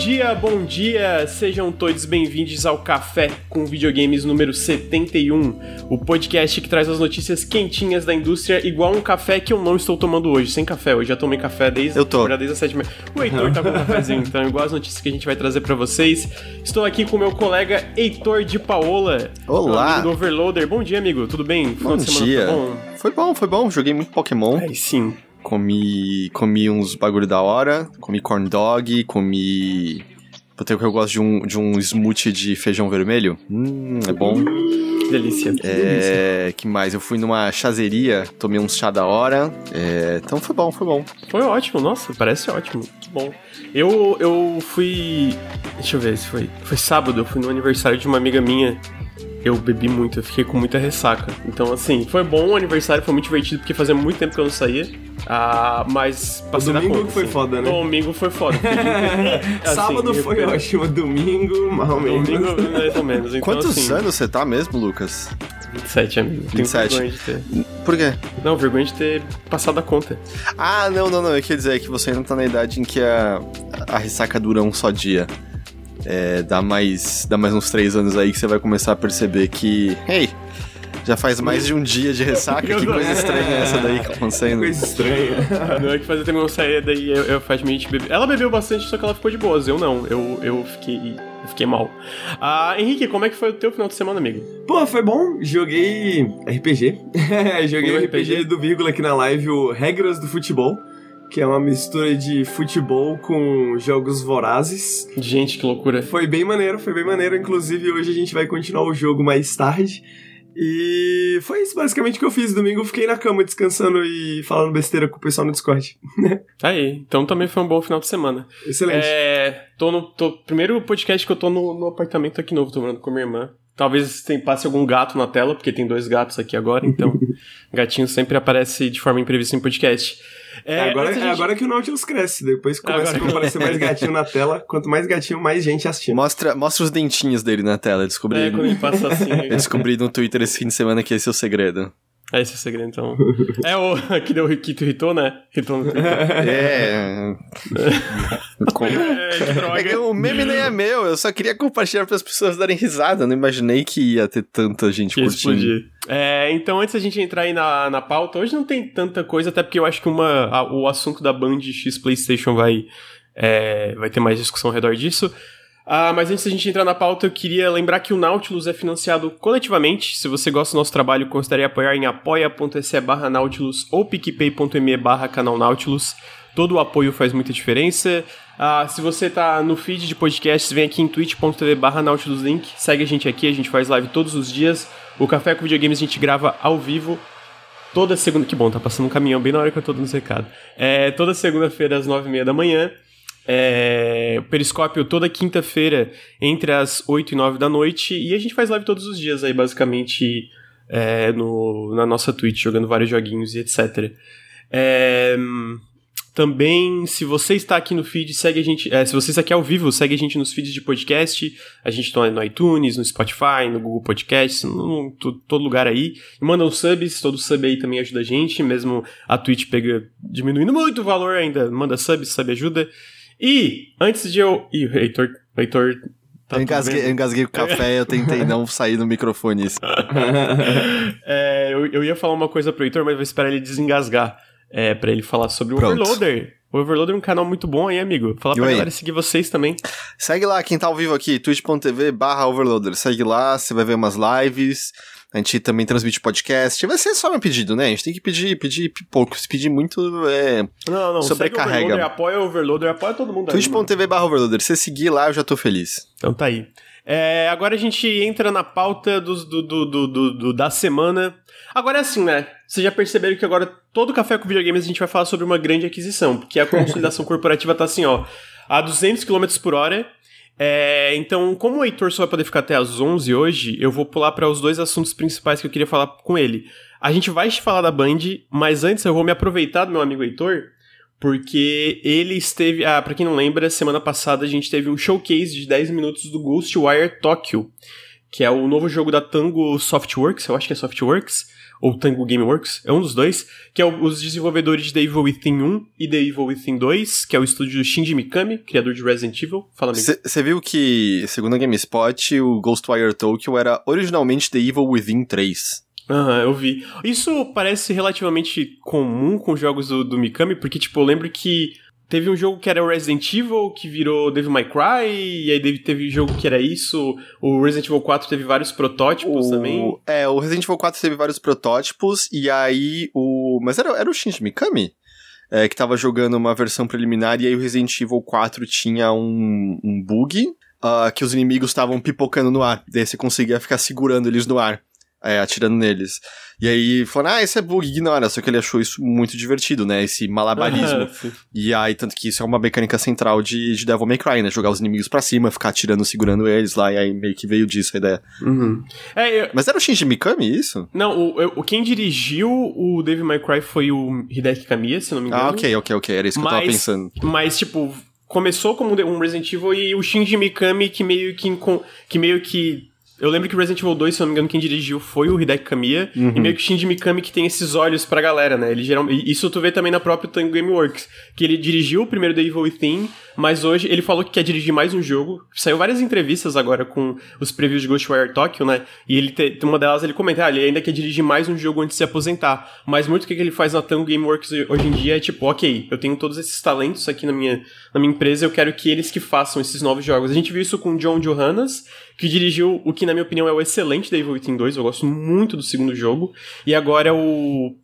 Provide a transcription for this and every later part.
dia, bom dia! Sejam todos bem-vindos ao Café com Videogames número 71, o podcast que traz as notícias quentinhas da indústria, igual um café que eu não estou tomando hoje, sem café. Hoje já tomei café desde, Eu tô. desde as 7 meia. O Heitor tá com um cafezinho, então, igual as notícias que a gente vai trazer pra vocês. Estou aqui com meu colega Heitor de Paola. Olá. do Overloader. Bom dia, amigo. Tudo bem? Final Bom de semana dia. Foi bom? Foi bom, foi bom. Joguei muito Pokémon. Aí sim. Comi, comi uns bagulho da hora. Comi corn dog, comi. Puta, que eu gosto de um, de um smoothie de feijão vermelho. Hum, é bom. Que delícia. É. que mais? Eu fui numa chazeria, tomei uns chá da hora. É, então foi bom, foi bom. Foi ótimo, nossa, parece ótimo. Que bom. Eu, eu fui. Deixa eu ver se foi. Foi sábado, eu fui no aniversário de uma amiga minha. Eu bebi muito, eu fiquei com muita ressaca. Então, assim, foi bom o aniversário, foi muito divertido, porque fazia muito tempo que eu não saía. Ah, mas passei da domingo conta. foi assim. foda, né? Domingo foi foda. Assim, Sábado foi ótimo, domingo, mal menos. Domingo, mais ou menos. Então, Quantos assim, anos você tá mesmo, Lucas? 27, amigo. Tenho 27. vergonha de ter. Por quê? Não, vergonha de ter passado a conta. Ah, não, não, não. Eu queria dizer que você ainda tá na idade em que a, a ressaca dura um só dia. É, dá mais, dá mais uns três anos aí que você vai começar a perceber que, hey, já faz mais de um dia de ressaca. que coisa estranha é essa daí que tá acontecendo? Coisa estranha. Não é que fazia tempo que eu saía, daí eu, eu praticamente bebi. Ela bebeu bastante, só que ela ficou de boas. Eu não, eu, eu fiquei. Eu fiquei mal. Ah, Henrique, como é que foi o teu final de semana, amigo? Pô, foi bom. Joguei RPG. Joguei o RPG, RPG? do Vírgula aqui na live, o Regras do Futebol. Que é uma mistura de futebol com jogos vorazes. Gente, que loucura. Foi bem maneiro, foi bem maneiro. Inclusive, hoje a gente vai continuar o jogo mais tarde. E foi isso basicamente que eu fiz. Domingo eu fiquei na cama descansando e falando besteira com o pessoal no Discord. Tá aí. Então também foi um bom final de semana. Excelente. É. Tô no. Tô, primeiro podcast que eu tô no, no apartamento aqui novo, tô morando com minha irmã. Talvez tem, passe algum gato na tela, porque tem dois gatos aqui agora, então. gatinho sempre aparece de forma imprevista em podcast. É, É, agora, a é gente- agora que o Nautilus cresce. Depois que começa Agora- a aparecer mais gatinho na tela. Quanto mais gatinho, mais gente assistindo. Mostra, mostra os dentinhos dele na tela. Eu descobri, É, quando ele passa assim. eu descobri no Twitter esse fim de semana que esse é o segredo. É esse é o segredo, então. É o que deu que tu irritou, né? Irritou no Twitter. É. Como- É, que É que o meme nem é meu, eu só queria compartilhar para as pessoas darem risada. Eu não imaginei que ia ter tanta gente Que curtindo. explodir. É, então, antes da gente entrar aí na, na pauta, hoje não tem tanta coisa, até porque eu acho que uma, a- o assunto da Band X PlayStation vai, é, vai ter mais discussão ao redor disso. Ah, mas antes da gente entrar na pauta, eu queria lembrar que o Nautilus é financiado coletivamente. Se você gosta do nosso trabalho, considere apoiar em apoia.se barra Nautilus ou picpay.me barra canal Nautilus. Todo o apoio faz muita diferença. Ah, se você tá no feed de podcasts, vem aqui em twitch.tv barra Nautilus Link. Segue a gente aqui, a gente faz live todos os dias. O Café com Videogames a gente grava ao vivo. Toda segunda. Que bom, tá passando um caminhão bem na hora que eu tô dando esse recado. É, toda segunda-feira às nove e meia da manhã. É, o Periscópio toda quinta-feira entre as 8 e 9 da noite. E a gente faz live todos os dias aí, basicamente, é, no, na nossa Twitch, jogando vários joguinhos e etc. É, também, se você está aqui no feed, segue a gente. é, se você está aqui ao vivo, segue a gente nos feeds de podcast. A gente está no iTunes, no Spotify, no Google Podcasts, no, no- to- todo lugar aí. E manda uns subs, todo sub aí também ajuda a gente. Mesmo a Twitch pega diminuindo muito o valor ainda. Manda sub, sub ajuda. E, antes de eu. Ih, o Heitor. o Heitor tá eu, engasguei, eu engasguei com o café eu tentei não sair do microfone. É, eu, eu ia falar uma coisa pro Heitor, mas vou esperar ele desengasgar. É, pra ele falar sobre o Pronto. Overloader. O Overloader é um canal muito bom aí, amigo. Fala E pra aí? galera seguir vocês também. Segue lá, quem tá ao vivo aqui, twitch.tv barra overloader. Segue lá, você vai ver umas lives. A gente também transmite podcast. Vai ser só meu pedido, né? A gente tem que pedir, pedir pouco. Se pedir muito, é... Não, não, Sobrecarrega. segue o Overloader, apoia o Overloader, apoia todo mundo twitch.tv barra overloader. Se você seguir lá, eu já tô feliz. Então tá aí. É, agora a gente entra na pauta do, do, do- do- da semana. Agora é assim, né? Vocês já perceberam que agora todo café com videogames a gente vai falar sobre uma grande aquisição, porque a consolidação corporativa tá assim, ó, a 200 km por hora. É, então, como o Heitor só vai poder ficar até às 11 hoje, eu vou pular para os dois assuntos principais que eu queria falar com ele. A gente vai falar da Band, mas antes eu vou me aproveitar do meu amigo Heitor, porque ele esteve. Ah, pra quem não lembra, semana passada a gente teve um showcase de 10 minutos do Ghostwire Tokyo, que é o novo jogo da Tango Softworks, eu acho que é Softworks, ou Tango Gameworks, é um dos dois, que é o, os desenvolvedores de The Evil Within 1 e The Evil Within 2, que é o estúdio Shinji Mikami, criador de Resident Evil. Fala Você viu que, segundo a GameSpot, o Ghostwire Tokyo era originalmente The Evil Within 3. Aham, eu vi. Isso parece relativamente comum com jogos do, do Mikami, porque, tipo, eu lembro que Teve um jogo que era o Resident Evil, que virou Devil May Cry, e aí teve um jogo que era isso. O Resident Evil 4 teve vários protótipos o... também. É, o Resident Evil 4 teve vários protótipos, e aí o. Mas era, era o Shinji Mikami? É, que tava jogando uma versão preliminar, e aí o Resident Evil 4 tinha um, um bug. Uh, que os inimigos estavam pipocando no ar. Daí você conseguia ficar segurando eles no ar é, atirando neles. E aí falaram, ah, esse é bug, ignora. Só que ele achou isso muito divertido, né? Esse malabarismo. e aí, tanto que isso é uma mecânica central de, de Devil May Cry, né? Jogar os inimigos pra cima, ficar atirando, segurando eles lá, e aí meio que veio disso a ideia. Uhum. É, eu... Mas era o Shinji Mikami isso? Não, o, o, quem dirigiu o Devil May Cry foi o Hideki Kamiya, se não me engano. Ah, ok, ok, ok. Era isso que mas, eu tava pensando. Mas, tipo, começou como um Resident Evil e o Shinji Mikami que meio que, que meio que eu lembro que Resident Evil 2, se não me engano, quem dirigiu foi o Hideki Kamiya. Uhum. E meio que Shinji Mikami que tem esses olhos pra galera, né? Ele geralmente, isso tu vê também na própria Tango Gameworks. Que ele dirigiu o primeiro The Evil Within, mas hoje ele falou que quer dirigir mais um jogo. Saiu várias entrevistas agora com os previews de Ghostwire Tokyo, né? E ele tem uma delas ele comenta, ah, ele ainda quer dirigir mais um jogo antes de se aposentar. Mas muito o que ele faz na Tango Gameworks hoje em dia é tipo, ok, eu tenho todos esses talentos aqui na minha, na minha empresa, eu quero que eles que façam esses novos jogos. A gente viu isso com John Johannes, que dirigiu o que, na minha opinião, é o excelente Devil Within 2. Eu gosto muito do segundo jogo. E agora é o.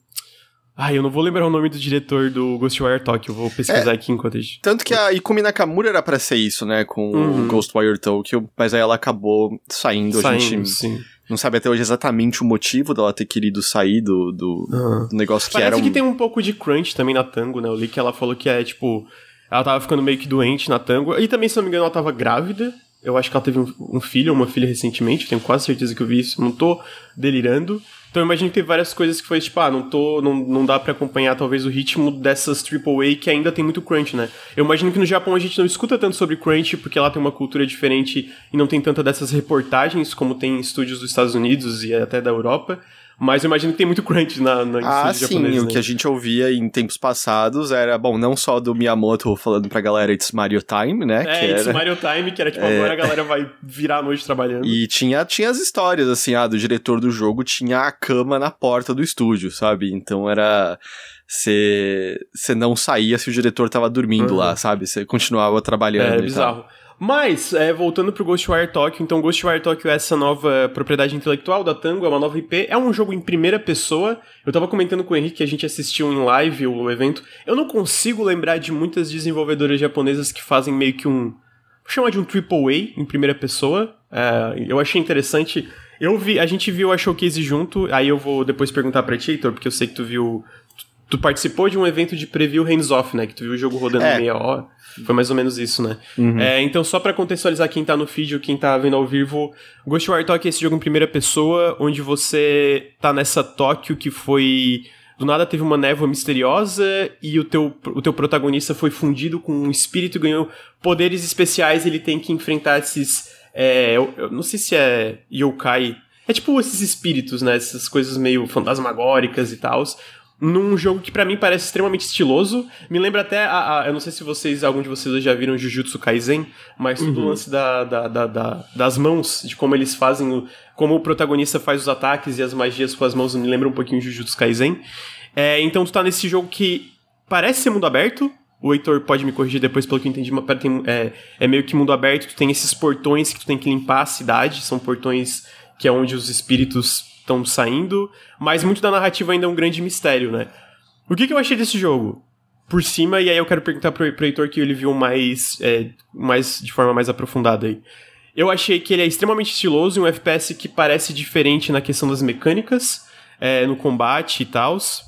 Ai, eu não vou lembrar o nome do diretor do Ghostwire Tokyo, vou pesquisar é, aqui enquanto a gente... Tanto que a Ikumi Nakamura era pra ser isso, né, com uhum. o Ghostwire Tokyo, mas aí ela acabou saindo, saindo a gente sim. não sabe até hoje exatamente o motivo dela ter querido sair do, do, uhum. do negócio que Parece era um... que tem um pouco de crunch também na Tango, né, eu li que ela falou que é, tipo, ela tava ficando meio que doente na Tango, e também, se não me engano, ela tava grávida, eu acho que ela teve um, um filho ou uma filha recentemente, tenho quase certeza que eu vi isso, não tô delirando. Então eu imagino que teve várias coisas que foi tipo, ah, não tô. Não, não dá para acompanhar talvez o ritmo dessas AAA que ainda tem muito crunch, né? Eu imagino que no Japão a gente não escuta tanto sobre crunch porque lá tem uma cultura diferente e não tem tanta dessas reportagens como tem em estúdios dos Estados Unidos e até da Europa. Mas eu imagino que tem muito crunch na, na Ah, sim, japonês, o né? que a gente ouvia em tempos passados era, bom, não só do Miyamoto falando pra galera It's Mario Time, né? É, It's era... Mario Time, que era tipo, é... agora a galera vai virar a noite trabalhando. E tinha, tinha as histórias, assim, ah, do diretor do jogo tinha a cama na porta do estúdio, sabe? Então era você não saía se o diretor tava dormindo uhum. lá, sabe? Você continuava trabalhando. É, bizarro. Tal. Mas, é, voltando pro Ghostwire Tokyo, então Ghostwire Tokyo é essa nova propriedade intelectual da Tango, é uma nova IP, é um jogo em primeira pessoa. Eu tava comentando com o Henrique que a gente assistiu em live o evento. Eu não consigo lembrar de muitas desenvolvedoras japonesas que fazem meio que um. Vou chamar de um AAA em primeira pessoa. É, eu achei interessante. Eu vi, a gente viu a showcase junto, aí eu vou depois perguntar pra ti, Heitor, porque eu sei que tu viu. Tu participou de um evento de preview hands-off, né? Que tu viu o jogo rodando é. meia hora. Foi mais ou menos isso, né? Uhum. É, então, só para contextualizar quem tá no feed ou quem tá vendo ao vivo, Ghostwire Tokyo é esse jogo em primeira pessoa, onde você tá nessa Tóquio que foi. Do nada teve uma névoa misteriosa e o teu, o teu protagonista foi fundido com um espírito e ganhou poderes especiais. Ele tem que enfrentar esses. É, eu, eu não sei se é yokai. É tipo esses espíritos, né? Essas coisas meio fantasmagóricas e tal num jogo que para mim parece extremamente estiloso. Me lembra até a, a, Eu não sei se vocês, algum de vocês já viram Jujutsu Kaisen, mas uhum. todo o lance da, da, da, da, das mãos, de como eles fazem. O, como o protagonista faz os ataques e as magias com as mãos, me lembra um pouquinho Jujutsu Kaisen. É, então tu tá nesse jogo que parece ser mundo aberto. O Heitor pode me corrigir depois, pelo que eu entendi, tem, é, é meio que mundo aberto, tu tem esses portões que tu tem que limpar a cidade, são portões que é onde os espíritos estão saindo, mas muito da narrativa ainda é um grande mistério, né? O que, que eu achei desse jogo? Por cima, e aí eu quero perguntar pro, pro Heitor que ele viu mais, é, mais de forma mais aprofundada aí. Eu achei que ele é extremamente estiloso, um FPS que parece diferente na questão das mecânicas, é, no combate e tals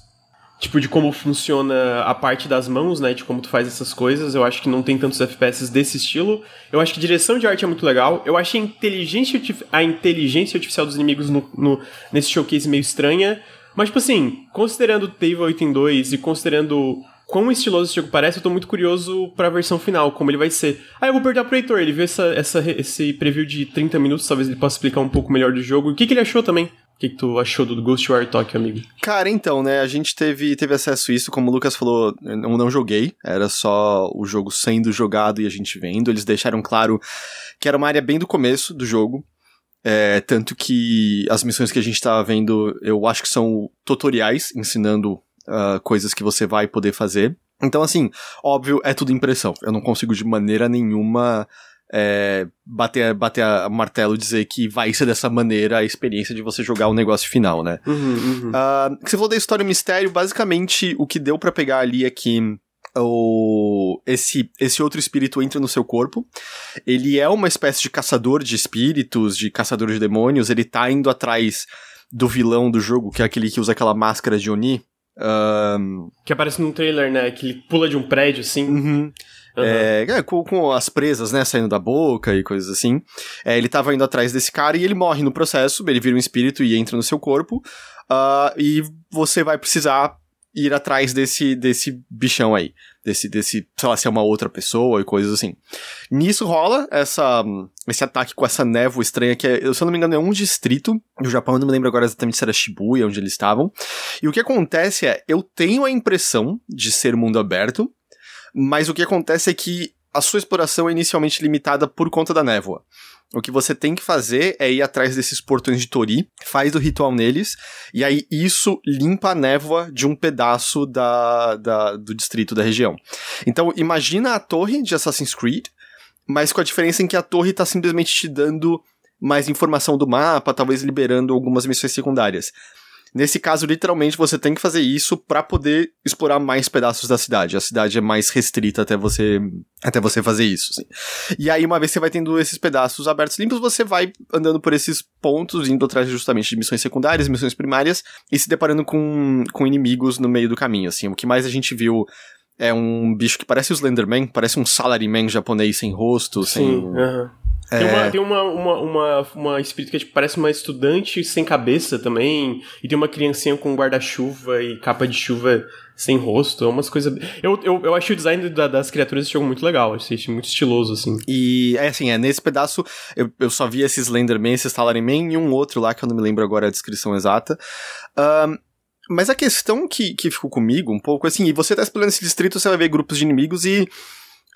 tipo, de como funciona a parte das mãos, né? De como tu faz essas coisas. Eu acho que não tem tantos FPS desse estilo. Eu acho que direção de arte é muito legal. Eu achei a inteligência, a inteligência artificial dos inimigos no, no, nesse showcase meio estranha. Mas, tipo assim, considerando Table 8 em 2 e considerando quão estiloso esse jogo parece, eu tô muito curioso pra versão final, como ele vai ser. Ah, eu vou perguntar pro Heitor, ele viu essa, essa, esse preview de 30 minutos, talvez ele possa explicar um pouco melhor do jogo. O que, que ele achou também? O que, que, tu achou do Ghostwire Tokyo, amigo? Cara, então, né, a gente teve, teve acesso a isso, como o Lucas falou, eu não joguei, era só o jogo sendo jogado e a gente vendo. Eles deixaram claro que era uma área bem do começo do jogo, é, tanto que as missões que a gente tava vendo, eu acho que são tutoriais ensinando uh, coisas que você vai poder fazer. Então, assim, óbvio, é tudo impressão. Eu não consigo de maneira nenhuma é, bater, bater a martelo e dizer que vai ser dessa maneira a experiência de você jogar o negócio final, né? Uhum, uhum. Uh, você falou da história mistério, basicamente o que deu para pegar ali é que o, esse, esse outro espírito entra no seu corpo. Ele é uma espécie de caçador de espíritos, de caçador de demônios. Ele tá indo atrás do vilão do jogo, que é aquele que usa aquela máscara de Oni. Um... Que aparece no trailer, né? Que ele pula de um prédio, assim. Uhum. Uhum. É, com, com, as presas, né, saindo da boca e coisas assim. É, ele tava indo atrás desse cara e ele morre no processo, ele vira um espírito e entra no seu corpo. Uh, e você vai precisar ir atrás desse, desse bichão aí. Desse, desse, sei lá, se é uma outra pessoa e coisas assim. Nisso rola essa, esse ataque com essa névoa estranha que, é, se eu não me engano, é um distrito do Japão, eu não me lembro agora exatamente se era Shibuya, onde eles estavam. E o que acontece é, eu tenho a impressão de ser mundo aberto, mas o que acontece é que a sua exploração é inicialmente limitada por conta da névoa. O que você tem que fazer é ir atrás desses portões de Tori, faz o ritual neles, e aí isso limpa a névoa de um pedaço da, da, do distrito, da região. Então, imagina a torre de Assassin's Creed, mas com a diferença em que a torre está simplesmente te dando mais informação do mapa, talvez liberando algumas missões secundárias. Nesse caso, literalmente, você tem que fazer isso para poder explorar mais pedaços da cidade. A cidade é mais restrita até você até você fazer isso. Assim. E aí, uma vez que você vai tendo esses pedaços abertos limpos, você vai andando por esses pontos, indo atrás justamente de missões secundárias, missões primárias, e se deparando com, com inimigos no meio do caminho. Assim, o que mais a gente viu é um bicho que parece o Slenderman, parece um salaryman japonês sem rosto, Sim, sem. Uh -huh. Tem, uma, é. tem uma, uma, uma, uma espírito que tipo, parece uma estudante sem cabeça também, e tem uma criancinha com guarda-chuva e capa de chuva sem rosto, é umas coisas... Eu, eu, eu achei o design da, das criaturas desse jogo muito legal, achei muito estiloso, assim. E, é assim, é, nesse pedaço, eu, eu só vi esses Slenderman, esses Talaryman e um outro lá, que eu não me lembro agora a descrição exata. Um, mas a questão que, que ficou comigo um pouco, assim, e você tá explorando esse distrito, você vai ver grupos de inimigos e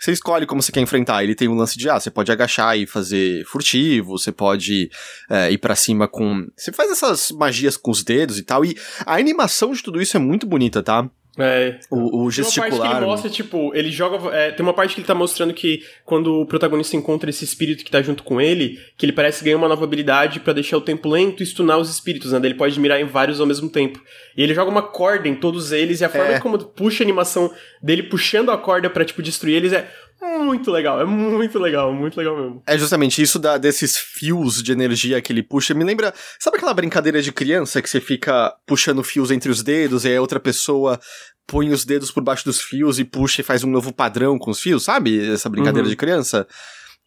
você escolhe como você quer enfrentar. Ele tem um lance de, ah, você pode agachar e fazer furtivo, você pode é, ir para cima com. Você faz essas magias com os dedos e tal. E a animação de tudo isso é muito bonita, tá? É. O, o gesticular. Tem uma parte que ele mostra, tipo, ele joga. É, tem uma parte que ele tá mostrando que quando o protagonista encontra esse espírito que tá junto com ele, que ele parece ganhar uma nova habilidade para deixar o tempo lento e stunar os espíritos, né? Ele pode mirar em vários ao mesmo tempo. E ele joga uma corda em todos eles, e a forma é. como puxa a animação dele puxando a corda para tipo, destruir eles é muito legal, é muito legal, muito legal mesmo. É justamente isso da, desses fios de energia que ele puxa. Me lembra. Sabe aquela brincadeira de criança que você fica puxando fios entre os dedos e aí a outra pessoa põe os dedos por baixo dos fios e puxa e faz um novo padrão com os fios, sabe? Essa brincadeira uhum. de criança.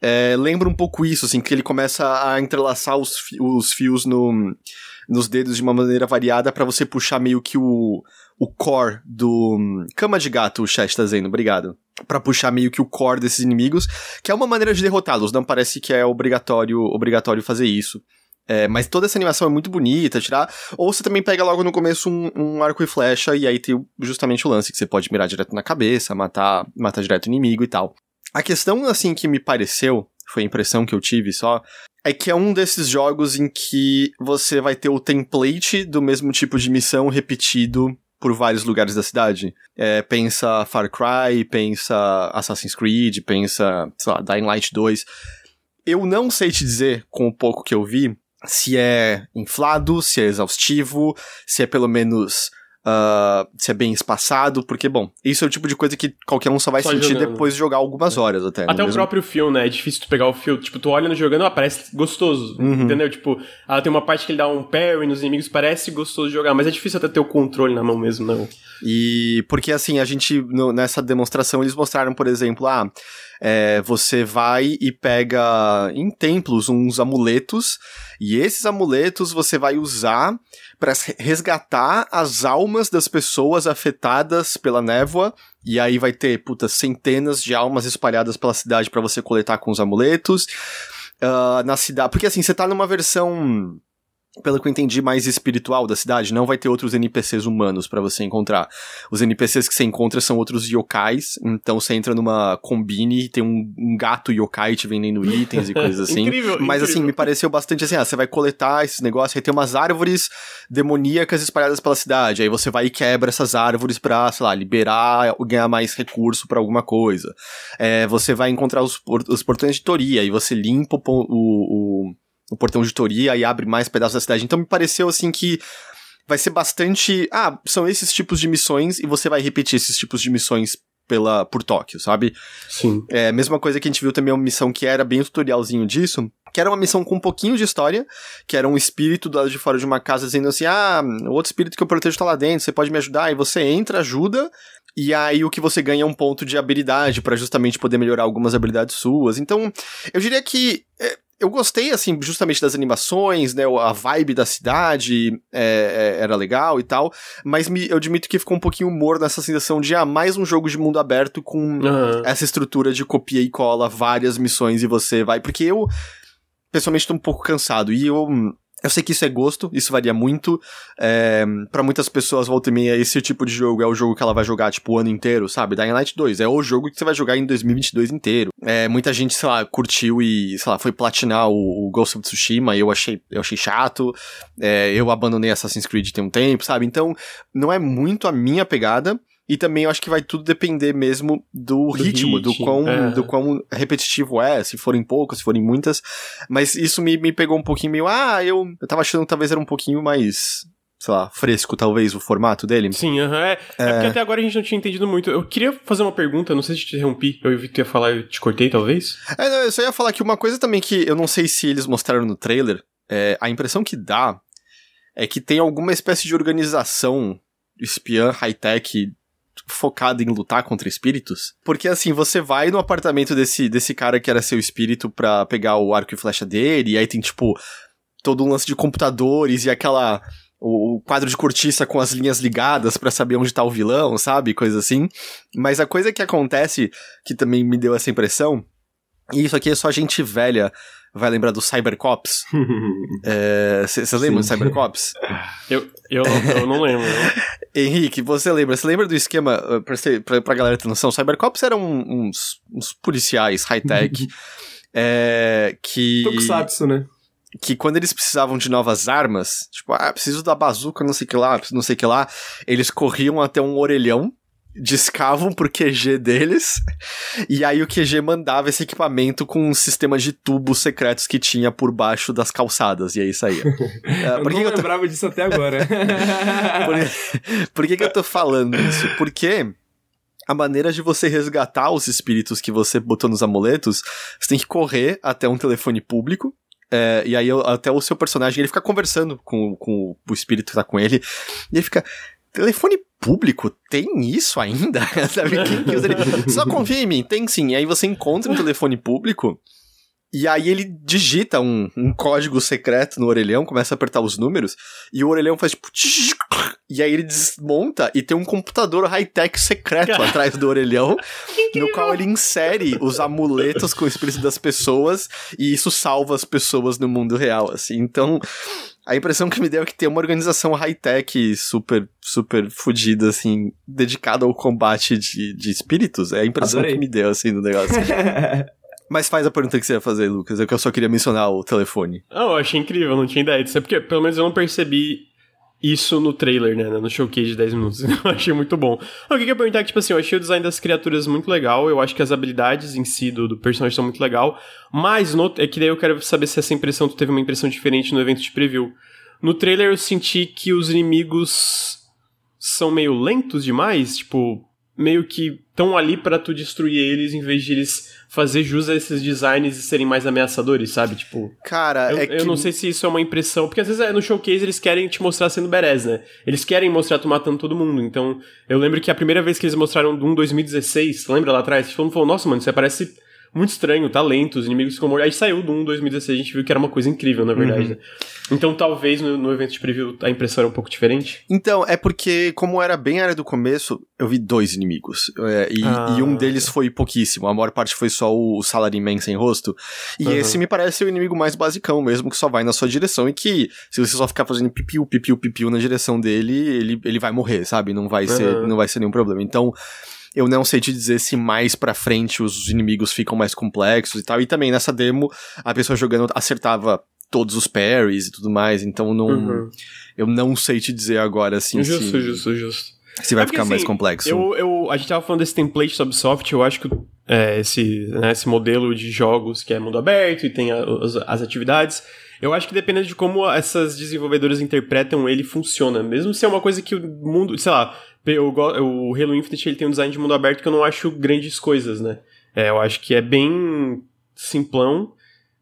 É, lembra um pouco isso, assim, que ele começa a entrelaçar os, os fios no, nos dedos de uma maneira variada para você puxar meio que o, o core do. Cama de gato, o chat tá dizendo, obrigado. Pra puxar meio que o core desses inimigos, que é uma maneira de derrotá-los, não parece que é obrigatório, obrigatório fazer isso. É, mas toda essa animação é muito bonita, tirar. Ou você também pega logo no começo um, um, arco e flecha, e aí tem justamente o lance que você pode mirar direto na cabeça, matar, matar direto o inimigo e tal. A questão, assim, que me pareceu, foi a impressão que eu tive só, é que é um desses jogos em que você vai ter o template do mesmo tipo de missão repetido por vários lugares da cidade. É, pensa Far Cry, pensa Assassin's Creed, pensa, sei lá, Dying Light 2. Eu não sei te dizer, com o pouco que eu vi, se é inflado, se é exaustivo, se é pelo menos uh, se é bem espaçado, porque, bom, isso é o tipo de coisa que qualquer um só vai só sentir jogando. depois de jogar algumas horas até. Até o mesmo? próprio fio, né? É difícil tu pegar o fio. Tipo, tu olha no jogando, ah, parece gostoso, uhum. entendeu? Tipo, ah, tem uma parte que ele dá um parry nos inimigos, parece gostoso de jogar, mas é difícil até ter o controle na mão mesmo, não. E porque, assim, a gente, no, nessa demonstração, eles mostraram, por exemplo, ah, é, você vai e pega em templos uns amuletos, e esses amuletos você vai usar para resgatar as almas das pessoas afetadas pela névoa. E aí vai ter, puta, centenas de almas espalhadas pela cidade para você coletar com os amuletos. Uh, na cidade. Porque assim, você tá numa versão pelo que eu entendi, mais espiritual da cidade. Não vai ter outros NPCs humanos para você encontrar. Os NPCs que você encontra são outros yokais. Então você entra numa combine, tem um, um gato yokai te vendendo itens e coisas assim. incrível, Mas assim, incrível. me pareceu bastante assim: ah, você vai coletar esses negócios, aí tem umas árvores demoníacas espalhadas pela cidade. Aí você vai e quebra essas árvores pra, sei lá, liberar ou ganhar mais recurso pra alguma coisa. É, você vai encontrar os, os portões de Toria e você limpa o, o, o, o portão de Toria e abre mais pedaços da cidade. Então me pareceu assim que vai ser bastante. Ah, são esses tipos de missões e você vai repetir esses tipos de missões pela por Tóquio, sabe? Sim. É, mesma coisa que a gente viu também uma missão que era bem um tutorialzinho disso, que era uma missão com um pouquinho de história, que era um espírito do lado de fora de uma casa dizendo assim: "Ah, o outro espírito que eu protejo tá lá dentro, você pode me ajudar?" E você entra, ajuda, e aí o que você ganha é um ponto de habilidade pra justamente poder melhorar algumas habilidades suas. Então, eu diria que é, eu gostei, assim, justamente das animações, né? A vibe da cidade é, é, era legal e tal. Mas me- eu admito que ficou um pouquinho humor nessa sensação de, ah, mais um jogo de mundo aberto com Aham. essa estrutura de copia e cola várias missões e você vai. Porque eu, pessoalmente, tô um pouco cansado. E eu. Eu sei que isso é gosto, isso varia muito. É, para muitas pessoas, volta e meia, esse tipo de jogo é o jogo que ela vai jogar, tipo, o ano inteiro, sabe? Dying Light 2 é o jogo que você vai jogar em 2022 inteiro. É, muita gente, sei lá, curtiu e, sei lá, foi platinar o, o Ghost of Tsushima eu achei, eu achei chato. É, eu abandonei Assassin's Creed tem um tempo, sabe? Então, não é muito a minha pegada. E também eu acho que vai tudo depender mesmo do, Do ritmo, do quão, é. do quão repetitivo é, se forem poucas, se forem muitas. Mas isso me, me pegou um pouquinho meio, ah, eu, eu tava achando que talvez era um pouquinho mais, sei lá, fresco, talvez, o formato dele. Sim, aham. É, é porque até agora a gente não tinha entendido muito. Eu queria fazer uma pergunta, não sei se te interrompi. Eu vi que tu ia falar, eu te cortei, talvez? É, não, eu só ia falar que uma coisa também que eu não sei se eles mostraram no trailer, é, a impressão que dá é que tem alguma espécie de organização espiã high-tech focada em lutar contra espíritos. Porque assim, você vai no apartamento desse, desse cara que era seu espírito pra pegar o arco e flecha dele, e aí tem tipo todo um lance de computadores e aquela o o quadro de cortiça com as linhas ligadas pra saber onde tá o vilão, sabe? Coisa assim. Mas a coisa que acontece, que também me deu essa impressão, e isso aqui é só gente velha vai lembrar do Cybercops. Vocês lembram do. Cybercops? eu, eu, eu não lembro. Henrique, você lembra? Você lembra do esquema, uh, pra, ser, pra, pra galera ter noção? Cybercops eram uns, uns policiais high-tech é, que, Tokusatsu, né? que quando eles precisavam de novas armas, tipo, ah, preciso da bazuca, não sei o que lá, não sei o que lá, eles corriam até um orelhão, discavam pro QG deles, e aí o QG mandava esse equipamento com um sistema de tubos secretos que tinha por baixo das calçadas, e aí saía. É, Eu por que não que eu tô- lembrava disso até agora. por, por que, que eu tô falando isso? Porque a maneira de você resgatar os espíritos que você botou nos amuletos, você tem que correr até um telefone público. é, e aí eu- até o seu personagem ele fica conversando com, com o espírito que tá com ele. E ele fica. Telefone público? Tem isso ainda? Sabe? Quem que usa ele? Só confia em mim, tem sim. E aí você encontra um telefone público. E aí ele digita um, um código secreto no orelhão, começa a apertar os números, e o orelhão faz tipo. E aí ele desmonta e tem um computador high-tech secreto atrás do orelhão, no qual ele insere os amuletos com o espírito das pessoas, e isso salva as pessoas no mundo real, assim. Então, a impressão que me deu é que tem uma organização high-tech super, super fodida, assim, dedicada ao combate de, de espíritos. É a impressão Adorei. que me deu, assim, do negócio. Mas faz a pergunta que você ia fazer, Lucas. É eu só queria mencionar o telefone. Não, eu achei incrível, não tinha ideia disso. É porque, pelo menos, eu não percebi isso no trailer, né? No showcase de 10 minutos. Eu achei muito bom. O que eu ia perguntar é que, tipo assim, eu achei o design das criaturas muito legal. Eu acho que as habilidades em si do, do personagem são muito legal. Mas, no, é que daí eu quero saber se essa impressão, tu teve uma impressão diferente no evento de preview. No trailer eu senti que os inimigos são meio lentos demais. Tipo, meio que estão ali pra tu destruir eles em vez de eles fazer jus a esses designs e serem mais ameaçadores, sabe? Tipo. Cara, Eu, é que. eu não sei se isso é uma impressão, porque às vezes é, no showcase eles querem te mostrar sendo badass, né? Eles querem mostrar tu matando todo mundo. Então, eu lembro que a primeira vez que eles mostraram Doom 2016, lembra lá atrás? Todo mundo falou, nossa, mano, aí parece muito estranho, tá lento, os inimigos ficam mortos. Aí saiu do 1 2016, a gente viu que era uma coisa incrível, na verdade, uhum. né? Então talvez no, no, evento de preview a impressão era um pouco diferente. Então, é porque, como era bem área do começo, eu vi dois inimigos. É, e, ah, e, um deles foi pouquíssimo. A maior parte foi só o Salaryman sem rosto. E uhum. esse me parece o inimigo mais basicão mesmo, que só vai na sua direção e que, se você só ficar fazendo pipiu, pipiu, pipiu na direção dele, ele, ele vai morrer, sabe? Não vai, uhum. ser, não vai ser nenhum problema. Então. Eu não sei te dizer se mais pra frente os inimigos ficam mais complexos e tal. E também nessa demo, a pessoa jogando acertava todos os parries e tudo mais, então não. Uhum. Eu não sei te dizer agora assim. Justo, se, justo, justo. Se vai é porque, ficar mais assim, complexo. Eu, eu, a gente tava falando desse template Ubisoft, eu acho que é, esse, né, esse modelo de jogos que é mundo aberto e tem a, as, as atividades. Eu acho que dependendo de como essas desenvolvedoras interpretam ele, funciona. Mesmo se é uma coisa que o mundo, sei lá, o, o Halo Infinite ele tem um design de mundo aberto que eu não acho grandes coisas, né? É, eu acho que é bem simplão,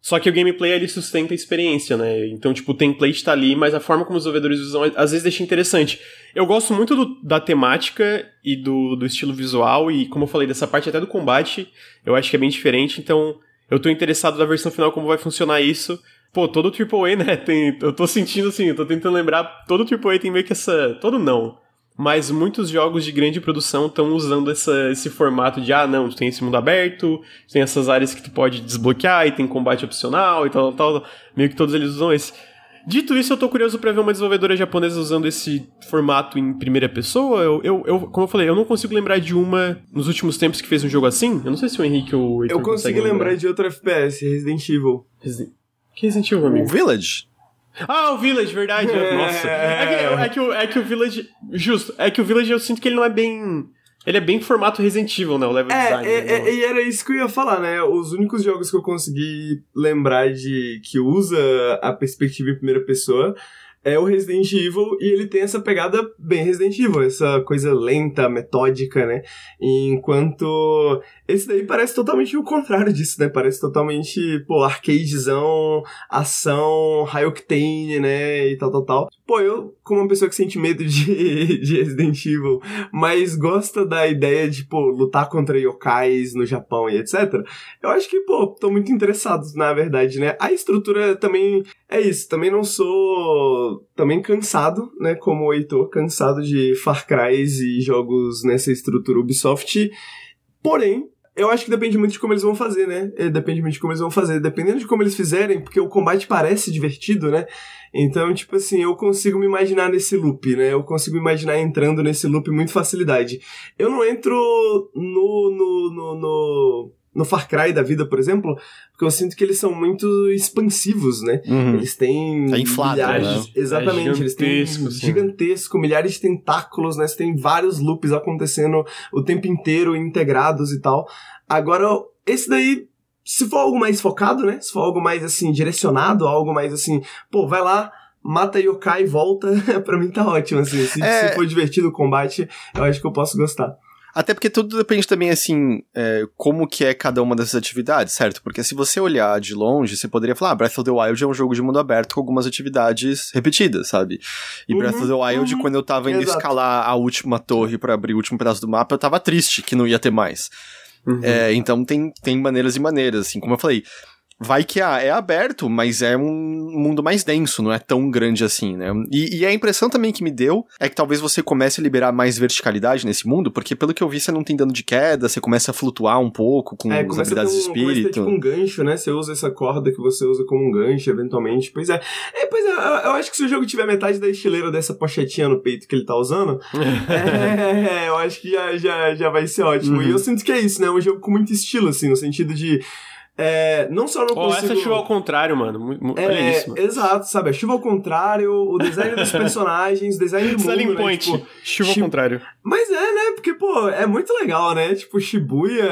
só que o gameplay ele sustenta a experiência, né? Então, tipo, o template tá ali, mas a forma como os desenvolvedores usam às vezes deixa interessante. Eu gosto muito do, da temática e do, do estilo visual, e como eu falei, dessa parte até do combate, eu acho que é bem diferente, então eu tô interessado na versão final como vai funcionar isso. Pô, todo AAA, né? Tem, eu tô sentindo assim, eu tô tentando lembrar, todo AAA tem meio que essa. Todo não mas muitos jogos de grande produção estão usando essa, esse formato de ah, não, tu tem esse mundo aberto, tem essas áreas que tu pode desbloquear e tem combate opcional e tal, tal, meio que todos eles usam esse. Dito isso, eu tô curioso para ver uma desenvolvedora japonesa usando esse formato em primeira pessoa. Eu, eu, eu, como eu falei, eu não consigo lembrar de uma nos últimos tempos que fez um jogo assim. Eu não sei se o Henrique ou o Eu consigo lembrar. lembrar de outro FPS, Resident Evil. Resident... Que Resident Evil, amigo? O Village? Ah, o Village, verdade. É... Nossa. É que, é, que, o, é que o Village. Justo. É que o Village eu sinto que ele não é bem. Ele é bem formato Resident Evil, né? O level é, design. É, é, e era isso que eu ia falar, né? Os únicos jogos que eu consegui lembrar de que usa a perspectiva em primeira pessoa é o Resident Evil e ele tem essa pegada bem Resident Evil, essa coisa lenta, metódica, né? Enquanto esse daí parece totalmente o contrário disso, né? Parece totalmente, pô, arcadezão, ação, high octane, né? E tal, tal, tal. Pô, eu, como uma pessoa que sente medo de, de Resident Evil, mas gosta da ideia de, pô, lutar contra yokais no Japão e etc., eu acho que, pô, tô muito interessado, na verdade, né? A estrutura também é isso, também não sou também cansado, né, como o Heitor, cansado de Far Cry e jogos nessa estrutura Ubisoft. Porém, eu acho que depende muito de como eles vão fazer, né? É, depende muito de como eles vão fazer. Dependendo de como eles fizerem, porque o combate parece divertido, né? Então, tipo assim, eu consigo me imaginar nesse loop, né? Eu consigo me imaginar entrando nesse loop muito facilidade. Eu não entro no, no, no, no no Far Cry da vida, por exemplo, porque eu sinto que eles são muito expansivos, né? Uhum. Eles têm é inflado, milhares, né? exatamente, é eles têm sim. gigantesco, milhares de tentáculos, né? Você tem vários loops acontecendo o tempo inteiro, integrados e tal. Agora, esse daí se for algo mais focado, né? Se for algo mais assim direcionado, algo mais assim, pô, vai lá, mata yokai e volta, pra mim tá ótimo, assim. Se, é... se for divertido o combate, eu acho que eu posso gostar. Até porque tudo depende também, assim, é, como que é cada uma dessas atividades, certo? Porque se você olhar de longe, você poderia falar, ah, Breath of the Wild é um jogo de mundo aberto com algumas atividades repetidas, sabe? E uhum, Breath of the Wild, uhum, quando eu tava indo exato. escalar a última torre para abrir o último pedaço do mapa, eu tava triste que não ia ter mais. Uhum. É, então tem, tem maneiras e maneiras, assim, como eu falei vai que ah, é aberto, mas é um mundo mais denso, não é tão grande assim, né? E, e, a impressão também que me deu é que talvez você comece a liberar mais verticalidade nesse mundo, porque pelo que eu vi, você não tem dano de queda, você começa a flutuar um pouco com é, as habilidades um, de espírito. Começa tipo um gancho, né? Você usa essa corda que você usa como um gancho, eventualmente. Pois é. é pois é, eu acho que se o jogo tiver metade da estileira dessa pochetinha no peito que ele tá usando, é, eu acho que já, já, já vai ser ótimo. Uhum. E eu sinto que é isso, né? É um jogo com muito estilo, assim, no sentido de é, não só não oh, consigo... essa chuva ao contrário, mano. É, Olha isso, mano. Exato, sabe? A chuva ao contrário, o design dos personagens, o design do mundo, Selling né? point, tipo, chuva ao contrário. Mas é, né? Porque, pô, é muito legal, né? Tipo, Shibuya,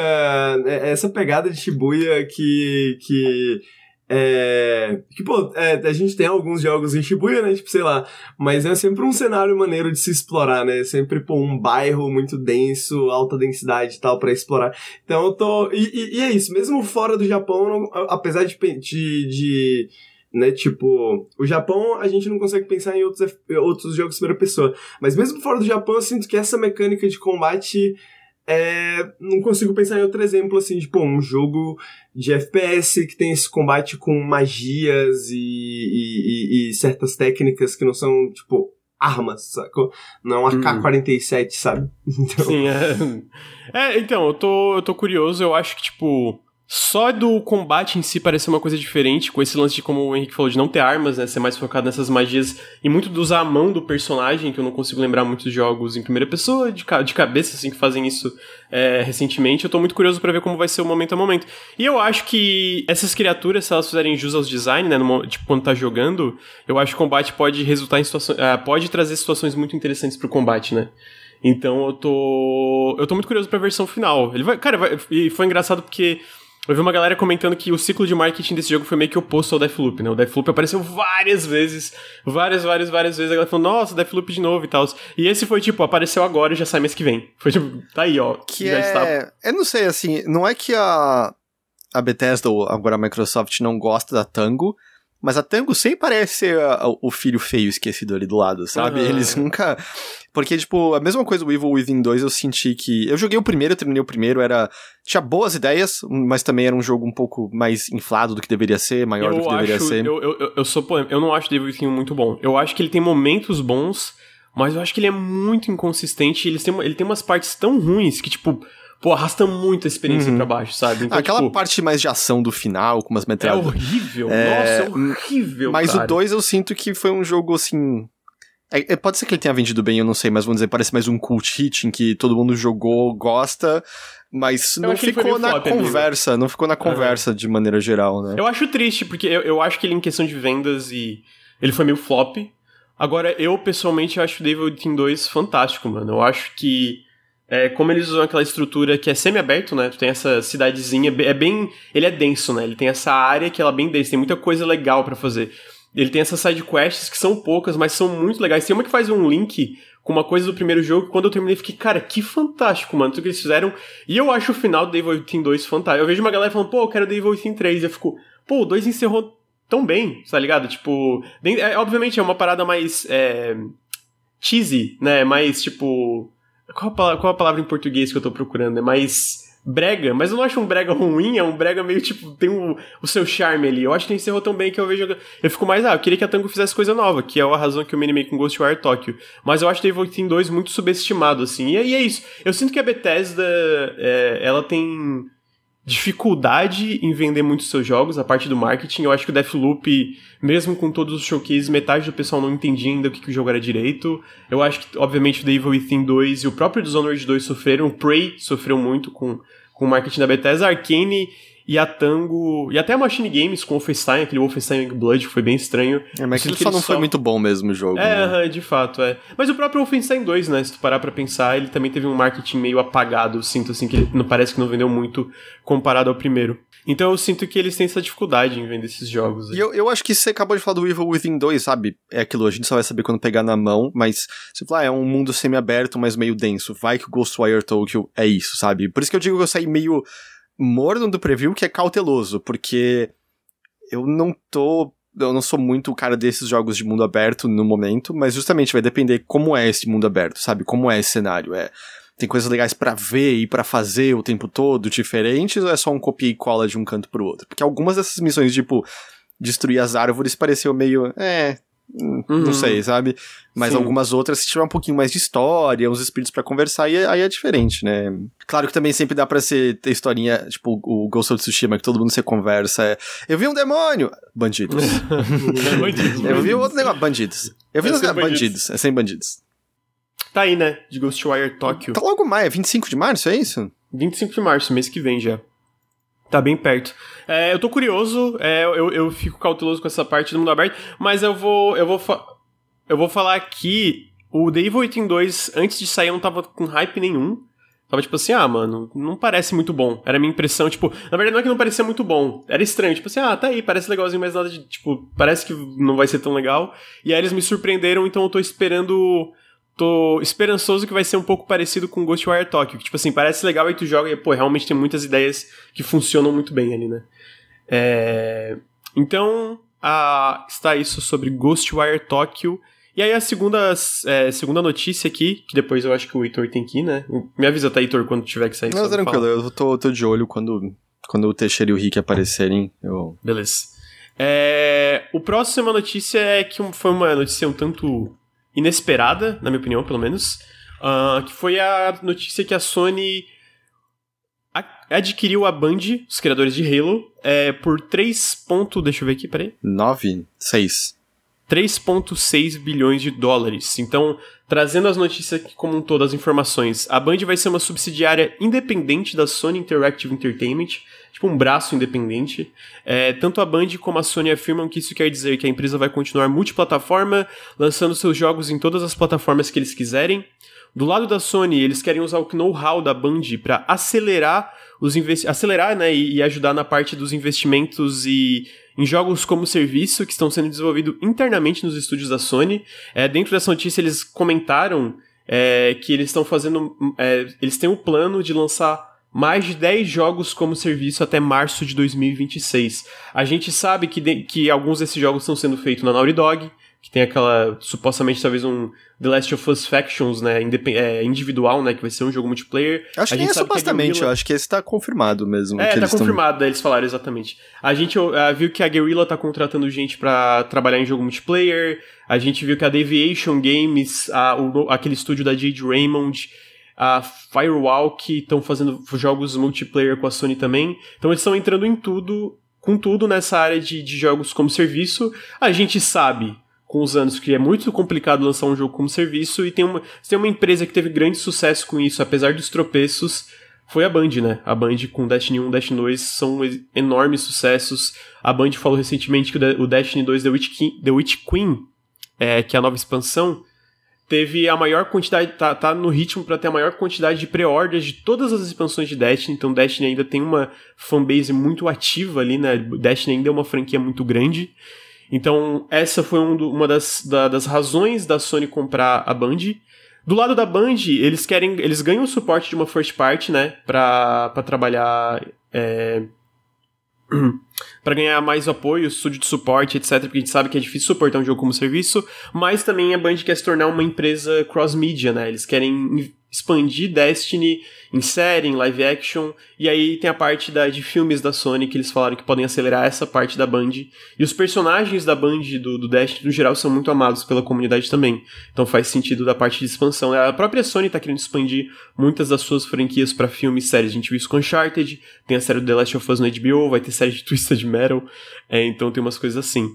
é, essa pegada de Shibuya que... que é, que, pô, é, a gente tem alguns jogos em Shibuya, né? Tipo, sei lá. Mas é sempre um cenário maneiro de se explorar, né? Sempre, pô, um bairro muito denso, alta densidade e tal para explorar. Então eu tô. E, e, e, é isso, mesmo fora do Japão, apesar de, de, de né? Tipo, o Japão a gente não consegue pensar em outros, outros jogos de primeira pessoa. Mas mesmo fora do Japão, eu sinto que essa mecânica de combate é, não consigo pensar em outro exemplo, assim, de, pô, um jogo de FPS que tem esse combate com magias e, e, e, e certas técnicas que não são, tipo, armas, sacou? Não é AK-47, sabe? Então... Sim, é... é. então, eu tô, eu tô curioso, eu acho que, tipo só do combate em si parecer uma coisa diferente, com esse lance de, como o Henrique falou, de não ter armas, né? Ser mais focado nessas magias e muito de usar a mão do personagem, que eu não consigo lembrar muitos jogos em primeira pessoa, de, de cabeça, assim, que fazem isso é, recentemente. Eu tô muito curioso para ver como vai ser o momento a momento. E eu acho que essas criaturas, se elas fizerem jus aos design, né? No, tipo, quando tá jogando, eu acho que o combate pode resultar em situações. Uh, pode trazer situações muito interessantes pro combate, né? Então eu tô. Eu tô muito curioso pra versão final. Ele vai. Cara, vai, e foi engraçado porque eu vi uma galera comentando que o ciclo de marketing desse jogo foi meio que oposto ao Deathloop, né? O Deathloop apareceu várias vezes, várias, várias, várias vezes. A galera falou, nossa, Deathloop de novo e tal. E esse foi tipo, apareceu agora e já sai mês que vem. Foi tipo, tá aí, ó. Que já é... está. Eu não sei, assim, não é que a, a Bethesda ou agora a Microsoft não gosta da Tango, mas a Tango sempre parece ser a, a, o filho feio esquecido ali do lado, sabe? Uhum. Eles nunca. Porque, tipo, a mesma coisa do Evil Within 2, eu senti que. Eu joguei o primeiro, eu terminei o primeiro, era. Tinha boas ideias, mas também era um jogo um pouco mais inflado do que deveria ser, maior eu do que deveria acho, ser. Eu, eu, eu sou Eu não acho o Evil Within muito bom. Eu acho que ele tem momentos bons, mas eu acho que ele é muito inconsistente. Ele tem, ele tem umas partes tão ruins que, tipo pô, arrasta muito a experiência uhum. pra baixo, sabe? Então, Aquela tipo, parte mais de ação do final, com umas metralhadas. É horrível, é... nossa, é horrível. Mas cara. o 2 eu sinto que foi um jogo assim. É, é, pode ser que ele tenha vendido bem, eu não sei, mas vamos dizer, parece mais um cult hit em que todo mundo jogou, gosta, mas não ficou na conversa, não ficou na conversa uhum. de maneira geral, né? Eu acho triste, porque eu, eu acho que ele, em questão de vendas, e ele foi meio flop. Agora, eu pessoalmente acho o Devil Team 2 fantástico, mano. Eu acho que é, como eles usam aquela estrutura que é semi-aberto, né? Tu tem essa cidadezinha, é bem. Ele é denso, né? Ele tem essa área que ela é bem densa, tem muita coisa legal para fazer. Ele tem essas side quests que são poucas, mas são muito legais. Tem uma que faz um link com uma coisa do primeiro jogo que quando eu terminei fiquei, cara, que fantástico, mano, tudo que eles fizeram. E eu acho o final do Devil Within 2 fantástico. Eu vejo uma galera falando, pô, eu quero Devil Within 3. E eu fico, pô, o 2 encerrou tão bem, tá ligado? Tipo, é, obviamente é uma parada mais é, cheesy, né? Mais, tipo qual a, qual a palavra em português que eu tô procurando? É mais brega, mas eu não acho um brega ruim, é um brega meio tipo, tem um, o seu charme ali. Eu acho que encerrou tão bem que eu vejo. Eu fico mais, ah, eu queria que a Tango fizesse coisa nova, que é a razão que eu me animei com Ghostwire Tokyo. Mas eu acho Devil Within 2 muito subestimado, assim. E, e é isso. Eu sinto que a Bethesda, é, ela tem dificuldade em vender muitos seus jogos, a parte do marketing. Eu acho que o Deathloop, mesmo com todos os showcases, metade do pessoal não entendia ainda o que, que o jogo era direito. Eu acho que, obviamente, o The Evil Within 2 e o próprio Dishonored 2 sofreram, o Prey sofreu muito com, com o marketing da Bethesda, Arkane e a Tango, e até a Machine Games com o Wolfenstein, aquele Wolfenstein Blood, que foi bem estranho. É, mas aquilo só não só... foi muito bom mesmo o jogo. É, né? de fato, é. Mas o próprio Wolfenstein 2, né, se tu parar pra pensar, ele também teve um marketing meio apagado, sinto assim, que ele não parece que não vendeu muito comparado ao primeiro. Então eu sinto que eles têm essa dificuldade em vender esses jogos. E eu, eu acho que você acabou de falar do Evil Within 2, sabe? É aquilo, a gente só vai saber quando pegar na mão, mas você fala, ah, é um mundo semi-aberto, mas meio denso. Vai que o Ghostwire Tokyo é isso, sabe? Por isso que eu digo que eu saí meio morno do preview que é cauteloso, porque eu não tô. Eu não sou muito o cara desses jogos de mundo aberto no momento, mas justamente vai depender como é esse mundo aberto, sabe? Como é esse cenário. É, tem coisas legais para ver e para fazer o tempo todo diferentes ou é só um copia e cola de um canto pro outro? Porque algumas dessas missões, tipo, destruir as árvores pareceu meio, é, Uhum. Não sei, sabe? Mas Sim. algumas outras, se tiver um pouquinho mais de história, uns espíritos para conversar, aí, é, aí, é diferente, né? Claro que também sempre dá pra ser, ter historinha, tipo o Ghost of Tsushima, que todo mundo se conversa. É, eu vi um demônio! Bandidos. bandidos eu vi outro negócio, bandidos. Eu vi é uns bandidos. bandidos. É sem bandidos. Tá aí, né? De Ghostwire Tokyo. Tá logo mais, é 25 de março, é isso? 25 de março, mês que vem já. Tá bem perto. É, eu tô curioso, é, eu, eu fico cauteloso com essa parte do mundo aberto, mas eu vou. Eu vou, eu vou falar aqui. O The Evil Within 2, antes de sair, eu não tava com hype nenhum. Tava tipo assim, ah, mano, não parece muito bom. Era a minha impressão, tipo, na verdade não é que não parecia muito bom. Era estranho, tipo assim, ah, tá aí, parece legalzinho, mas nada de, tipo, parece que não vai ser tão legal. E aí eles me surpreenderam, então eu tô esperando tô esperançoso que vai ser um pouco parecido com Ghostwire Tokyo, que tipo assim, parece legal e tu joga e, pô, realmente tem muitas ideias que funcionam muito bem ali, né? É... Então, a... está isso sobre Ghostwire Tokyo E aí a segunda, é, segunda notícia aqui, que depois eu acho que o Heitor tem que ir, né? Me avisa, tá, Heitor, quando tiver que sair. Não, tranquilo, eu tô, tô de olho quando, quando o Teixeira e o Rick aparecerem. Eu... Beleza. É, o próximo notícia é que foi uma notícia um tanto inesperada, na minha opinião, pelo menos. Uh, que foi a notícia que a Sony adquiriu a Band, os criadores de Halo, é, por 3. Ponto, deixa eu ver aqui, peraí. 9, 6. 3,6 bilhões de dólares. Então, trazendo as notícias como um todo, as informações, a Band vai ser uma subsidiária independente da Sony Interactive Entertainment, tipo um braço independente. É, tanto a Band como a Sony afirmam que isso quer dizer que a empresa vai continuar multiplataforma, lançando seus jogos em todas as plataformas que eles quiserem. Do lado da Sony, eles querem usar o know-how da Band para acelerar os acelerar, né, e ajudar na parte dos investimentos e em jogos como serviço que estão sendo desenvolvidos internamente nos estúdios da Sony. É, dentro dessa notícia eles comentaram é, que eles estão fazendo, é, eles têm o um plano de lançar mais de 10 jogos como serviço até março de 2026. A gente sabe que, de, que alguns desses jogos estão sendo feitos na Naughty Dog, que tem aquela, supostamente, talvez um The Last of Us Factions, né, é, individual, né, que vai ser um jogo multiplayer. Acho a que é supostamente, Guerrilla... eu acho que esse tá confirmado mesmo. É, tá confirmado, tão... eles falaram exatamente. A gente uh, viu que a Guerrilla tá contratando gente para trabalhar em jogo multiplayer, a gente viu que a Deviation Games, a, o, aquele estúdio da Jade Raymond, a Firewall, que estão fazendo jogos multiplayer com a Sony também. Então eles estão entrando em tudo, com tudo nessa área de, de jogos como serviço. A gente sabe com os anos que é muito complicado lançar um jogo como serviço e tem uma, tem uma empresa que teve grande sucesso com isso, apesar dos tropeços, foi a Band, né? A Band com Destiny 1 Destiny 2 são enormes sucessos. A Band falou recentemente que o Destiny 2 The Witch, King, The Witch Queen, é, que é a nova expansão, teve a maior quantidade, tá, tá no ritmo para ter a maior quantidade de pré-orders de todas as expansões de Destiny, então Destiny ainda tem uma fanbase muito ativa ali, né? Destiny ainda é uma franquia muito grande. Então, essa foi um do, uma das, da, das razões da Sony comprar a Band. Do lado da Band, eles querem. Eles ganham o suporte de uma first party, né? Pra, pra trabalhar. É, para ganhar mais apoio, estúdio de suporte, etc, porque a gente sabe que é difícil suportar um jogo como serviço, mas também a Band quer se tornar uma empresa cross-media, né? Eles querem expandir Destiny em série, em live action, e aí tem a parte da, de filmes da Sony que eles falaram que podem acelerar essa parte da Band. E os personagens da Band do, do Destiny, no geral, são muito amados pela comunidade também. Então faz sentido da parte de expansão. A própria Sony tá querendo expandir muitas das suas franquias para filmes e séries. A gente viu isso com Uncharted, tem a série do The Last of Us no HBO, vai ter série de Twisted Metal, é, então tem umas coisas assim.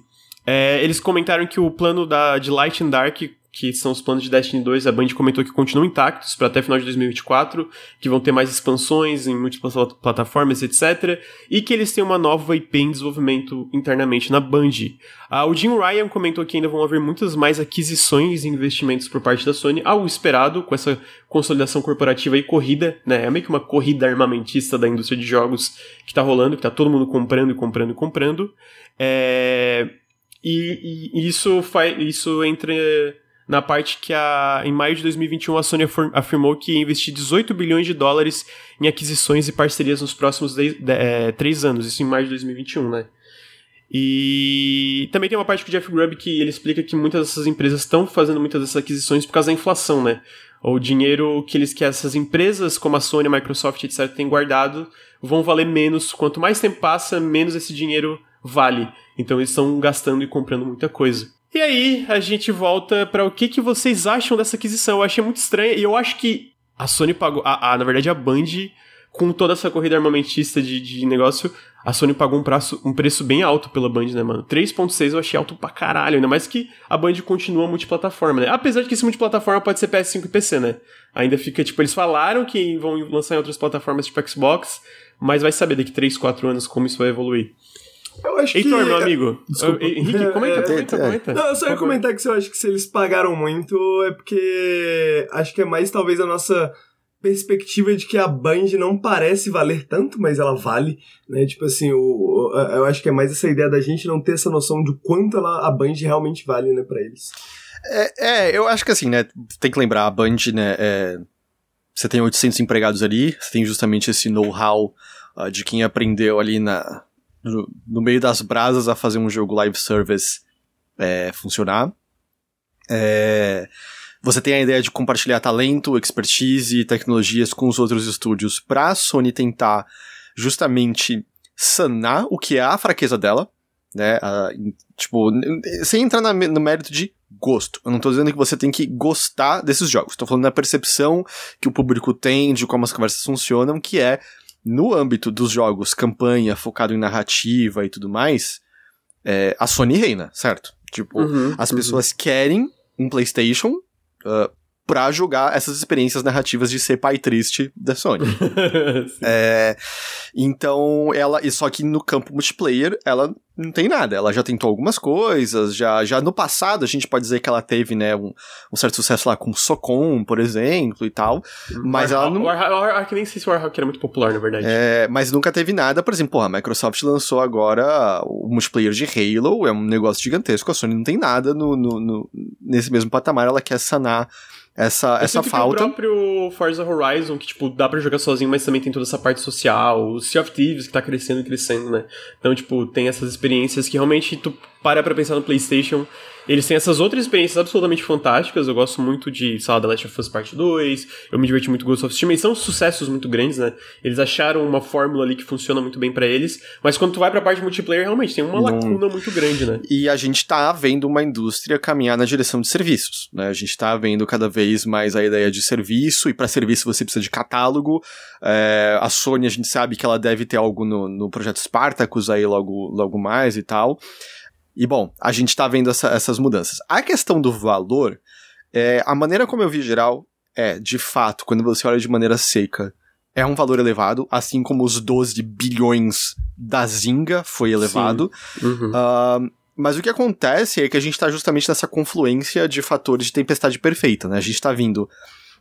É, eles comentaram que o plano da, de Light and Dark que são os planos de Destiny 2, a Band comentou que continuam intactos para até final de 2024, que vão ter mais expansões em múltiplas plataformas, etc. E que eles têm uma nova IP em desenvolvimento internamente na Band. Ah, o Jim Ryan comentou que ainda vão haver muitas mais aquisições e investimentos por parte da Sony, algo esperado com essa consolidação corporativa e corrida, né? É meio que uma corrida armamentista da indústria de jogos que está rolando, que está todo mundo comprando e comprando e comprando. É... E, e, isso faz isso entre na parte que a, em maio de 2021 a Sony afirmou que ia investir 18 bilhões de dólares em aquisições e parcerias nos próximos de, de, é, três anos, isso em maio de 2021, né? E também tem uma parte com o Jeff Grubb que ele explica que muitas dessas empresas estão fazendo muitas dessas aquisições por causa da inflação, né? O dinheiro que eles que essas empresas como a Sony, a Microsoft, etc, têm guardado vão valer menos. Quanto mais tempo passa, menos esse dinheiro vale. Então eles estão gastando e comprando muita coisa. E aí, a gente volta para o que, que vocês acham dessa aquisição. Eu achei muito estranho e eu acho que a Sony pagou. A, a, na verdade, a Band, com toda essa corrida armamentista de, de negócio, a Sony pagou um, prazo, um preço bem alto pela Band, né, mano? 3.6 eu achei alto pra caralho, ainda mais que a Band continua multiplataforma, né? Apesar de que esse multiplataforma pode ser PS5 e PC, né? Ainda fica, tipo, eles falaram que vão lançar em outras plataformas tipo Xbox, mas vai saber daqui 3, 4 anos como isso vai evoluir. Eu acho Heitor, que... meu amigo. Desculpa. Henrique, comenta, comenta, comenta. Não, eu só ia comentar que se eu acho que se eles pagaram muito é porque acho que é mais talvez a nossa perspectiva de que a Band não parece valer tanto, mas ela vale, né? Tipo assim, o, eu acho que é mais essa ideia da gente não ter essa noção de quanto ela, a Band realmente vale, né, pra eles. É, é, eu acho que assim, né, tem que lembrar, a Band, né, é, você tem 800 empregados ali, você tem justamente esse know-how uh, de quem aprendeu ali na, no, meio das brasas a fazer um jogo live service é, funcionar. É, você tem a ideia de compartilhar talento, expertise e tecnologias com os outros estúdios para a Sony tentar justamente sanar o que é a fraqueza dela, né? A, tipo, sem entrar na, no mérito de gosto. Eu não tô dizendo que você tem que gostar desses jogos. Tô falando da percepção que o público tem de como as conversas funcionam, que é no âmbito dos jogos campanha, focado em narrativa e tudo mais, é, a Sony reina, certo? Tipo, uhum, as uhum. pessoas querem um PlayStation uh, pra jogar essas experiências narrativas de ser pai triste da Sony. é, então, ela. E só que no campo multiplayer, ela não tem nada. Ela já tentou algumas coisas, já, já no passado a gente pode dizer que ela teve, né, um, um certo sucesso lá com Socom, por exemplo, e tal. Mas War, ela não. War, War, nem sei se o Warhawk era muito popular, na verdade. É, mas nunca teve nada. Por exemplo, a Microsoft lançou agora o multiplayer de Halo, é um negócio gigantesco. A Sony não tem nada no, no, no nesse mesmo patamar, ela quer sanar essa, essa falta. o próprio Forza Horizon, que, tipo, dá para jogar sozinho, mas também tem toda essa parte social. O Sea of Thieves, que tá crescendo e crescendo, né? Então, tipo, tem essas experiências que realmente tu para pra pensar no PlayStation eles têm essas outras experiências absolutamente fantásticas. Eu gosto muito de, sei lá, The Last of Us Part 2. Eu me diverti muito com Ghost of Tsushima. E são sucessos muito grandes, né? Eles acharam uma fórmula ali que funciona muito bem para eles. Mas quando tu vai pra parte multiplayer, realmente tem uma lacuna muito grande, né? E a gente tá vendo uma indústria caminhar na direção de serviços, né? A gente tá vendo cada vez mais a ideia de serviço. E para serviço você precisa de catálogo. É, a Sony, a gente sabe que ela deve ter algo no, no projeto Spartacus aí logo, logo mais e tal. E bom, a gente está vendo essa, essas mudanças. A questão do valor, é, a maneira como eu vi geral é, de fato, quando você olha de maneira seca, é um valor elevado, assim como os 12 bilhões da Zinga foi elevado. Uhum. Uh, mas o que acontece é que a gente está justamente nessa confluência de fatores de tempestade perfeita, né? A gente está vindo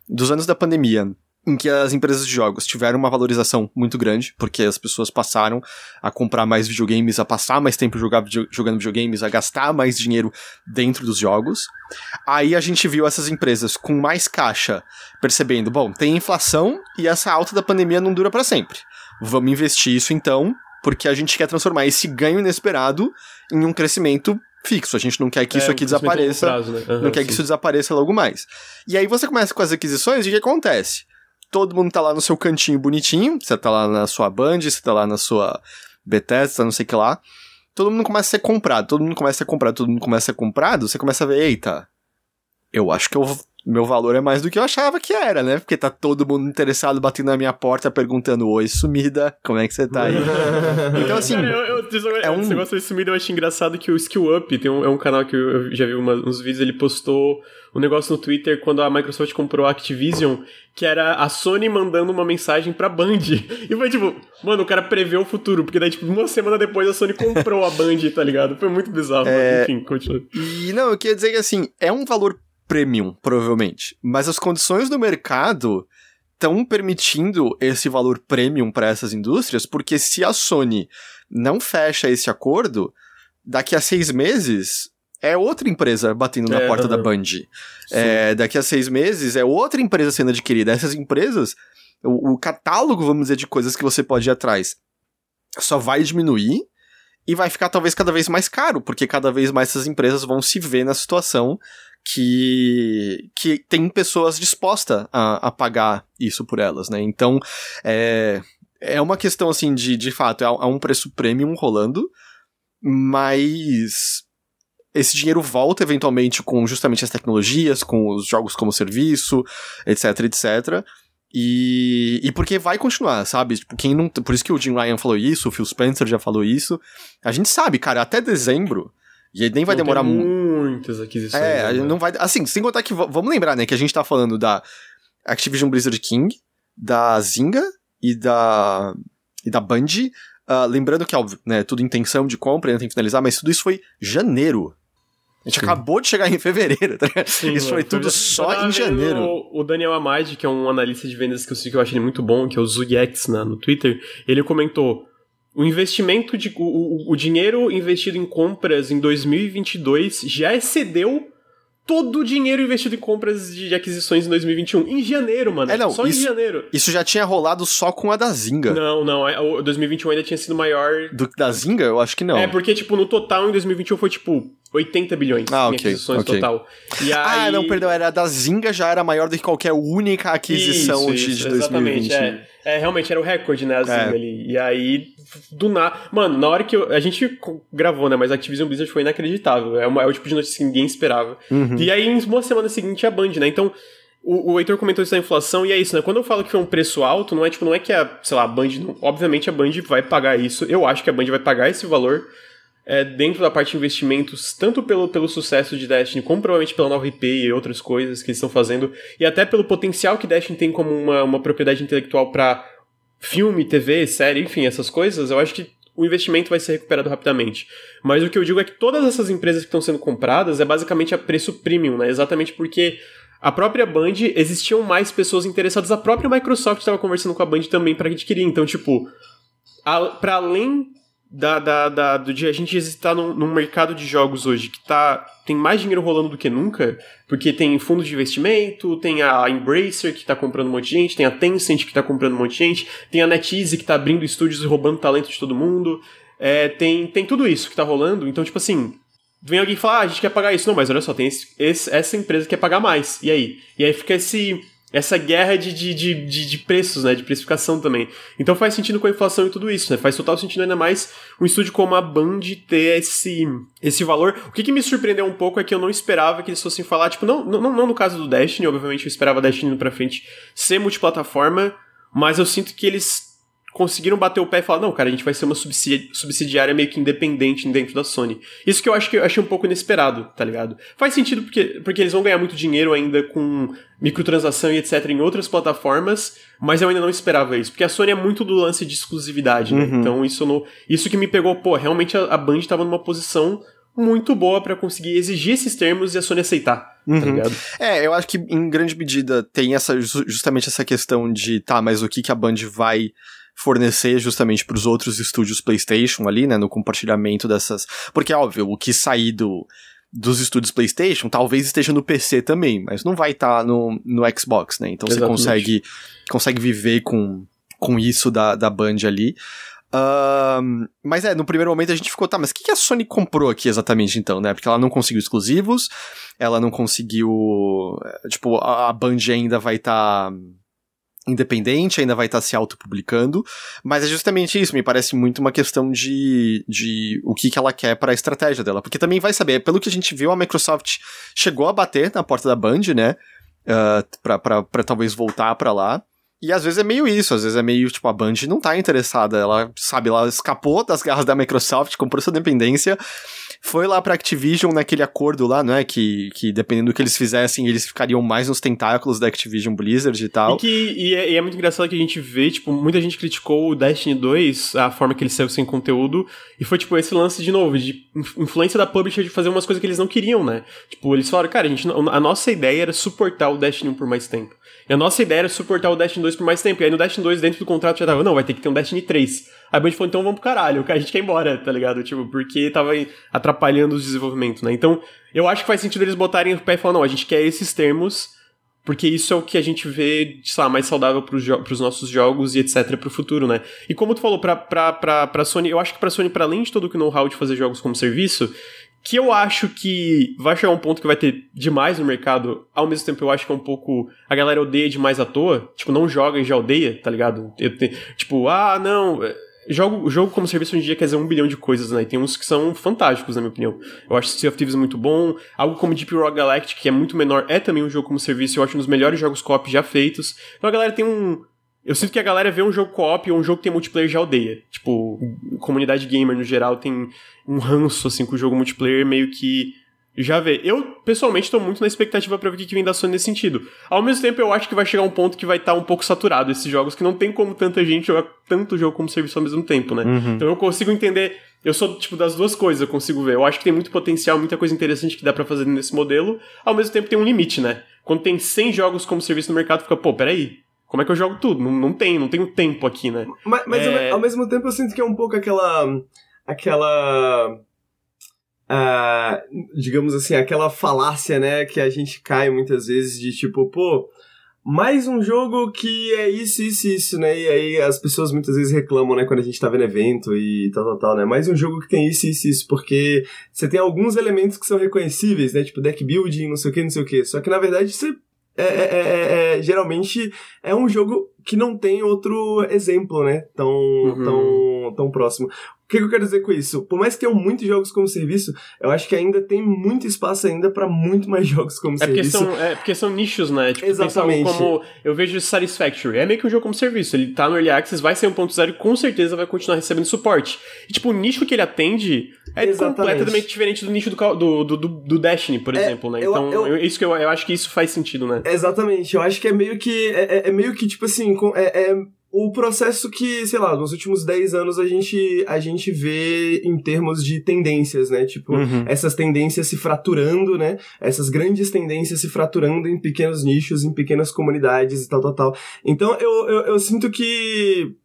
dos anos da pandemia, em que as empresas de jogos tiveram uma valorização muito grande, porque as pessoas passaram a comprar mais videogames, a passar mais tempo jogar, jogando videogames, a gastar mais dinheiro dentro dos jogos. Aí a gente viu essas empresas com mais caixa percebendo, bom, tem inflação e essa alta da pandemia não dura para sempre. Vamos investir isso então, porque a gente quer transformar esse ganho inesperado em um crescimento fixo. A gente não quer que é, isso aqui desapareça. Prazo, né? uhum, não quer sim. que isso desapareça logo mais. E aí você começa com as aquisições e o que acontece? Todo mundo tá lá no seu cantinho bonitinho, você tá lá na sua Band, você tá lá na sua Bethesda, não sei o que lá. Todo mundo começa a ser comprado, todo mundo começa a ser comprado, todo mundo começa a ser comprado, você começa a ver, eita, eu acho que eu meu valor é mais do que eu achava que era, né? Porque tá todo mundo interessado batendo na minha porta perguntando: Oi, sumida, como é que você tá aí? então, assim. Cara, eu, eu, é um... Esse negócio de sumida eu acho engraçado que o Skill Up tem um, é um canal que eu já vi uma, uns vídeos, ele postou um negócio no Twitter quando a Microsoft comprou a Activision, que era a Sony mandando uma mensagem pra Band. E foi tipo, mano, o cara prevê o futuro, porque daí, tipo, uma semana depois a Sony comprou a Band, tá ligado? Foi muito bizarro, é... enfim, continua. E não, eu queria dizer que assim, é um valor premium, provavelmente. Mas as condições do mercado estão permitindo esse valor premium para essas indústrias, porque se a Sony não fecha esse acordo, daqui a seis meses é outra empresa batendo na é, porta da Band. É, daqui a seis meses é outra empresa sendo adquirida. Essas empresas, o, o catálogo, vamos dizer, de coisas que você pode ir atrás só vai diminuir e vai ficar talvez cada vez mais caro, porque cada vez mais essas empresas vão se ver na situação que, que tem pessoas dispostas a, a pagar isso por elas, né? Então, é, é uma questão, assim, de, de fato, há, há um preço premium rolando, mas esse dinheiro volta eventualmente com justamente as tecnologias, com os jogos como serviço, etc, etc. E, e porque vai continuar, sabe? Tipo, quem não. Por isso que o Jim Ryan falou isso, o Phil Spencer já falou isso. A gente sabe, cara, até dezembro. E nem vai não demorar muito. Muitas aquisições. É, né? não vai. Assim, sem contar que. Vamos lembrar, né? Que a gente tá falando da Activision Blizzard King, da Zynga e da. e da Band. Uh, lembrando que, óbvio, né? Tudo intenção de compra, ainda tem que finalizar, mas tudo isso foi janeiro a gente Sim. acabou de chegar em fevereiro, tá Sim, Isso foi tudo só em janeiro. O, o Daniel Amadi, que é um analista de vendas que eu, que eu acho ele muito bom, que é o Zugex na, no Twitter, ele comentou: o investimento de. O, o, dinheiro investido em compras em 2022 já excedeu todo o dinheiro investido em compras de, de, aquisições em 2021. Em janeiro, mano. É, não, só isso, em janeiro. Isso já tinha rolado só com a da Zinga. Não, não. O 2021 ainda tinha sido maior. Do que da Zinga? Eu acho que não. É, porque, tipo, no total em 2021 foi, tipo, 80 bilhões ah, em okay, aquisições okay. total. E aí... Ah, não, perdão, era da Zynga já era maior do que qualquer única aquisição isso, de, isso, de 2020. É, é, realmente era o recorde, né, a Zynga é. ali. E aí, do nada. Mano, na hora que eu, a gente gravou, né, mas a Activision Blizzard foi inacreditável. É, uma, é o tipo de notícia que ninguém esperava. Uhum. E aí, em uma semana seguinte, a Band, né? Então. O, o Heitor comentou isso da inflação, e é isso, né? Quando eu falo que foi um preço alto, não é tipo, não é que a, sei lá, a Band. Não, obviamente a Band vai pagar isso. Eu acho que a Band vai pagar esse valor é, dentro da parte de investimentos, tanto pelo, pelo sucesso de Destiny, como provavelmente pela nova IP e outras coisas que eles estão fazendo, e até pelo potencial que Destiny tem como uma, uma propriedade intelectual para filme, TV, série, enfim, essas coisas, eu acho que o investimento vai ser recuperado rapidamente. Mas o que eu digo é que todas essas empresas que estão sendo compradas é basicamente a preço premium, né? Exatamente porque a própria Band existiam mais pessoas interessadas. A própria Microsoft estava conversando com a Band também para adquirir. Então, tipo, para além da, da, da, do de a gente estar num, num, mercado de jogos hoje que tá, tem mais dinheiro rolando do que nunca, porque tem fundo de investimento, tem a Embracer que está comprando um monte de gente, tem a Tencent que está comprando um monte de gente, tem a NetEase que está abrindo estúdios e roubando talento de todo mundo. É, tem, tem tudo isso que está rolando. Então, tipo assim, vem alguém falar, ah, a gente quer pagar isso. Não, mas olha só, tem esse, esse, essa empresa que quer pagar mais. E aí? E aí fica esse, essa guerra de, de, de, de, preços, né? De precificação também. Então faz sentido com a inflação e tudo isso, né? Faz total sentido ainda mais um estúdio como a Band ter esse, esse valor. O que, que me surpreendeu um pouco é que eu não esperava que eles fossem falar, tipo, não, não, não no caso do Destiny, obviamente eu esperava Destiny indo pra frente ser multiplataforma, mas eu sinto que eles conseguiram bater o pé e falar, não, cara, a gente vai ser uma subsidiária meio que independente dentro da Sony. Isso que eu acho que eu achei um pouco inesperado, tá ligado? Faz sentido porque, porque eles vão ganhar muito dinheiro ainda com microtransação e etc em outras plataformas, mas eu ainda não esperava isso, porque a Sony é muito do lance de exclusividade, né? Uhum. Então isso não, isso que me pegou, pô, realmente a, a Band estava numa posição muito boa para conseguir exigir esses termos e a Sony aceitar. Tá uhum. Tá ligado? É, eu acho que em grande medida tem essa justamente essa questão de, tá, mas o que que a Band vai fornecer justamente para os outros estúdios PlayStation ali, né, no compartilhamento dessas, porque é óbvio, o que sair do dos estúdios PlayStation talvez esteja no PC também, mas não vai estar tá no, no Xbox, né? Então Exatamente. você consegue consegue viver com com isso da, da Band ali. Uh, mas é, no primeiro momento a gente ficou, tá, mas o que, que a Sony comprou aqui exatamente então, né? Porque ela não conseguiu exclusivos, ela não conseguiu. Tipo, a, a Band ainda vai estar. Tá independente, ainda vai estar tá se autopublicando, mas é justamente isso, me parece muito uma questão de, de o que, que ela quer para a estratégia dela, porque também vai saber, pelo que a gente viu, a Microsoft chegou a bater na porta da Band, né, uh, pra, pra talvez voltar para lá, e às vezes é meio isso, às vezes é meio, tipo, a Band não tá interessada, ela, sabe, ela escapou das garras da Microsoft, comprou sua dependência, foi lá pra Activision naquele acordo lá, né? Que, que dependendo do que eles fizessem, eles ficariam mais nos tentáculos da Activision Blizzard e tal. E, que, e é, e é muito engraçado que a gente vê, tipo, muita gente criticou o Destiny 2, a forma que ele saiu sem conteúdo, e foi, tipo, esse lance de novo, de influência da publisher de fazer umas coisas que eles não queriam, né? Tipo, eles falaram, cara, a, gente, a nossa ideia era suportar o Destiny 1 por mais tempo. E a nossa ideia era suportar o Destiny 2 por mais tempo. E aí no Destiny 2, dentro do contrato, já tava, não, vai ter que ter um Destiny 3. Aí a Band falou, então vamos pro caralho, a gente quer ir embora, tá ligado? Tipo, porque tava atrapalhando o desenvolvimento, né? Então, eu acho que faz sentido eles botarem o pé e falar, não, a gente quer esses termos, porque isso é o que a gente vê, sei lá, mais saudável pros, pros nossos jogos e etc pro futuro, né? E como tu falou, pra, pra, pra, pra Sony, eu acho que pra Sony, além de todo o know-how de fazer jogos como serviço, que eu acho que vai chegar um ponto que vai ter demais no mercado, ao mesmo tempo eu acho que é um pouco. A galera odeia demais à toa, tipo, não joga e já odeia, tá ligado? Te, tipo, ah, não. É, jogo, jogo como serviço hoje em dia quer dizer um bilhão de coisas, né? E tem uns que são fantásticos, na minha opinião. Eu acho Sea of Thieves muito bom. Algo como Deep Rock Galactic, que é muito menor, é também um jogo como serviço. Eu acho um dos melhores jogos co-op já feitos. Então a galera tem um, eu sinto que a galera vê um jogo co-op ou um jogo que tem multiplayer já odeia. Tipo, comunidade gamer no geral tem um ranço, assim, com o jogo multiplayer meio que já vê. Eu, pessoalmente, tô muito na expectativa pra ver o que vem da Sony nesse sentido. Ao mesmo tempo, eu acho que vai chegar um ponto que vai estar tá um pouco saturado esses jogos, que não tem como tanta gente jogar tanto jogo como serviço ao mesmo tempo, né? Uhum. Então eu consigo entender. Eu sou, tipo, das duas coisas, eu consigo ver. Eu acho que tem muito potencial, muita coisa interessante que dá para fazer nesse modelo. Ao mesmo tempo, tem um limite, né? Quando tem 100 jogos como serviço no mercado, fica, pô, peraí como é que eu jogo tudo? Não, não tem, não tenho tempo aqui, né? Mas, mas é... ao, ao, mesmo tempo eu sinto que é um pouco aquela. aquela. Uh, digamos assim, aquela falácia, né, que a gente cai muitas vezes de tipo, pô, mais um jogo que é isso, isso, isso, né? E aí as pessoas muitas vezes reclamam, né, quando a gente tá vendo evento e tal, tal, tal, né? Mais um jogo que tem isso, isso, isso, porque você tem alguns elementos que são reconhecíveis, né? Tipo deck building, não sei o que, não sei o que. Só que na verdade você é, é, é, é, geralmente é um jogo que não tem outro exemplo, né? Tão, uhum. tão, tão próximo. O que, que, eu quero dizer com isso? Por mais que tenham muitos jogos como serviço, eu acho que ainda tem muito espaço ainda para muito mais jogos como é serviço. Porque são, é porque são nichos, né? Tipo, Exatamente. como eu vejo Satisfactory, é meio que um jogo como serviço. Ele tá no Early Access, vai ser 1.0 e com certeza vai continuar recebendo suporte. E, tipo, o nicho que ele atende é Exatamente. completamente diferente do nicho do, do, do, do Destiny, por é, exemplo, né? Então, eu, eu, isso que eu, eu acho que isso faz sentido, né? Exatamente. Eu acho que é meio que. É, é, é meio que, tipo assim, é, é o processo que, sei lá, nos últimos 10 anos a gente, a gente vê em termos de tendências, né? Tipo, uhum. essas tendências se fraturando, né? Essas grandes tendências se fraturando em pequenos nichos, em pequenas comunidades e tal, tal, tal. Então eu, eu, eu sinto que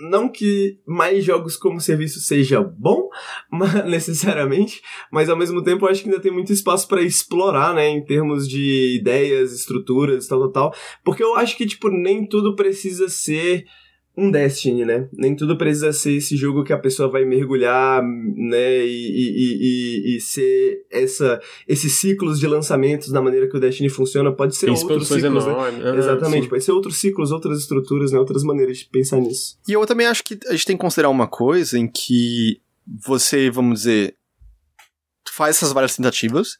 não que mais jogos como serviço seja bom, necessariamente, mas ao mesmo tempo acho que ainda tem muito espaço para explorar, né, em termos de ideias, estruturas, tal, tal, tal, porque eu acho que, tipo, nem tudo precisa ser um Destiny, né? Nem tudo precisa ser esse jogo que a pessoa vai mergulhar, né? E, e, e, e ser essa, esses ciclos de lançamentos da maneira que o Destiny funciona. Pode ser outros ciclos, né? Ah, Exatamente, sim. pode ser outros ciclos, outras estruturas, né? Outras maneiras de pensar nisso. E eu também acho que a gente tem que considerar uma coisa em que você, vamos dizer, faz essas várias tentativas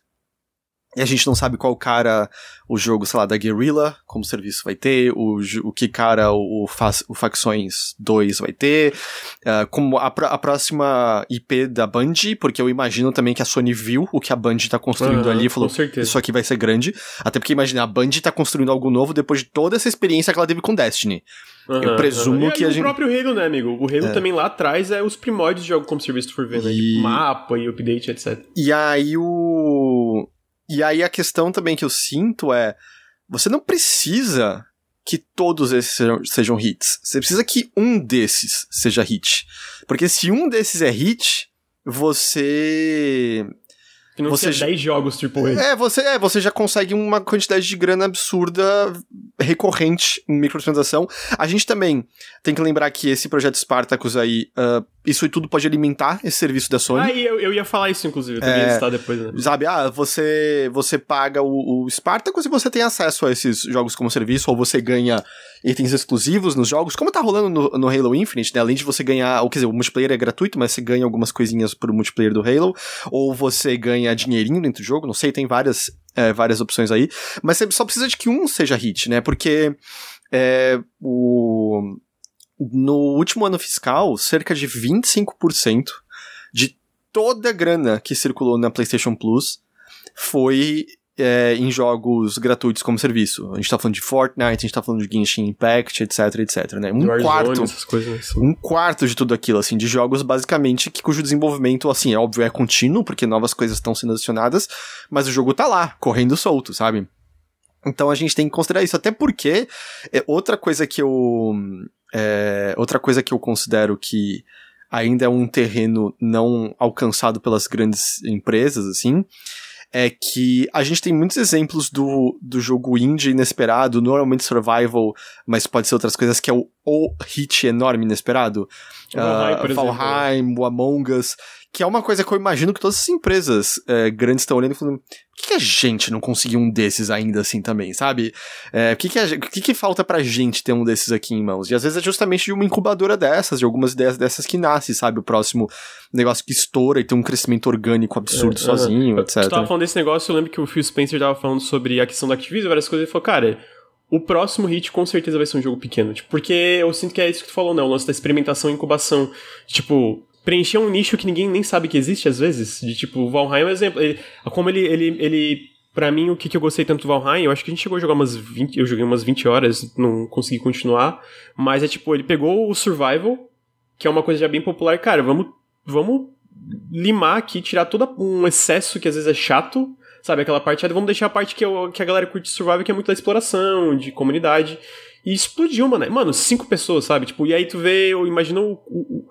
e a gente não sabe qual cara o jogo, sei lá, da Guerrilla, como serviço vai ter, o, o que cara o, o Facções 2 vai ter, uh, como a, a próxima IP da Band, porque eu imagino também que a Sony viu o que a Band tá construindo uhum, ali e falou, isso aqui vai ser grande. Até porque imagina, a Band tá construindo algo novo depois de toda essa experiência que ela teve com Destiny. Uhum, eu presumo uhum. que a gente. o próprio Halo, né, amigo? O Halo é. também lá atrás é os primórdios de jogo como serviço for ver, né? E... Tipo, mapa e update, etc. E aí o e aí a questão também que eu sinto é: você não precisa que todos esses sejam, sejam hits. Você precisa que um desses seja hit. Porque se um desses é hit, você você 10 jogos tipo. É, você, é, você já consegue uma quantidade de grana absurda recorrente em microtransação. A gente também tem que lembrar que esse projeto Spartacus aí, uh, isso tudo pode alimentar esse serviço da Sony. Ah, e eu, eu ia falar isso, inclusive, eu também é, depois, né? Sabe, ah, você, você paga o, o Spartacus e você tem acesso a esses jogos como serviço, ou você ganha itens exclusivos nos jogos, como tá rolando no, no Halo Infinite, né? Além de você ganhar, ou quer dizer, o multiplayer é gratuito, mas você ganha algumas coisinhas pro multiplayer do Halo, ou você ganha dinheirinho dentro do jogo, não sei, tem várias, é, várias opções aí, mas você só precisa de que um seja hit, né? Porque é, o, no último ano fiscal, cerca de 25% de toda a grana que circulou na PlayStation Plus foi é, em jogos gratuitos como serviço. A gente tá falando de Fortnite, a gente tá falando de Genshin Impact, etc, etc, né? Um Warzone, quarto, coisas, um quarto de tudo aquilo, assim, de jogos basicamente que, cujo desenvolvimento, assim, é óbvio, é contínuo, porque novas coisas estão sendo adicionadas, mas o jogo tá lá, correndo solto, sabe? Então a gente tem que considerar isso, até porque é outra coisa que eu é, outra coisa que eu considero que ainda é um terreno não alcançado pelas grandes empresas, assim, é que a gente tem muitos exemplos do, do jogo indie inesperado, normalmente survival, mas pode ser outras coisas, que é o, o hit enorme inesperado. O Valheim, uh, Valheim o Among Us, que é uma coisa que eu imagino que todas as empresas é, grandes estão olhando e falando, por que, que, a gente não conseguiu um desses ainda assim também, sabe? É, o que, que, a, o que, que falta pra gente ter um desses aqui em mãos? E às vezes é justamente de uma incubadora dessas, de algumas ideias dessas que nasce, sabe? O próximo negócio que estoura e tem um crescimento orgânico absurdo é, sozinho, uh, etc. Tu tava falando desse negócio, eu lembro que o Phil Spencer tava falando sobre a questão da Activision, várias coisas, ele falou, cara o próximo hit com certeza vai ser um jogo pequeno. Tipo, porque eu sinto que é isso que tu falou, né? O lance da experimentação e incubação. Tipo, preencher um nicho que ninguém nem sabe que existe às vezes. De tipo, o Valheim é um exemplo. Ele, como ele, ele, ele. Pra mim, o que, que eu gostei tanto do Valheim, eu acho que a gente chegou a jogar umas 20. Eu joguei umas 20 horas, não consegui continuar. Mas é tipo, ele pegou o Survival, que é uma coisa já bem popular. Cara, vamos. Vamos limar aqui, tirar todo um excesso que às vezes é chato. Sabe, aquela parte. Vamos deixar a parte que, eu, que a galera curte Survival, que é muito da exploração, de comunidade. E explodiu, mano. Mano, cinco pessoas, sabe? Tipo, e aí tu vê, eu imagino o, o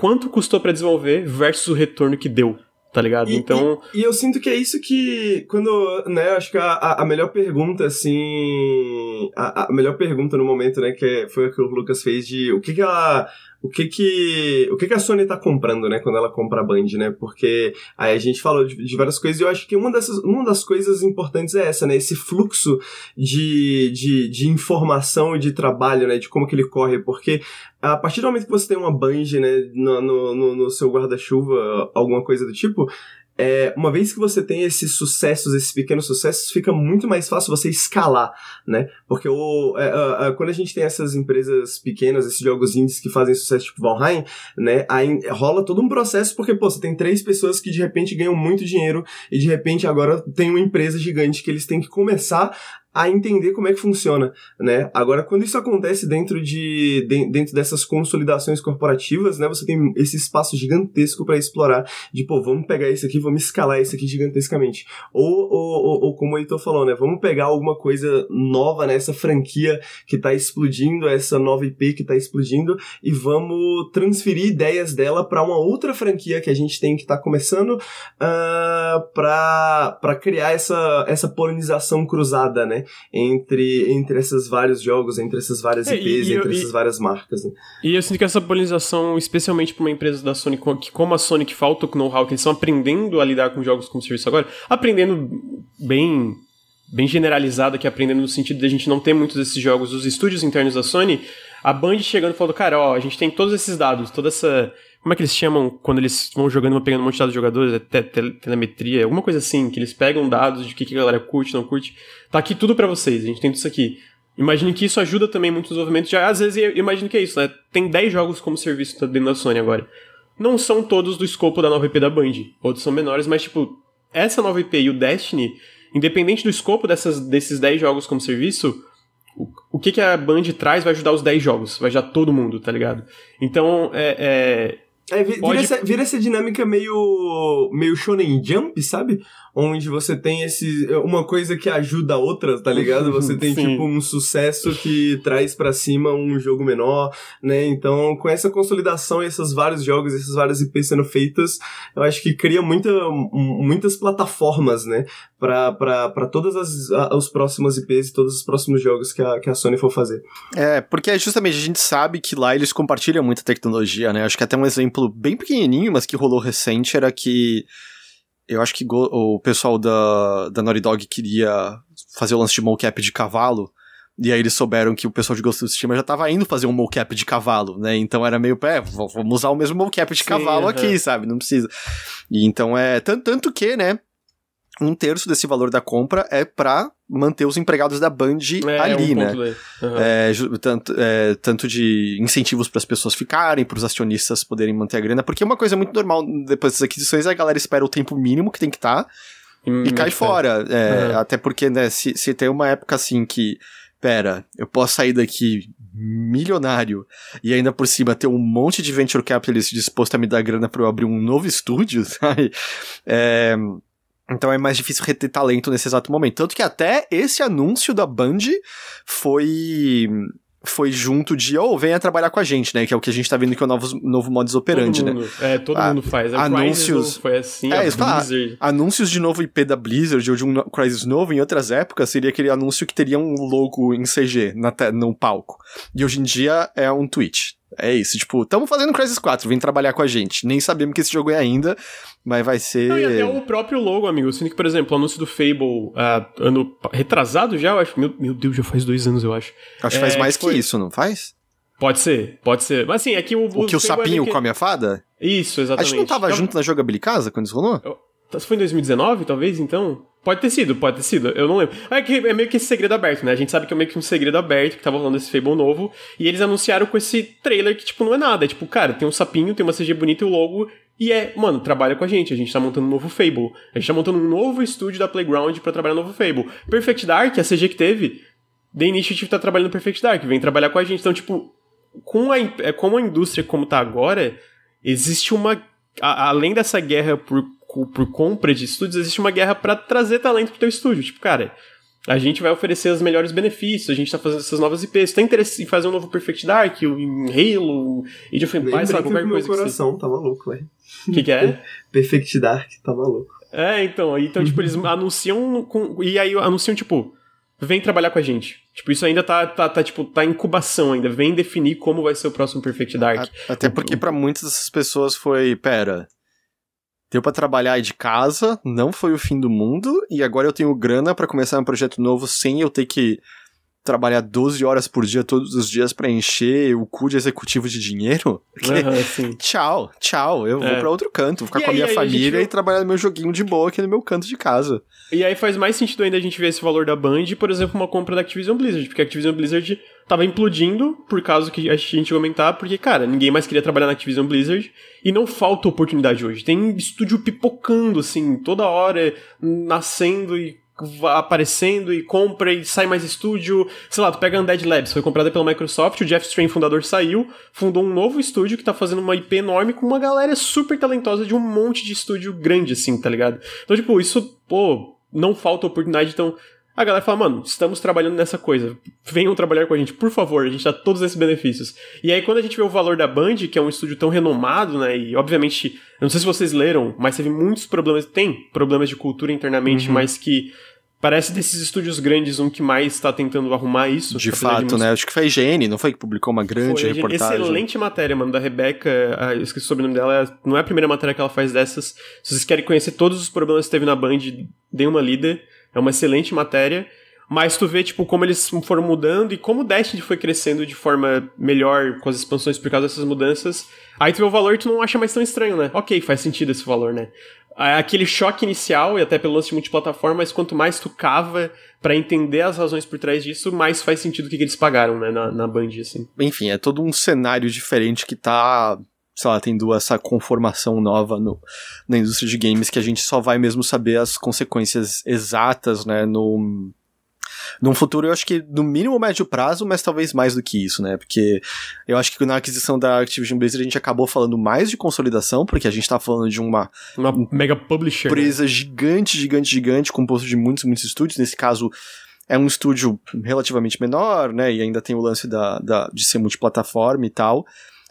quanto custou para desenvolver versus o retorno que deu. tá ligado? E, então. E, e, eu sinto que é isso que. Quando. Né, acho que a, a melhor pergunta, assim. A, a, melhor pergunta no momento, né, que foi o que o Lucas fez de o que, que ela o que que, o que que a Sony tá comprando, né, quando ela compra a Band, né? Porque aí a gente falou de, de, várias coisas e eu acho que uma dessas, uma das coisas importantes é essa, né? Esse fluxo de, de, de informação e de trabalho, né? De como que ele corre, porque a partir do momento que você tem uma Band, né, no, no, no seu guarda-chuva, alguma coisa do tipo, é, uma vez que você tem esses sucessos, esses pequenos sucessos, fica muito mais fácil você escalar, né? Porque o, é, quando a gente tem essas empresas pequenas, esses jogos indies que fazem sucesso tipo Valheim, né? Aí rola todo um processo, porque, pô, você tem três pessoas que de repente ganham muito dinheiro e de repente agora tem uma empresa gigante que eles têm que começar a entender como é que funciona, né? Agora, quando isso acontece dentro de, de dentro dessas consolidações corporativas, né? Você tem esse espaço gigantesco para explorar, de pô, vamos pegar esse aqui, vamos escalar esse aqui gigantescamente, ou, ou, ou, ou como o Heitor falou, né? Vamos pegar alguma coisa nova nessa franquia que tá explodindo, essa nova IP que tá explodindo, e vamos transferir ideias dela para uma outra franquia que a gente tem que tá começando uh, ah, para criar essa essa polinização cruzada, né? Entre, entre esses vários jogos, entre essas várias IPs, é, e, entre e, essas várias marcas. Né? E eu sinto que essa polinização, especialmente para uma empresa da Sony, que como a Sony que falta o know-how, que eles estão aprendendo a lidar com jogos como serviço agora, aprendendo bem bem generalizado aqui, aprendendo no sentido de a gente não ter muitos desses jogos dos estúdios internos da Sony, a Band chegando e falando, cara, ó, a gente tem todos esses dados, toda essa como é que eles chamam quando eles vão jogando, vão pegando um monte de dados de jogadores? É te te telemetria, alguma coisa assim, que eles pegam dados de o que, que a galera curte, não curte. Tá aqui tudo para vocês, a gente tem tudo isso aqui. Imagino que isso ajuda também muito no desenvolvimento. Já, às vezes, imagino que é isso, né? Tem 10 jogos como serviço dentro da Sony agora. Não são todos do escopo da nova IP da Band. Outros são menores, mas, tipo, essa nova IP e o Destiny, independente do escopo dessas, desses 10 jogos como serviço, o, o que, que a Band traz vai ajudar os 10 jogos, vai ajudar todo mundo, tá ligado? Então, é, é é, vira, Pode... essa, vira essa dinâmica meio, meio shonen jump, sabe? Onde você tem esse uma coisa que ajuda a outra, tá ligado? Você tem tipo um sucesso que traz para cima um jogo menor, né? Então, com essa consolidação e esses vários jogos, essas várias IPs sendo feitas, eu acho que cria muita, muitas plataformas, né? para todas as, as próximas IPs e todos os próximos jogos que a, que a Sony for fazer. É, porque justamente a gente sabe que lá eles compartilham muita tecnologia, né? Acho que até um exemplo bem pequenininho, mas que rolou recente, era que eu acho que o pessoal da, da Naughty Dog queria fazer o lance de mocap de cavalo. E aí eles souberam que o pessoal de Ghost of Tsushima já tava indo fazer um mocap de cavalo, né? Então era meio, é, vamos usar o mesmo mocap de Sim, cavalo aqui, sabe? Não precisa. E então é, tanto, tanto que, né, um terço desse valor da compra é pra manter os empregados da Band é, ali, um né? Uhum. É, tanto, é, tanto de incentivos para as pessoas ficarem, para os acionistas poderem manter a grana, porque uma coisa muito normal depois das aquisições é a galera espera o tempo mínimo que tem que estar tá, hum, e cai fora. Uhum. Até porque, né, se, se tem uma época assim que, pera, eu posso sair daqui milionário e ainda por cima ter um monte de venture capitalist disposto a me dar grana para eu abrir um novo estúdio, sabe? É então é mais difícil reter talento nesse exato momento. Tanto que até esse anúncio da Band foi foi junto de, ou oh, venha trabalhar com a gente, né? Que é o que a gente tá vendo que é o novo, novo modus operandi, né? Mundo, é, todo mundo faz. A anúncios. Foi assim, é, Blizzard. anúncios de novo IP da Blizzard ou de um Crysis novo em outras épocas seria aquele anúncio que teria um logo em CG na no palco. E hoje em dia é um tweet. É isso, tipo, estamos fazendo Crysis 4, vem trabalhar com a gente. Nem sabemos que esse jogo é ainda, mas vai ser. Não, e até o próprio logo, amigo. Sinto que, por exemplo, o anúncio do Fable, uh, ano retrasado já, eu acho. Meu, meu Deus, já faz dois anos, eu acho. Acho que faz é, mais que, que isso, não faz? Pode ser, pode ser. Mas assim, é que o. O, o que o sapinho que... come a fada? Isso, exatamente. A gente não tava então... junto na jogabilicasa quando isso rolou? Eu... Foi em 2019, talvez, então? Pode ter sido, pode ter sido, eu não lembro. É, que é meio que esse segredo aberto, né? A gente sabe que é meio que um segredo aberto que tava rolando esse Fable novo. E eles anunciaram com esse trailer que, tipo, não é nada. É tipo, cara, tem um sapinho, tem uma CG bonita e o logo. E é, mano, trabalha com a gente. A gente tá montando um novo Fable. A gente tá montando um novo estúdio da Playground para trabalhar no novo Fable. Perfect Dark, a CG que teve, The Initiative tá trabalhando no Perfect Dark, vem trabalhar com a gente. Então, tipo, com a, é, como a indústria como tá agora, existe uma. A, além dessa guerra por por compra de estúdios, existe uma guerra para trazer talento pro teu estúdio. Tipo, cara, a gente vai oferecer os melhores benefícios, a gente tá fazendo essas novas IPs. Tem interesse em fazer um novo Perfect Dark, em Halo, Age of Empires, sei lá, qualquer coisa meu coração, que tá maluco, velho. O que, que é? Perfect Dark, tá maluco. É, então, então, tipo, eles anunciam com, e aí anunciam, tipo, vem trabalhar com a gente. Tipo, isso ainda tá, tá, tá, tipo, tá em incubação ainda. Vem definir como vai ser o próximo Perfect Dark. Até porque para muitas dessas pessoas foi, pera, deu para trabalhar de casa, não foi o fim do mundo, e agora eu tenho grana para começar um projeto novo sem eu ter que trabalhar 12 horas por dia todos os dias para encher o cu de executivo de dinheiro? Uhum, tchau, tchau, eu é. vou para outro canto, vou ficar e com a minha família a e trabalhar no meu joguinho de boa aqui no meu canto de casa. E aí faz mais sentido ainda a gente ver esse valor da Band, por exemplo, uma compra da Activision Blizzard, porque a Activision Blizzard tava implodindo por causa que a gente comentar, porque, cara, ninguém mais queria trabalhar na Activision Blizzard e não falta oportunidade hoje. Tem estúdio pipocando, assim, toda hora, nascendo e aparecendo e compra e sai mais estúdio. Sei lá, tu pega a Undead Labs, foi comprada pela Microsoft, o Jeff Strain, fundador, saiu, fundou um novo estúdio que tá fazendo uma IP enorme com uma galera super talentosa de um monte de estúdio grande, assim, tá ligado? Então, tipo, isso, pô, não falta oportunidade, então a galera fala, mano, estamos trabalhando nessa coisa, venham trabalhar com a gente, por favor, a gente dá todos esses benefícios. E aí, quando a gente vê o valor da Band, que é um estúdio tão renomado, né, e obviamente, eu não sei se vocês leram, mas teve muitos problemas, tem problemas de cultura internamente, uhum. mas que Parece desses estúdios grandes um que mais está tentando arrumar isso. De fato, de né? Acho que foi a IGN, não foi que publicou uma grande foi, reportagem. Excelente matéria, mano, da Rebeca. Ah, eu esqueci o sobrenome dela. Não é a primeira matéria que ela faz dessas. Se vocês querem conhecer todos os problemas que teve na Band, dê uma lida. É uma excelente matéria. Mas tu vê, tipo, como eles foram mudando e como o Destiny foi crescendo de forma melhor com as expansões por causa dessas mudanças. Aí tu vê o valor e tu não acha mais tão estranho, né? Ok, faz sentido esse valor, né? aquele choque inicial, e até pelo lance de multiplataforma, mas quanto mais tu cava para entender as razões por trás disso, mais faz sentido o que, que eles pagaram, né, na, na Band, assim. Enfim, é todo um cenário diferente que tá sei lá, tendo essa conformação nova no, na indústria de games que a gente só vai mesmo saber as consequências exatas, né, no, num futuro, eu acho que no mínimo médio prazo, mas talvez mais do que isso, né? Porque eu acho que na aquisição da Activision Blizzard a gente acabou falando mais de consolidação, porque a gente tá falando de uma. Uma mega publisher. Né? Empresa né? gigante, gigante, gigante, composto de muitos, muitos estúdios. Nesse caso, é um estúdio relativamente menor, né? E ainda tem o lance da, da, de ser multiplataforma e tal.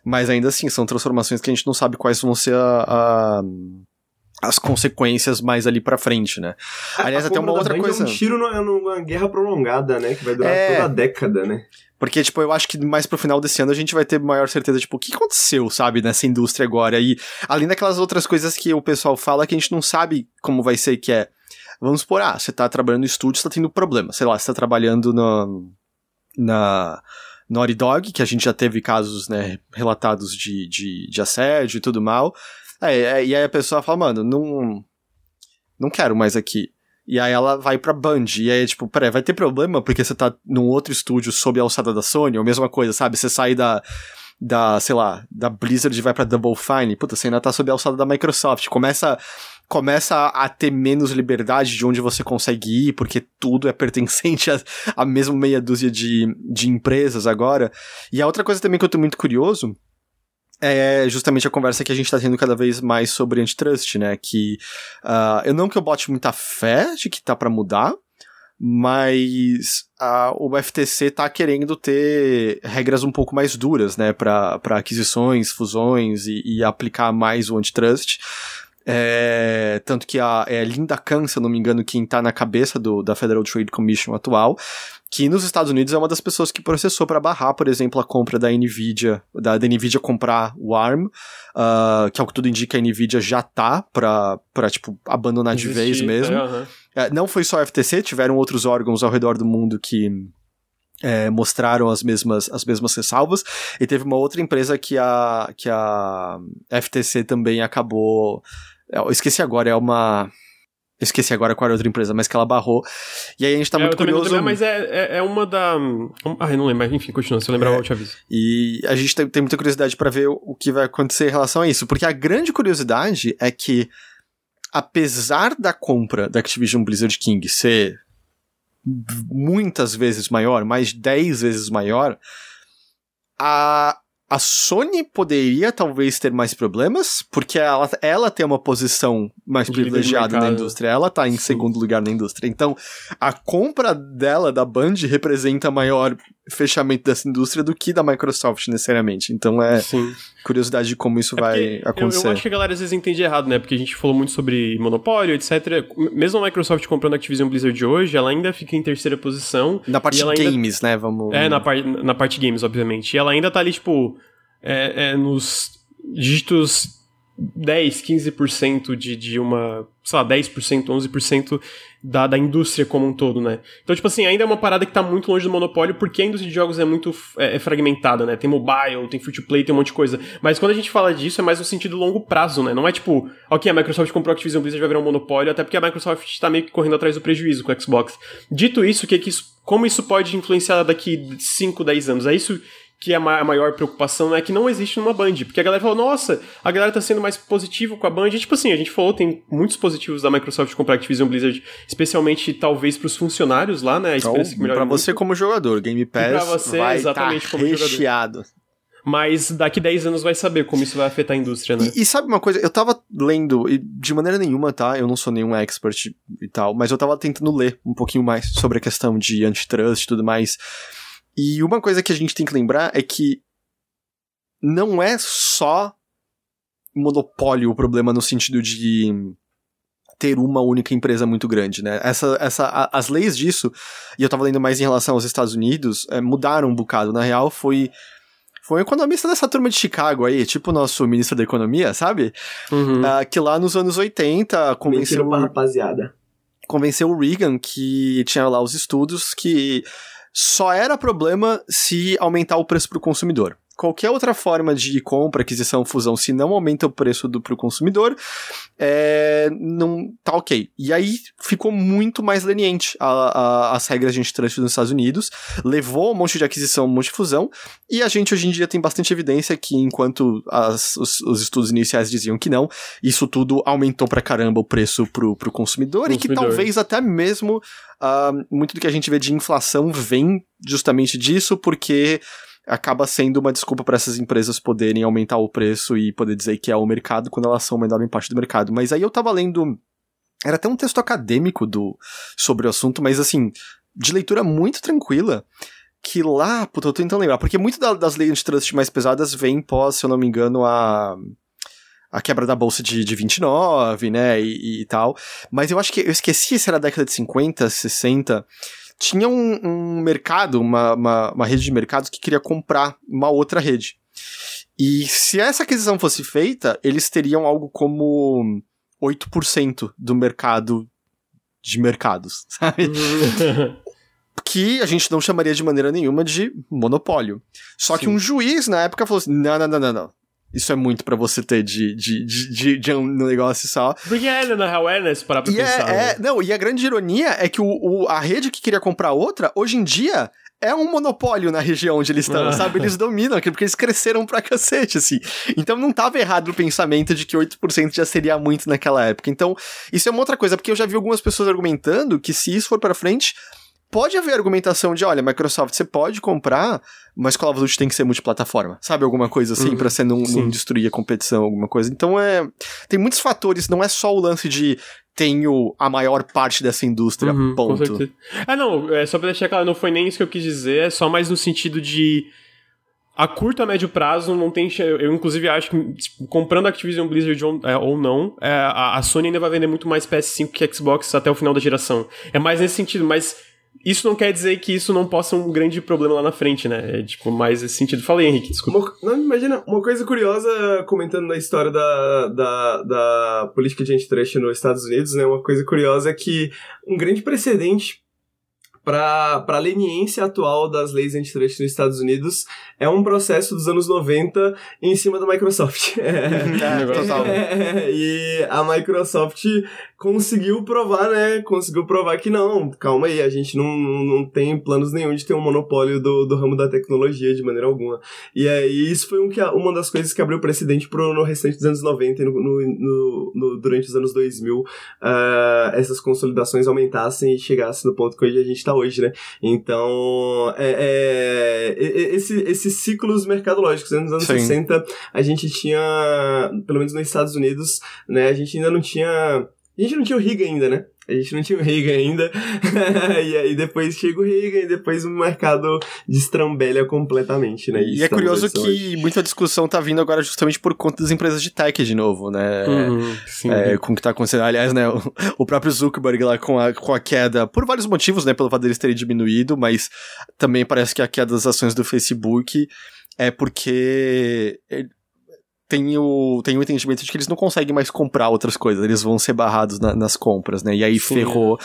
Mas ainda assim, são transformações que a gente não sabe quais vão ser a, a as consequências mais ali pra frente, né? Aliás, até uma outra coisa. É um tiro numa guerra prolongada, né? Que vai durar é... toda a década, né? Porque, tipo, eu acho que mais pro final desse ano a gente vai ter maior certeza, tipo, o que aconteceu, sabe, nessa indústria agora. E além daquelas outras coisas que o pessoal fala que a gente não sabe como vai ser, que é. Vamos supor, ah, você tá trabalhando no estúdio, você tá tendo problema. Sei lá, você tá trabalhando no, na Naughty Dog, que a gente já teve casos, né, relatados de, de, de assédio e tudo mal. É, é, e aí a pessoa fala, mano, não. Não quero mais aqui. E aí ela vai pra Band. E aí, tipo, peraí, vai ter problema porque você tá num outro estúdio sob a alçada da Sony? Ou mesma coisa, sabe? Você sai da. Da, sei lá, da Blizzard e vai pra Double Fine. Puta, você ainda tá sob a alçada da Microsoft. Começa começa a ter menos liberdade de onde você consegue ir, porque tudo é pertencente a, a mesma meia dúzia de, de empresas agora. E a outra coisa também que eu tô muito curioso é justamente a conversa que a gente está tendo cada vez mais sobre antitrust, né? Que uh, eu não que eu bote muita fé de que tá para mudar, mas uh, o FTC tá querendo ter regras um pouco mais duras, né? Para aquisições, fusões e, e aplicar mais o antitrust. É, tanto que a, é Linda Khan, se eu não me engano, quem tá na cabeça do, da Federal Trade Commission atual, que nos Estados Unidos é uma das pessoas que processou para barrar, por exemplo, a compra da Nvidia, da, da Nvidia comprar o ARM, uh, que ao que tudo indica a Nvidia já tá pra, pra tipo, abandonar Existir, de vez mesmo. É, uhum. é, não foi só a FTC, tiveram outros órgãos ao redor do mundo que é, mostraram as mesmas, as mesmas ressalvas, e teve uma outra empresa que a, que a FTC também acabou. Eu esqueci agora, é uma. Eu esqueci agora qual era a outra empresa, mas que ela barrou. E aí a gente tá é, muito curioso. Lembro, mas é, é, é, uma da. Ah, eu não lembro, mas enfim, continua. Se eu lembrar, é, eu te aviso. E a gente tem, tem muita curiosidade para ver o que vai acontecer em relação a isso. Porque a grande curiosidade é que, apesar da compra da Activision Blizzard King ser muitas vezes maior, mais 10 vezes maior, a, a Sony poderia talvez ter mais problemas, porque ela, ela tem uma posição mais privilegiada na indústria, ela tá em Sim. segundo lugar na indústria. Então, a compra dela, da Band, representa maior fechamento dessa indústria do que da Microsoft, necessariamente. Então, é Sim. curiosidade de como isso É vai porque eu- acontecer. Eu, acho que a galera às vezes entende errado, né? Porque a gente falou muito sobre monopólio, etc. Mesmo a Microsoft comprando a Activision Blizzard hoje, ela ainda fica em terceira posição. Na parte ela de ainda- games, né? Vamos. É, na, par na parte games, obviamente. E ela ainda tá ali, tipo, é, é, nos dígitos 10, 15% de, de uma, sei lá, 10%, 11% da, da indústria como um todo, né? Então, tipo assim, ainda é uma parada que tá muito longe do monopólio, porque a indústria de jogos é muito é, é fragmentada, né? Tem mobile, tem free to play, tem um monte de coisa. Mas quando a gente fala disso, é mais no sentido longo prazo, né? Não é tipo, ok, a Microsoft comprou a Activision Blizzard vai virar um monopólio, até porque a Microsoft tá meio que correndo atrás do prejuízo com o Xbox. Dito isso, o que que isso, como isso pode influenciar daqui 5, 10 anos? É isso que é a ma- a maior preocupação é que não existe numa Band. Porque a galera falou, nossa, a galera tá sendo mais positivo com a Band. E, tipo assim, a gente falou, tem muitos positivos da Microsoft comprar Activision Blizzard, especialmente talvez pros funcionários lá, né? A Então, experiência melhora pra muito. você como jogador, Game Pass pra você, vai exatamente, tá como jogador. recheado. Mas daqui 10 anos vai saber como isso vai afetar a indústria, né? E, e sabe uma coisa? Eu tava lendo, e de maneira nenhuma, tá? Eu não sou nenhum expert e tal, mas eu tava tentando ler um pouquinho mais sobre a questão de antitrust e tudo mais. E uma coisa que a gente tem que lembrar é que não é só monopólio o problema no sentido de ter uma única empresa muito grande, né? Essa, essa, a- as leis disso, e eu tava lendo mais em relação aos Estados Unidos, é, mudaram um bocado. Na real, foi foi um economista dessa turma de Chicago aí, tipo o nosso ministro da Economia, sabe? Uhum. Ah, que lá nos anos 80 convenceu, pra rapaziada. convenceu o Reagan que tinha lá os estudos que só era problema se aumentar o preço pro consumidor. Qualquer outra forma de compra, aquisição, fusão, se não aumenta o preço do pro consumidor, é, não tá ok. E aí ficou muito mais leniente a- a- as regras de antitrust nos Estados Unidos, levou um monte de aquisição, um monte de fusão, e a gente hoje em dia tem bastante evidência que enquanto as- os, os estudos iniciais diziam que não, isso tudo aumentou pra caramba o preço pro, pro consumidor, e que Consumidor. talvez até mesmo ah, muito do que a gente vê de inflação vem justamente disso, porque acaba sendo uma desculpa para essas empresas poderem aumentar o preço e poder dizer que é o mercado quando elas são o menor parte do mercado. Mas aí eu tava lendo. Era até um texto acadêmico do, sobre o assunto, mas assim, de leitura muito tranquila. Que lá, puta, eu tô tentando lembrar, porque muito da- das leis antitrust mais pesadas vem pós, se eu não me engano, a. A quebra da bolsa de, de 29, né, e, e tal. Mas eu acho que eu esqueci se era década de 50, 60 tinha um, um mercado, uma, uma, uma rede de mercados que queria comprar uma outra rede. E se essa aquisição fosse feita, eles teriam algo como 8% do mercado de mercados, sabe? Uhum. Que a gente não chamaria de maneira nenhuma de monopólio. Só que Sim. um juiz na época falou assim: não, não, não, não, não. Isso é muito pra você ter de, de, de, de, um negócio só. Porque é, na real, é, né? Se parar pra pensar. é, não, e a grande ironia é que o, a rede que queria comprar outra, hoje em dia, é um monopólio na região onde eles estão, Ah. sabe? Eles dominam aquilo, porque eles cresceram pra cacete, assim. Então não tava errado o pensamento de que 8% já seria muito naquela época. Então, isso é uma outra coisa, porque eu já vi algumas pessoas argumentando que se isso for pra frente, pode haver argumentação de, olha, Microsoft, você pode comprar, mas Call of Duty tem que ser multiplataforma, sabe? Alguma coisa assim, Uhum, pra você não, sim. não destruir a competição, alguma coisa. Então é. Tem muitos fatores, não é só o lance de tenho a maior parte dessa indústria, Uhum, ponto. Ah, não, é, só pra deixar claro, não foi nem isso que eu quis dizer, é só mais no sentido de. A curto a médio prazo não tem. Eu, inclusive, acho que tipo, comprando Activision Blizzard ou, é, ou não, é, a, a Sony ainda vai vender muito mais PS5 que Xbox até o final da geração. É mais nesse sentido, mas isso não quer dizer que isso não possa ser um grande problema lá na frente, né? É tipo, mais nesse sentido. Falei, Henrique, desculpa. Uma, não, imagina, uma coisa curiosa, comentando na história da, da, da política de antitrust nos Estados Unidos, né? Uma coisa curiosa é que um grande precedente para a leniência atual das leis antitrust nos Estados Unidos é um processo dos anos 90 em cima da Microsoft. É, total. É, e a Microsoft conseguiu provar, né? Conseguiu provar que não, calma aí, a gente não, não tem planos nenhum de ter um monopólio do, do ramo da tecnologia de maneira alguma. E aí, isso foi um que, uma das coisas que abriu precedente pro, no restante dos anos 90 e no, no, no- durante os anos 2000, ah, essas consolidações aumentassem e chegassem no ponto que hoje a gente tá hoje, né? Então, é, é, esse, esses ciclos mercadológicos, né? nos anos Sim. 60, a gente tinha, pelo menos nos Estados Unidos, né? A gente ainda não tinha. A gente não tinha o Riga ainda, né? A gente não tinha o Reagan ainda. e aí depois chega o Reagan e depois o mercado destrambelha completamente, né? E, e é curioso que hoje. muita discussão tá vindo agora justamente por conta das empresas de tech de novo, né? Uhum, sim. É, com o que tá acontecendo. Aliás, né, o, o, próprio Zuckerberg lá com a, com a queda, por vários motivos, né? Pelo fato deles terem diminuído, mas também parece que a queda das ações do Facebook é porque tem o, tem o entendimento de que eles não conseguem mais comprar outras coisas, eles vão ser barrados na, nas compras, né? E aí Sim. ferrou.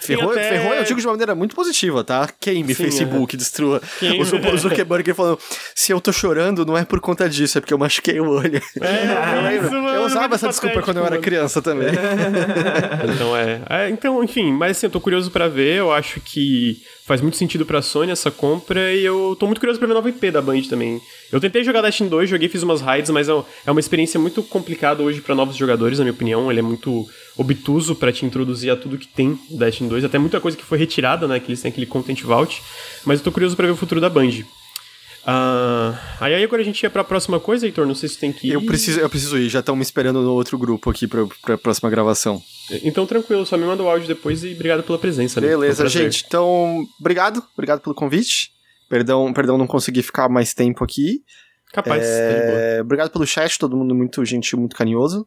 Ferrou, até... ferrou, eu digo de uma maneira muito positiva, tá? Queime Sim, Facebook, é. destrua. Queime. O, Zuckerberg falou: se eu tô chorando, não é por conta disso, é porque eu machuquei o olho. É, eu, mano, eu usava essa desculpa quando eu era criança também. então é. é. Então, enfim, mas assim, eu tô curioso para ver, eu acho que faz muito sentido pra Sony essa compra e eu tô muito curioso pra ver a nova IP da Band também. Eu tentei jogar Destiny 2, joguei, fiz umas raids, mas é, é uma experiência muito complicada hoje para novos jogadores, na minha opinião. Ele é muito obtuso para te introduzir a tudo que tem Destiny 2, até muita coisa que foi retirada, né, que eles têm aquele Content Vault, mas eu tô curioso para ver o futuro da Band. Uh, aí agora a gente ia pra próxima coisa, Heitor, não sei se tem que ir. Eu preciso, eu preciso ir, já estão me esperando no outro grupo aqui pra, pra próxima gravação. Então tranquilo, só me manda o áudio depois e obrigado pela presença. Né? Beleza, né? gente, então obrigado, obrigado pelo convite. Perdão, perdão não consegui ficar mais tempo aqui. Capaz, é... tá Obrigado pelo chat, todo mundo muito gentil, muito carinhoso.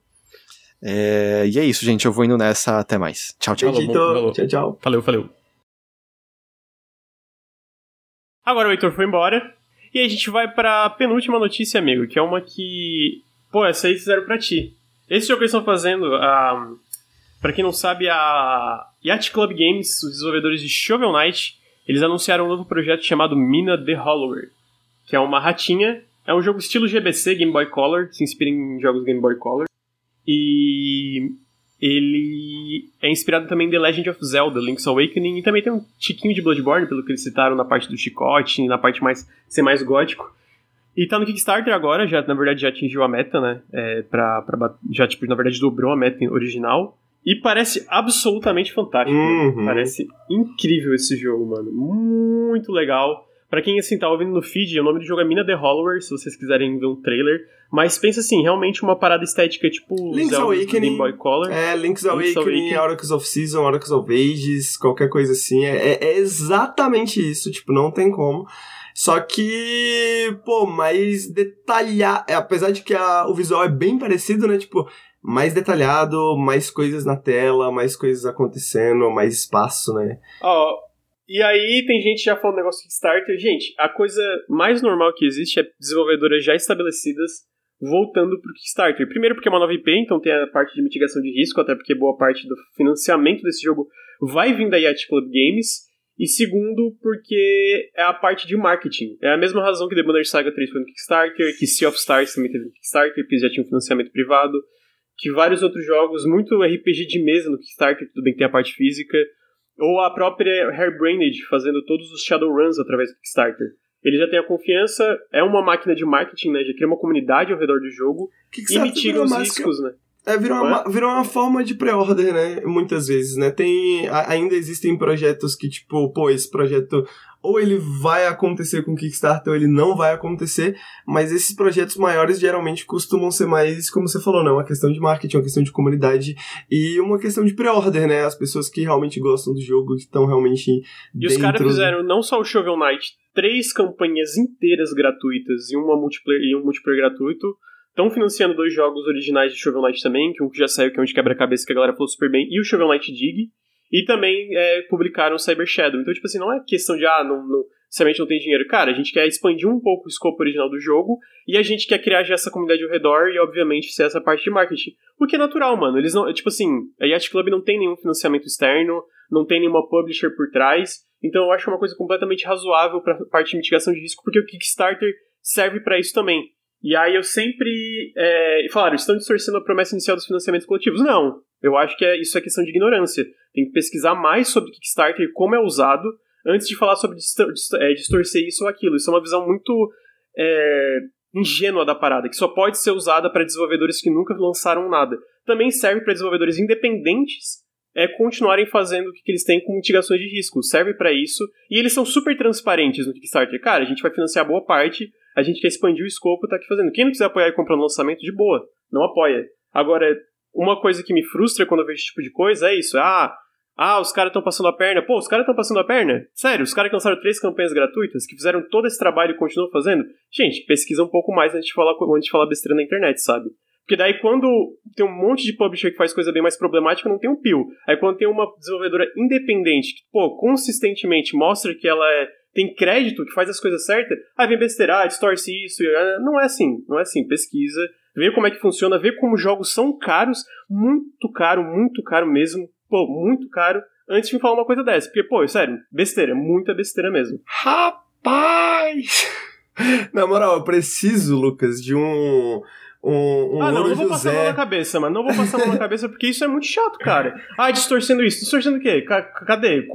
É... E é isso, gente, eu vou indo nessa, até mais. Tchau, tchau. Falou, tchau, tchau. Valeu, valeu. Agora o Heitor foi embora. E a gente vai pra penúltima notícia, amigo, que é uma que. Pô, essa aí fizeram pra ti. Esse jogo que eles estão fazendo, um, pra quem não sabe, a Yacht Club Games, os desenvolvedores de Shovel Knight, eles anunciaram um novo projeto chamado Mina the Hollower, que é uma ratinha. É um jogo estilo GBC, Game Boy Color, se inspira em jogos Game Boy Color. E ele é inspirado também em The Legend of Zelda, Link's Awakening, e também tem um tiquinho de Bloodborne, pelo que eles citaram na parte do chicote, na parte mais ser mais gótico. E tá no Kickstarter agora, já na verdade já atingiu a meta, né? É, pra, pra, já, tipo, na verdade dobrou a meta original. E parece absolutamente fantástico. Uhum. Parece incrível esse jogo, mano. Muito legal. Para quem assim tá ouvindo no feed, o nome do jogo é Mina the Hollower, se vocês quiserem ver um trailer. Mas pensa assim, realmente uma parada estética tipo Link's Awakening, Game Boy Color. É, Link's, Link's Awakening, Awakening, Oracles of Season, Oracles of Ages, qualquer coisa assim. É, é, é exatamente isso, tipo, não tem como. Só que, pô, mais detalhado. É, apesar de que a, o visual é bem parecido, né? Tipo, mais detalhado, mais coisas na tela, mais coisas acontecendo, mais espaço, né? Ó, oh, e aí tem gente já falando negócio Kickstarter. Gente, a coisa mais normal que existe é desenvolvedoras já estabelecidas voltando para o Kickstarter. Primeiro porque é uma nova IP, então tem a parte de mitigação de risco, até porque boa parte do financiamento desse jogo vai vir da Yacht Club Games. E segundo, porque é a parte de marketing. É a mesma razão que The Banner Saga 3 foi no Kickstarter, que Sea of Stars também teve no Kickstarter, porque já tinha um financiamento privado, que vários outros jogos, muito RPG de mesa no Kickstarter, tudo bem que tem a parte física, ou a própria Hairbrained fazendo todos os Shadowruns através do Kickstarter ele já tem a confiança, é uma máquina de marketing, né? Já cria uma comunidade ao redor do jogo e mitiga os riscos, né? É, virou uma, virou uma forma de pré-order, né? Muitas vezes, né? Tem, ainda existem projetos que, tipo, pô, esse projeto ou ele vai acontecer com o Kickstarter ou ele não vai acontecer, mas esses projetos maiores geralmente costumam ser mais, como você falou, né? Uma questão de marketing, uma questão de comunidade e uma questão de pré-order, né? As pessoas que realmente gostam do jogo, que estão realmente E os caras fizeram não só o Shovel Knight, três campanhas inteiras gratuitas e, uma multiplayer, e um multiplayer gratuito, Estão financiando dois jogos originais de Shovel Knight também, que um que já saiu, que é um de quebra-cabeça que a galera falou super bem, e o Shovel Knight Dig. E também é, publicaram Cyber Shadow. Então, tipo assim, não é questão de, ah, não, não, necessariamente não tem dinheiro. Cara, a gente quer expandir um pouco o escopo original do jogo e a gente quer criar já essa comunidade ao redor e, obviamente, ser essa parte de marketing. O que é natural, mano. Eles não, tipo assim, a Yacht Club não tem nenhum financiamento externo, não tem nenhuma publisher por trás. Então, eu acho uma coisa completamente razoável pra parte de mitigação de risco, porque o Kickstarter serve para isso também. E aí eu sempre. É, falaram, estão distorcendo a promessa inicial dos financiamentos coletivos. Não. Eu acho que é, isso é questão de ignorância. Tem que pesquisar mais sobre Kickstarter e como é usado antes de falar sobre é, distorcer isso ou aquilo. Isso é uma visão muito é, ingênua da parada, que só pode ser usada para desenvolvedores que nunca lançaram nada. Também serve para desenvolvedores independentes é continuarem fazendo o que, que eles têm com mitigações de risco. Serve para isso. E eles são super transparentes no Kickstarter. Cara, a gente vai financiar boa parte, a gente quer expandir o escopo, tá aqui fazendo. Quem não quiser apoiar e comprar no lançamento, de boa. Não apoia. Agora, uma coisa que me frustra quando eu vejo esse tipo de coisa é isso. Ah, ah, os caras estão passando a perna. Pô, os caras estão passando a perna? Sério, os caras que lançaram três campanhas gratuitas, que fizeram todo esse trabalho e continuam fazendo? Gente, pesquisa um pouco mais antes de falar, antes de falar besteira na internet, sabe? Porque daí quando tem um monte de publisher que faz coisa bem mais problemática, não tem um pio. Aí quando tem uma desenvolvedora independente que, pô, consistentemente mostra que ela é, tem crédito, que faz as coisas certas, aí vem besteira, ah, distorce isso. Ah, não é assim, não é assim. Pesquisa, vê como é que funciona, vê como jogos são caros, muito caro, muito caro mesmo, pô, muito caro, antes de me falar uma coisa dessa. Porque, pô, sério, besteira, muita besteira mesmo. Rapaz! Na moral, eu preciso, Lucas, de um um, um ah, não, não vou passar a mão na cabeça, mano. Não vou passar a mão na cabeça porque isso é muito chato, cara. Ah, distorcendo isso. Distorcendo o quê? cadê?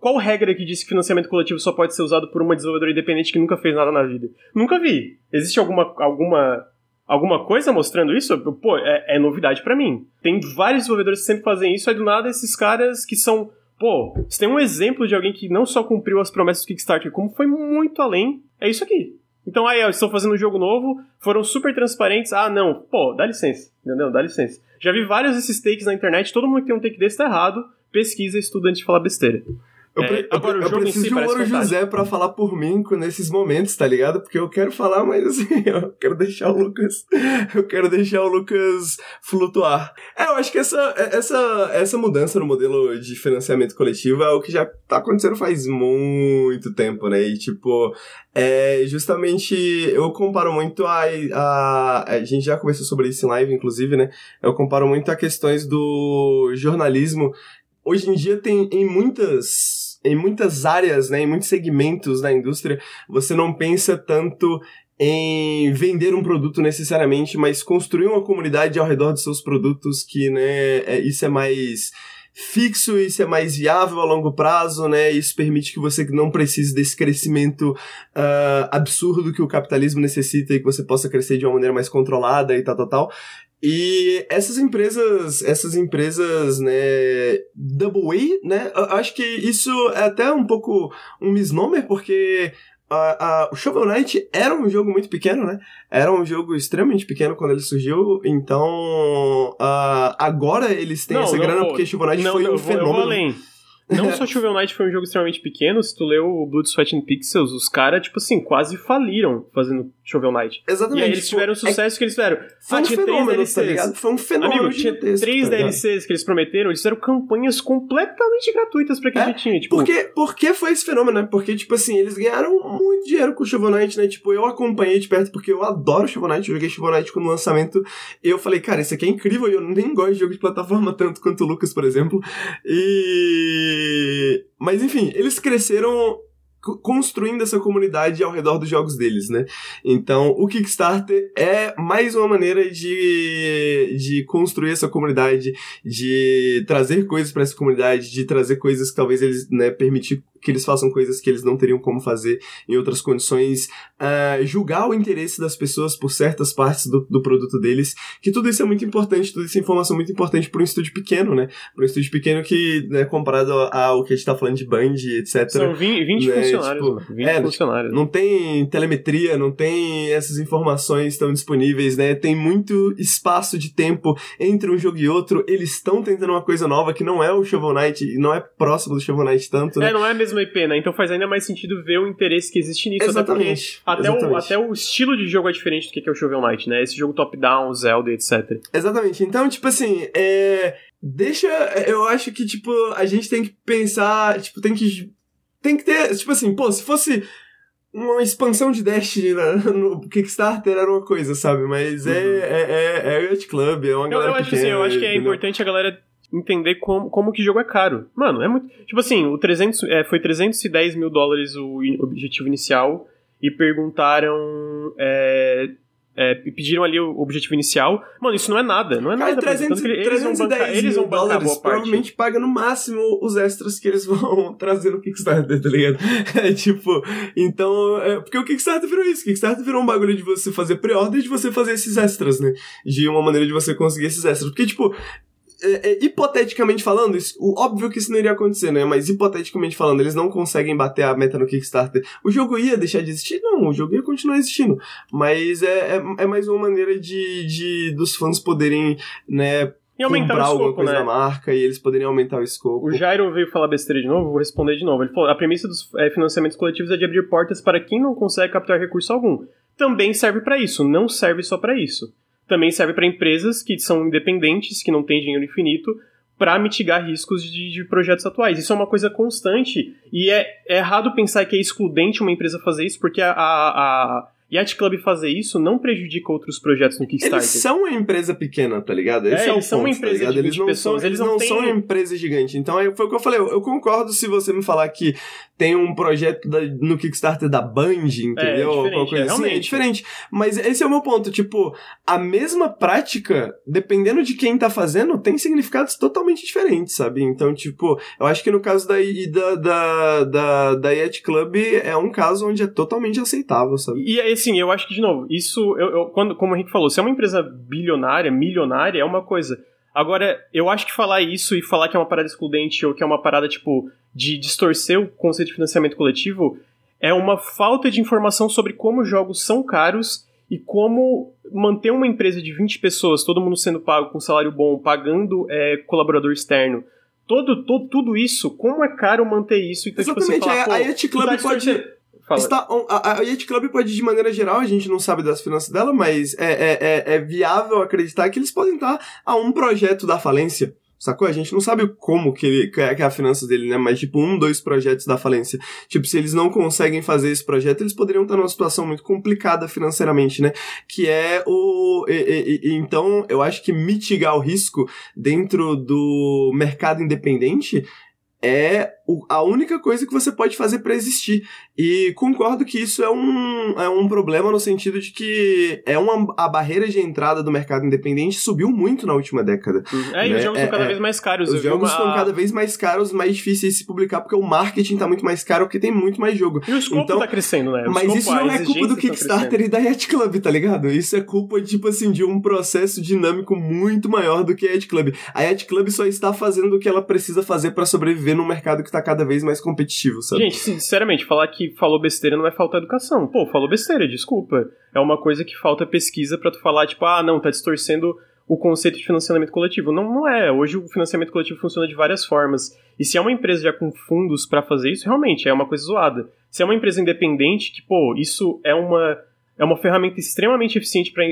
Qual regra que diz que financiamento coletivo só pode ser usado por uma desenvolvedora independente que nunca fez nada na vida? Nunca vi. Existe alguma, alguma, alguma coisa mostrando isso? Pô, é, é novidade para mim. Tem vários desenvolvedores que sempre fazem isso, aí do nada esses caras que são. Pô, você tem um exemplo de alguém que não só cumpriu as promessas do Kickstarter, como foi muito além. É isso aqui. Então, aí, eles estão fazendo um jogo novo, foram super transparentes. Ah, não, pô, dá licença, entendeu? Dá licença. Já vi vários desses takes na internet, todo mundo que tem um take desse tá errado. Pesquisa estuda antes de falar besteira. Eu, é, agora, eu, eu preciso si de um Ouro José para falar por mim nesses momentos, tá ligado? Porque eu quero falar, mas assim, eu quero deixar o Lucas. Eu quero deixar o Lucas flutuar. É, eu acho que essa, essa, essa mudança no modelo de financiamento coletivo é o que já tá acontecendo faz muito tempo, né? E tipo, é justamente. Eu comparo muito a, a. A gente já conversou sobre isso em live, inclusive, né? Eu comparo muito a questões do jornalismo hoje em dia tem em muitas em muitas áreas, né, em muitos segmentos da indústria, você não pensa tanto em vender um produto necessariamente, mas construir uma comunidade ao redor dos seus produtos que, né, é, isso é mais fixo, isso é mais viável a longo prazo, né? Isso permite que você não precise desse crescimento uh, absurdo que o capitalismo necessita e que você possa crescer de uma maneira mais controlada e tal, tal, tal. E essas empresas, essas empresas, né, Double A, né, eu acho que isso é até um pouco um misnomer, porque a, a, o Shovel Knight era um jogo muito pequeno, né? Era um jogo extremamente pequeno quando ele surgiu, então uh, agora eles têm não, essa não, grana porque Shovel Knight não, foi um fenômeno. Eu vou além. Não só Shovel Knight foi um jogo extremamente pequeno, se tu leu o Blood, Sweat and Pixels, os caras, tipo assim, quase faliram fazendo Shovel Knight. Exatamente. E aí eles tiveram o tipo, sucesso é... que eles fizeram. Foi ah, um fenômeno, DLCs. tá ligado? Foi um fenômeno Amigo, tinha três tá DLCs que eles prometeram, eles fizeram campanhas completamente gratuitas pra quem é? já tinha, tipo... Por que, por que foi esse fenômeno, né? Porque, tipo assim, eles ganharam muito dinheiro com o Shovel Knight, né? Tipo, eu acompanhei de perto porque eu adoro Shovel Knight, eu joguei Shovel Knight quando lançamento, e eu falei, cara, isso aqui é incrível, e eu nem gosto de jogo de plataforma tanto quanto o Lucas, por exemplo. E mas enfim, eles cresceram construindo essa comunidade ao redor dos jogos deles, né? Então, o Kickstarter é mais uma maneira de, de construir essa comunidade, de trazer coisas para essa comunidade, de trazer coisas que talvez eles, né, permitir que eles façam coisas que eles não teriam como fazer em outras condições, uh, julgar o interesse das pessoas por certas partes do, do, produto deles, que tudo isso é muito importante, tudo isso é informação muito importante para um estúdio pequeno, né? Para um estúdio pequeno que, né, comparado ao que a gente tá falando de Band, etc. São 20, 20 né, funcionários, tipo, 20 é, funcionários. Não tem telemetria, não tem essas informações tão disponíveis, né? Tem muito espaço de tempo entre um jogo e outro, eles estão tentando uma coisa nova que não é o Shovel Knight, não é próximo do Shovel Knight tanto, né? É, não é mesmo mesma IP, né? Então faz ainda mais sentido ver o interesse que existe nisso. Exatamente. Até, Exatamente. O, até o estilo de jogo é diferente do que é o Shovel Knight, né? Esse jogo top-down, Zelda, etc. Exatamente. Então, tipo assim, é... Deixa... Eu acho que, tipo, a gente tem que pensar... Tipo, tem que... Tem que ter... Tipo assim, pô, se fosse uma expansão de Destiny no Kickstarter era uma coisa, sabe? Mas é, uhum. é, é, é, Riot Club, é uma galera eu, eu acho pequena, assim, eu acho que é importante a galera entender como, como que jogo é caro. Mano, é muito. Tipo assim, o 300, é, foi 310 mil dólares o objetivo inicial e perguntaram. É, é, pediram ali o objetivo inicial. Mano, isso não é nada, não é Cara, nada. 300, eles 310 vão bancar, eles vão bancar dólares, provavelmente paga no máximo os extras que eles vão trazer no Kickstarter, tá ligado? É tipo, então, é, porque o Kickstarter virou isso, o Kickstarter virou um bagulho de você fazer pré-order e de você fazer esses extras, né? De uma maneira de você conseguir esses extras. Porque, tipo, é, é, hipoteticamente falando, isso, o, óbvio que isso não iria acontecer, né? Mas hipoteticamente falando, eles não conseguem bater a meta no Kickstarter. O jogo ia deixar de existir? Não, o jogo ia continuar existindo. Mas é, é, é mais uma maneira de, de dos fãs poderem, né, e aumentar comprar o escopo, alguma coisa né? da marca e eles poderiam aumentar o escopo. O Jairo veio falar besteira de novo, vou responder de novo. Ele falou: a premissa dos é, financiamentos coletivos é de abrir portas para quem não consegue captar recurso algum. Também serve para isso, não serve só para isso. Também serve para empresas que são independentes, que não têm dinheiro infinito, para mitigar riscos de, de, projetos atuais. Isso é uma coisa constante e é, é, errado pensar que é excludente uma empresa fazer isso, porque a, a, a Yacht Club fazer isso não prejudica outros projetos no Kickstarter. Eles são uma empresa pequena, tá ligado? Esse É, é, o eles são uma ponto, empresa tá ligado? de 20 Eles não pessoas, são, eles não não têm- são uma empresa gigante. Então foi o que eu falei. Eu, eu concordo se você me falar que tem um projeto da- no Kickstarter da Band, entendeu? Diferente, alguma coisa é, assim. É diferente. Mas esse é o meu ponto. Tipo, a mesma prática, dependendo de quem tá fazendo, tem significados totalmente diferentes, sabe? Então, tipo, eu acho que no caso da, da, da, da, da Yacht Club é um caso onde é totalmente aceitável, sabe? E assim, eu acho que, de novo, isso, eu, eu- quando, como o Henrique falou, se é uma empresa bilionária, milionária, é uma coisa. Agora, eu acho que falar isso e falar que é uma parada excludente ou que é uma parada, tipo, de distorcer o conceito de financiamento coletivo é uma falta de informação sobre como jogos são caros e como manter uma empresa de 20 pessoas, todo mundo sendo pago com salário bom, pagando é, colaborador externo. Todo, todo, tudo isso, como é caro manter isso? Então, tipo, você Exatamente, falar, a- a pô, Yacht tu Club tá pode- Fala. Está, a, a Yacht Club pode, de maneira geral, a gente não sabe das finanças dela, mas é, é, é, é viável acreditar que eles podem estar a um projeto da falência. Sacou? A gente não sabe como que, ele, é que é a finança dele, né? Mas, tipo, um, dois projetos da falência. Tipo, se eles não conseguem fazer esse projeto, eles poderiam estar numa situação muito complicada financeiramente, né? Que é o. e- e- então, eu acho que mitigar o risco dentro do mercado independente é a única coisa que você pode fazer pra existir. E concordo que isso é um, é um problema no sentido de que é uma, a barreira de entrada do mercado independente subiu muito na última década. É, e né? os jogos É, são cada é. vez mais caros. Os jogos uma- estão cada vez mais caros, mais difíceis de se publicar, porque o marketing tá muito mais caro, porque tem muito mais jogo. E o escopo Então- tá crescendo, né? O Mas escopo, isso não é culpa do tá Kickstarter crescendo. e da Yacht Club, tá ligado? Isso é culpa, tipo assim, de um processo dinâmico muito maior do que a Yacht Club. A Yacht Club só está fazendo o que ela precisa fazer pra sobreviver num mercado que tá cada vez mais competitivo, sabe? Gente, sinceramente, falar que falou besteira não é falta de educação. Pô, falou besteira, desculpa. É uma coisa que falta pesquisa pra tu falar, tipo, ah, não, tá distorcendo o conceito de financiamento coletivo. Não, não é. Hoje o financiamento coletivo funciona de várias formas. E se é uma empresa já com fundos pra fazer isso, realmente é uma coisa zoada. Se é uma empresa independente, que, pô, isso é uma, é uma ferramenta extremamente eficiente para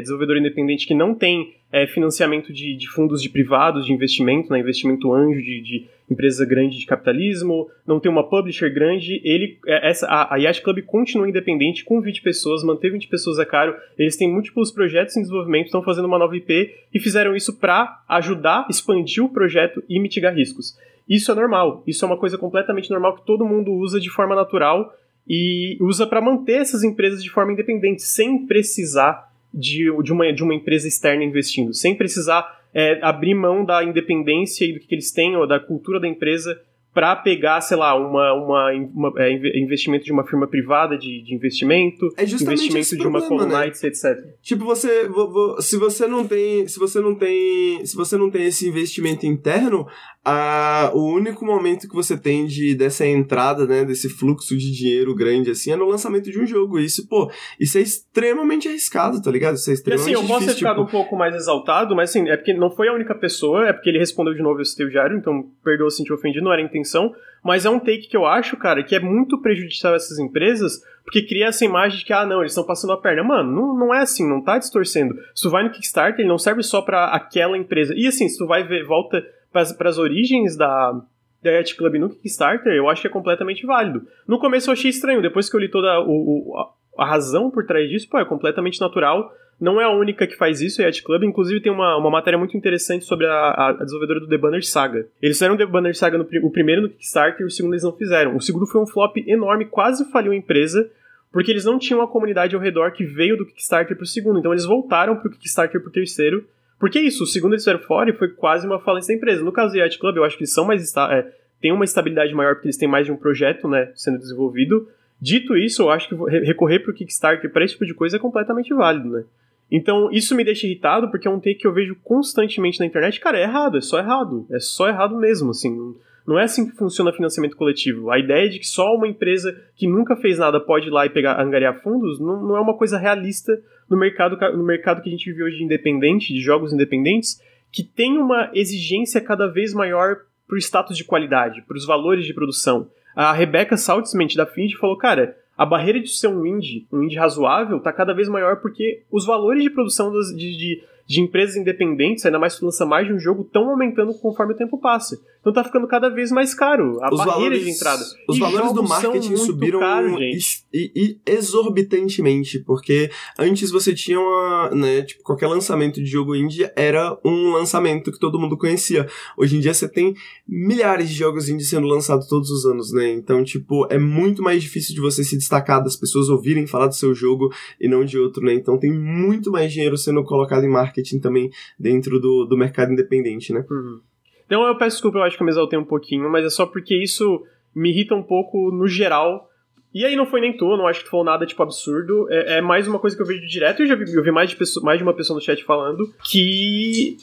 desenvolvedor independente que não tem é, financiamento de, de fundos de privados, de investimento, né, investimento anjo de, de empresa grande de capitalismo, não tem uma publisher grande, ele é, essa a, a Yacht Club continua independente com 20 pessoas, manter 20 pessoas é caro, eles têm múltiplos projetos em desenvolvimento, estão fazendo uma nova IP e fizeram isso para ajudar, expandir o projeto e mitigar riscos. Isso é normal, isso é uma coisa completamente normal que todo mundo usa de forma natural e usa para manter essas empresas de forma independente, sem precisar de, de, uma, de uma empresa externa investindo, sem precisar é, abrir mão da independência e do que, eles têm, ou da cultura da empresa, para pegar, sei lá, uma, uma, uma é, inve- investimento de uma firma privada de, de investimento, É investimento de uma problema, né? Colonites, etc. Tipo, você, vo- vo- se você não tem, se você não tem, se você não tem esse investimento interno, a, o único momento que você tem de dessa entrada, né, desse fluxo de dinheiro grande assim, é no lançamento de um jogo. Isso, pô, isso é extremamente arriscado, tá ligado? Isso é E extremamente assim, eu posso ter difícil, ficado tipo, um pouco mais exaltado, mas assim, é porque não foi a única pessoa, é porque ele respondeu de novo, eu citei o Jairo, então perdoa se sentir ofendido, não era a intenção, mas é um take que eu acho, cara, que é muito prejudicial a essas empresas, porque cria essa imagem de que, ah, não, eles estão passando a perna. Mano, não, não é assim, não tá distorcendo. Se tu vai no Kickstarter, ele não serve só pra aquela empresa. E assim, se tu vai ver, volta pras, pras origens da, da Yacht Club no Kickstarter, eu acho que é completamente válido. No começo eu achei estranho, depois que eu li toda o, o- a, razão por trás disso, pô, é completamente natural. Não é a única que faz isso, a Yacht Club. Inclusive tem uma, uma matéria muito interessante sobre a, a- desenvolvedora do The Banner Saga. Eles fizeram o The Banner Saga no, o primeiro no Kickstarter e o segundo eles não fizeram. O segundo foi um flop enorme, quase faliu a empresa, porque eles não tinham a comunidade ao redor que veio do Kickstarter pro segundo. Então eles voltaram pro Kickstarter pro terceiro. Porque isso, o segundo eles fizeram fora foi quase uma falência da empresa. No caso do Yacht Club, eu acho que eles são mais esta- é, uma estabilidade maior porque eles têm mais de um projeto, né, sendo desenvolvido. Dito isso, eu acho que re- recorrer pro Kickstarter para esse tipo de coisa é completamente válido, né? Então, isso me deixa irritado porque é um take que eu vejo constantemente na internet. Cara, é errado, é só errado. É só errado mesmo, assim. Não é assim que funciona financiamento coletivo. A ideia de que só uma empresa que nunca fez nada pode ir lá e pegar, angariar fundos não, não é uma coisa realista no mercado, no mercado que a gente vive hoje de independente, de jogos independentes, que tem uma exigência cada vez maior para o status de qualidade, para os valores de produção. A Rebecca Saltzman da Finge falou, cara, a barreira de ser um indie, um indie razoável, está cada vez maior porque os valores de produção das, de, de, de, empresas independentes, ainda mais que lança mais de um jogo, estão aumentando conforme o tempo passa. Então tá ficando cada vez mais caro a os barreira valores, de entrada. Os e valores do marketing subiram caro, e, e, exorbitantemente, porque antes você tinha uma, né, tipo, qualquer lançamento de jogo indie era um lançamento que todo mundo conhecia. Hoje em dia você tem milhares de jogos indie sendo lançados todos os anos, né? Então, tipo, é muito mais difícil de você se destacar, das pessoas ouvirem falar do seu jogo e não de outro, né? Então tem muito mais dinheiro sendo colocado em marketing também dentro do, do mercado independente, né? Uhum. Então eu peço desculpa, eu acho que eu me exaltei um pouquinho, mas é só porque isso me irrita um pouco no geral. E aí não foi nem tu, não acho que tu falou nada, tipo, absurdo. É, é mais uma coisa que eu vejo direto, eu já vi, eu vi mais, de pessoa, mais de uma pessoa no chat falando, que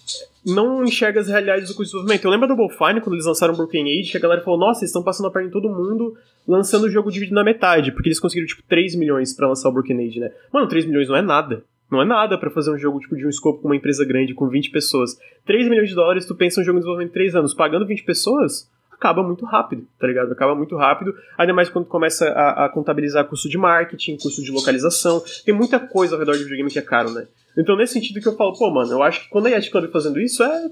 não enxerga as realidades do desenvolvimento. Eu lembro do Double Fine, quando eles lançaram Broken Age, que a galera falou, nossa, eles estão passando a perna em todo mundo, lançando o jogo dividido na metade, porque eles conseguiram, tipo, 3 milhões para lançar o Broken Age, né? Mano, 3 milhões não é nada. Não é nada para fazer um jogo tipo de um escopo com uma empresa grande, com 20 pessoas. 3 milhões de dólares, tu pensa um jogo em desenvolvimento em 3 anos, pagando 20 pessoas, acaba muito rápido, tá ligado? Acaba muito rápido, ainda mais quando começa a, a, contabilizar custo de marketing, custo de localização. Tem muita coisa ao redor de videogame que é caro, né? Então, nesse sentido que eu falo, pô, mano, eu acho que quando a Yacht Club fazendo isso é,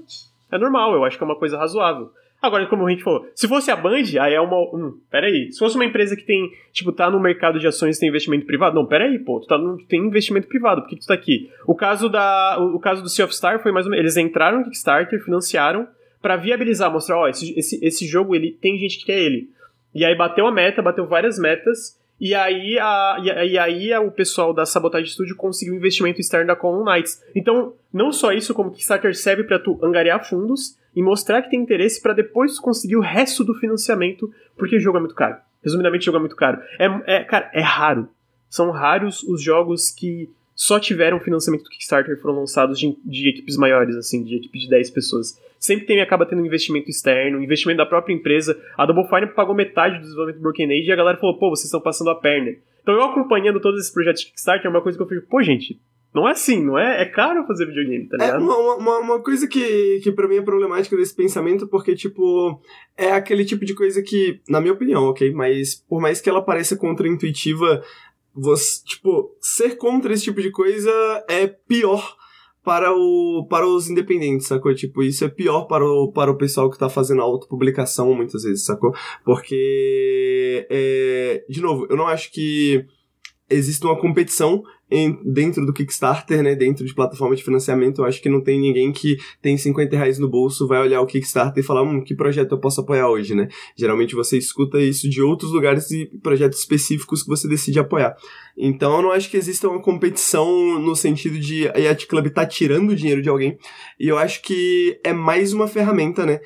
é normal, eu acho que é uma coisa razoável. Agora, como a gente falou, se fosse a Band, aí é uma. Hum, peraí. Se fosse uma empresa que tem, tipo, tá no mercado de ações tem investimento privado, não, peraí, pô, tu tá no, tem investimento privado, por que, tu tá aqui? O caso da. O, o caso do Sea of Star foi mais ou menos. Eles entraram no Kickstarter, financiaram, para viabilizar, mostrar, ó, esse, esse, esse jogo ele tem gente que quer ele. E aí bateu a meta, bateu várias metas. E aí, a, e, aí o pessoal da Sabotage Studio conseguiu investimento externo da Column Knights. Então, não só isso, como Kickstarter serve para tu angariar fundos e mostrar que tem interesse para depois conseguir o resto do financiamento, porque o jogo é muito caro. Resumidamente, o jogo é muito caro. É, é, cara, é raro. São raros os jogos que só tiveram financiamento do Kickstarter foram lançados de, de, equipes maiores, assim, de equipe de 10 pessoas. Sempre tem, acaba tendo investimento externo, investimento da própria empresa. A Double Fine pagou metade do desenvolvimento do Broken Age e a galera falou, pô, vocês estão passando a perna. Então eu acompanhando todos esses projetos de Kickstarter é uma coisa que eu fico, pô, gente, não é assim, não é? É caro fazer videogame, tá é, ligado? É uma, uma, uma, coisa que, que pra mim é problemática desse pensamento, porque, tipo, é aquele tipo de coisa que, na minha opinião, ok? Mas por mais que ela pareça contraintuitiva, você, tipo, ser contra esse tipo de coisa é pior para, o, para os independentes, sacou? Tipo, isso é pior para o, para o pessoal que tá fazendo autopublicação muitas vezes, sacou? Porque, é, de novo, eu não acho que existe uma competição em, dentro do Kickstarter, né, dentro de plataforma de financiamento, eu acho que não tem ninguém que tem 50 reais no bolso, vai olhar o Kickstarter e falar, hum, que projeto eu posso apoiar hoje, né? Geralmente você escuta isso de outros lugares e projetos específicos que você decide apoiar. Então eu não acho que exista uma competição no sentido de a Yacht Club tá tirando dinheiro de alguém, e eu acho que é mais uma ferramenta, né?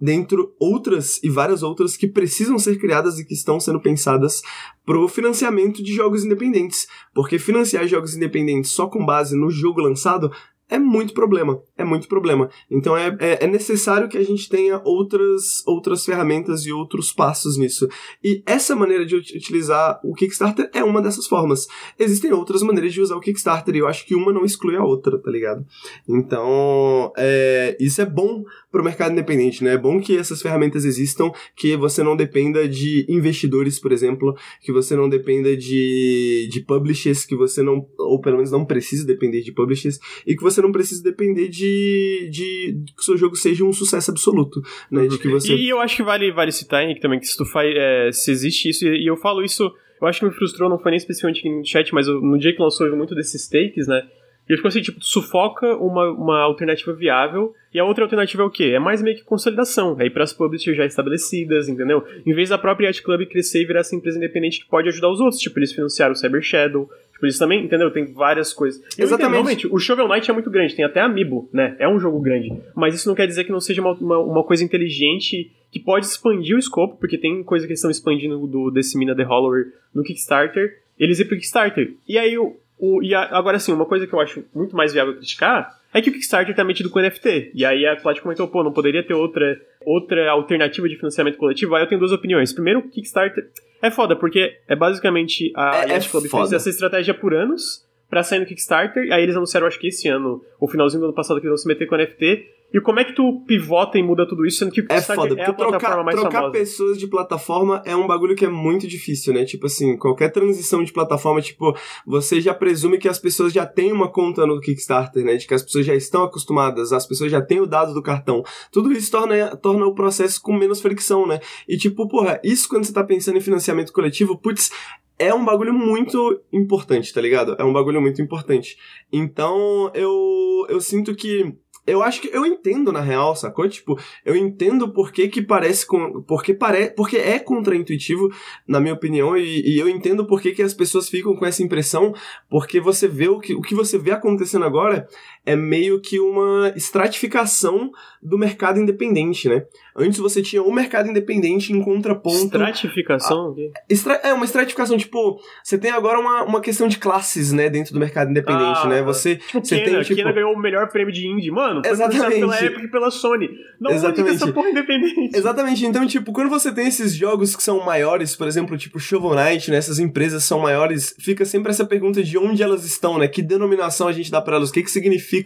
Dentro outras e várias outras que precisam ser criadas e que estão sendo pensadas para o financiamento de jogos independentes. Porque financiar jogos independentes só com base no jogo lançado é muito problema, é muito problema. Então é, é, é, necessário que a gente tenha outras, outras ferramentas e outros passos nisso. E essa maneira de utilizar o Kickstarter é uma dessas formas. Existem outras maneiras de usar o Kickstarter e eu acho que uma não exclui a outra, tá ligado? Então, é, isso é bom para o mercado independente, né? É bom que essas ferramentas existam, que você não dependa de investidores, por exemplo, que você não dependa de, de publishers, que você não, ou pelo menos não precisa depender de publishers, e que você você não precisa depender de, de que o seu jogo seja um sucesso absoluto, né? De que você... E eu acho que vale, vale citar Henrique, também que se tu faz, é, se existe isso, e eu falo isso, eu acho que me frustrou, não foi nem especificamente no chat, mas eu, no dia que lançou eu vi muito desses takes, né? E ficou assim, tipo, sufoca uma, uma alternativa viável, e a outra alternativa é o quê? É mais meio que consolidação, aí para as publishers já estabelecidas, entendeu? Em vez da própria Yacht Club crescer e virar essa empresa independente que pode ajudar os outros, tipo, eles financiaram o Cyber Shadow, Tipo, eles também, entendeu? Tem várias coisas. Eu Exatamente. Entendo, o Shovel Knight é muito grande, tem até Amiibo, né? É um jogo grande. Mas isso não quer dizer que não seja uma, uma, uma coisa inteligente que pode expandir o escopo, porque tem coisa que eles estão expandindo do Decimina The Hollower no Kickstarter. Eles ir pro Kickstarter. E aí, O, e a, agora, assim, uma coisa que eu acho muito mais viável criticar é que o Kickstarter tá metido com NFT. E aí a Plat comentou, pô, não poderia ter outra, outra alternativa de financiamento coletivo? Aí eu tenho duas opiniões. Primeiro, o Kickstarter é foda, porque é basicamente a É- é Yacht Club foda. fez essa estratégia por anos pra sair no Kickstarter. Aí eles anunciaram, acho que esse ano, ou finalzinho do ano passado, que eles vão se meter com NFT. E como é que tu pivota e muda tudo isso, sendo que É foda, é, a plataforma trocar, mais trocar famosa? pessoas de plataforma é um bagulho que é muito difícil, né? Tipo assim, qualquer transição de plataforma, tipo, você já presume que as pessoas já têm uma conta no Kickstarter, né? De que as pessoas já estão acostumadas, as pessoas já têm o dado do cartão. Tudo isso torna, torna o processo com menos fricção, né? E tipo, porra, isso quando você tá pensando em financiamento coletivo, putz, é um bagulho muito importante, tá ligado? É um bagulho muito importante. Então, eu, eu sinto que. Eu acho que eu entendo na real, sacou? Tipo, eu entendo por que, que parece com. Porque, pare, porque é contraintuitivo, na minha opinião, e, e eu entendo por que, que as pessoas ficam com essa impressão, porque você vê o que, o que você vê acontecendo agora é meio que uma estratificação do mercado independente, né? Antes você tinha o mercado independente em contraponto. Estratificação? Estra- é uma estratificação, tipo, você tem agora uma, uma questão de classes, né, dentro do mercado independente, Ah, né? Você, Tipo, você Kena, tem, tipo, Kena ganhou o melhor prêmio de indie. Mano, Exatamente. pela Epic e pela Sony. Não Exatamente. essa porra independente. Exatamente, então, tipo, quando você tem esses jogos que são maiores, por exemplo, tipo Shovel Knight, né, essas empresas são maiores, fica sempre essa pergunta de onde elas estão, né, que denominação a gente dá pra elas, o que que significa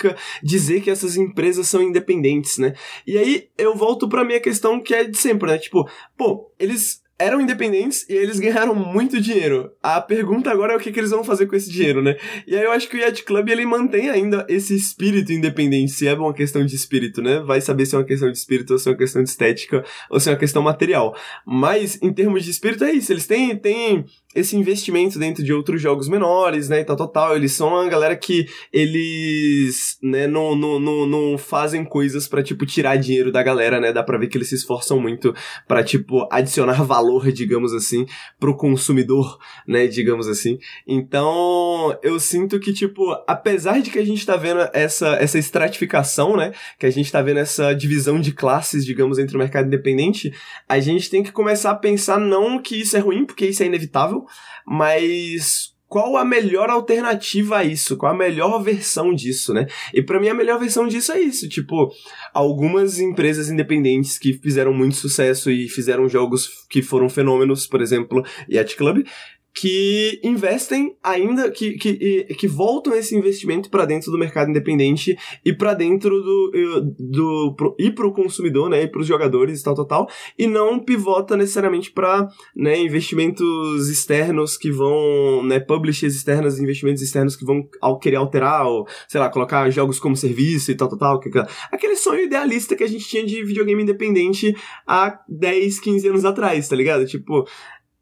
dizer que essas empresas são independentes, né, e aí eu volto pra minha questão que é de sempre, né, tipo, pô, eles eram independentes e eles ganharam muito dinheiro. A pergunta agora é o que, que eles vão fazer com esse dinheiro, né? E aí eu acho que o Yacht Club ele mantém ainda esse espírito independente, se é uma questão de espírito, né? Vai saber se é uma questão de espírito ou se é uma questão de estética ou se é uma questão material. Mas em termos de espírito é isso, eles têm, têm esse investimento dentro de outros jogos menores, né, e tal, tal, tal. Eles são uma galera que eles, né, não, não, não, não fazem coisas pra, tipo, tirar dinheiro da galera, né, dá pra ver que eles se esforçam muito pra, tipo, adicionar valor, digamos assim, pro consumidor, né, digamos assim. Então, eu sinto que, tipo, apesar de que a gente tá vendo essa, essa estratificação, né, que a gente tá vendo essa divisão de classes, digamos, entre o mercado independente, a gente tem que começar a pensar não que isso é ruim, porque isso é inevitável, mas qual a melhor alternativa a isso? Qual a melhor versão disso, né? E pra mim a melhor versão disso é isso, tipo, algumas empresas independentes que fizeram muito sucesso e fizeram jogos que foram fenômenos, por exemplo, Yacht Club, que investem ainda, que, que, que voltam esse investimento para dentro do mercado independente e para dentro do, do pro, e pro consumidor, né, e pros jogadores e tal, tal, tal, e não pivota necessariamente para né, investimentos externos que vão, né, publishers externos, investimentos externos que vão ao querer alterar ou, sei lá, colocar jogos como serviço e tal, tal, tal, que- aquele sonho idealista que a gente tinha de videogame independente há 10, 15 anos atrás, tá ligado? Tipo,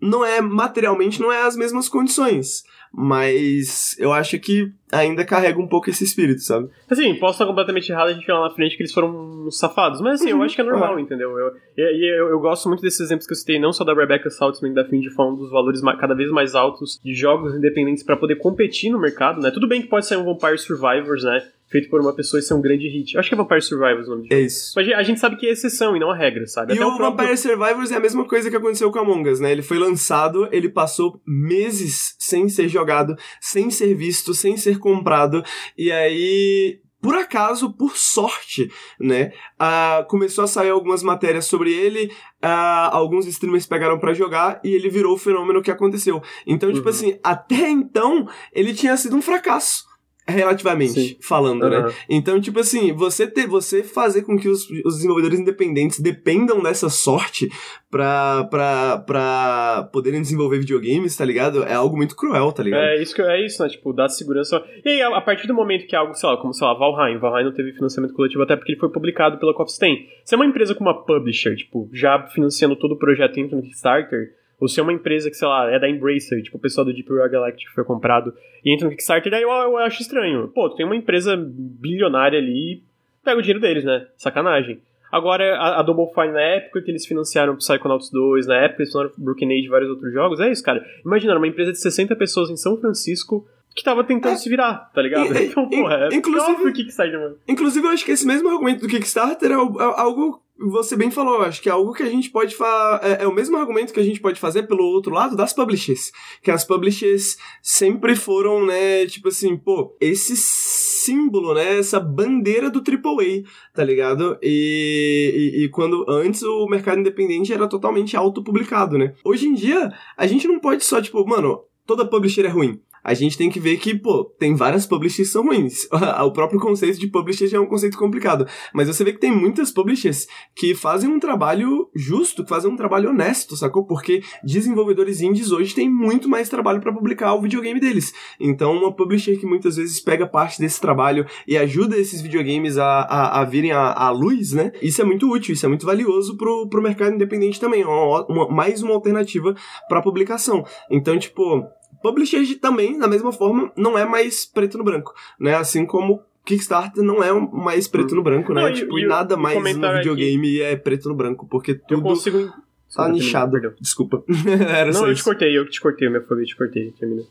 não é materialmente não é as mesmas condições, mas eu acho que ainda carrega um pouco esse espírito, sabe? Assim, posso estar completamente errado, a gente lá na frente que eles foram safados. Mas assim, eu Uhum, acho que é normal, entendeu? Eu, e eu, eu gosto muito desses exemplos que eu citei, não só da Rebecca Saltzman e da Find falando dos valores cada vez mais altos de jogos independentes pra poder competir no mercado, né? Tudo bem que pode sair um Vampire Survivors, né? Feito por uma pessoa e ser um grande hit. Eu acho que é Vampire Survivors o nome do É isso. Mas a gente sabe que é exceção e não a regra, sabe? E Até o próprio- Vampire Survivors é a mesma coisa que aconteceu com Among Us, né? Ele foi lançado, ele passou meses sem ser jogado, sem ser visto, sem ser comprado, e aí. Por acaso, por sorte, né? ah, começou a sair algumas matérias sobre ele, ah, alguns streamers pegaram pra jogar e ele virou o fenômeno que aconteceu. Então, tipo Uhum. assim, até então, ele tinha sido um fracasso. Relativamente, Sim. falando, né? Aham. Então, tipo assim, você ter, você fazer com que os, os desenvolvedores independentes dependam dessa sorte pra, pra, pra poderem desenvolver videogames, tá ligado? É algo muito cruel, tá ligado? É isso, que, é isso, né? Tipo, dar segurança. E aí, a, a partir do momento que é algo, sei lá, como sei lá, Valheim. Valheim não teve financiamento coletivo até porque ele foi publicado pela Copstein. Se é uma empresa com uma publisher, tipo, já financiando todo o projeto do Kickstarter, ou se é uma empresa que, sei lá, é da Embracer, tipo o pessoal do Deep Royal Galactic que foi comprado e entra no Kickstarter, daí eu, eu acho estranho. Pô, tu tem uma empresa bilionária ali, pega o dinheiro deles, né? Sacanagem. Agora, a, a Double Fine, na época que eles financiaram Psychonauts 2, na época eles financiaram Broken Age e vários outros jogos, é isso, cara. Imagina, uma empresa de 60 pessoas em São Francisco que tava tentando É. se virar, tá ligado? Então, porra, é inclusive- que Kickstarter, mano. Inclusive, eu acho que esse mesmo argumento do Kickstarter é, o- é algo você bem falou, acho que é algo que a gente pode fazer. É, é, o mesmo argumento que a gente pode fazer pelo outro lado das publishers. Que as publishers sempre foram, né, tipo assim, pô, esse símbolo, né, essa bandeira do AAA, tá ligado? E, e, e quando antes o mercado independente era totalmente autopublicado, né? Hoje em dia, a gente não pode só, tipo, mano, toda publisher é ruim a gente tem que ver que, pô, tem várias publishers são ruins. o próprio conceito de publisher já é um conceito complicado. Mas você vê que tem muitas publishers que fazem um trabalho justo, que fazem um trabalho honesto, sacou? Porque desenvolvedores indies hoje têm muito mais trabalho para publicar o videogame deles. Então, uma publisher que muitas vezes pega parte desse trabalho e ajuda esses videogames a, a, a virem à, luz, né? Isso é muito útil, isso é muito valioso pro, pro mercado independente também. Uma, uma, mais uma alternativa para publicação. Então, tipo, Publisher também, da mesma forma, não é mais preto no branco, né? Assim como Kickstarter não é mais preto no branco, né? Não, tipo, e, e nada mais no videogame é preto no branco, porque tudo eu consigo... tá nichado. Desculpa. Era não, eu te cortei, eu te cortei, minha família te cortei, termina.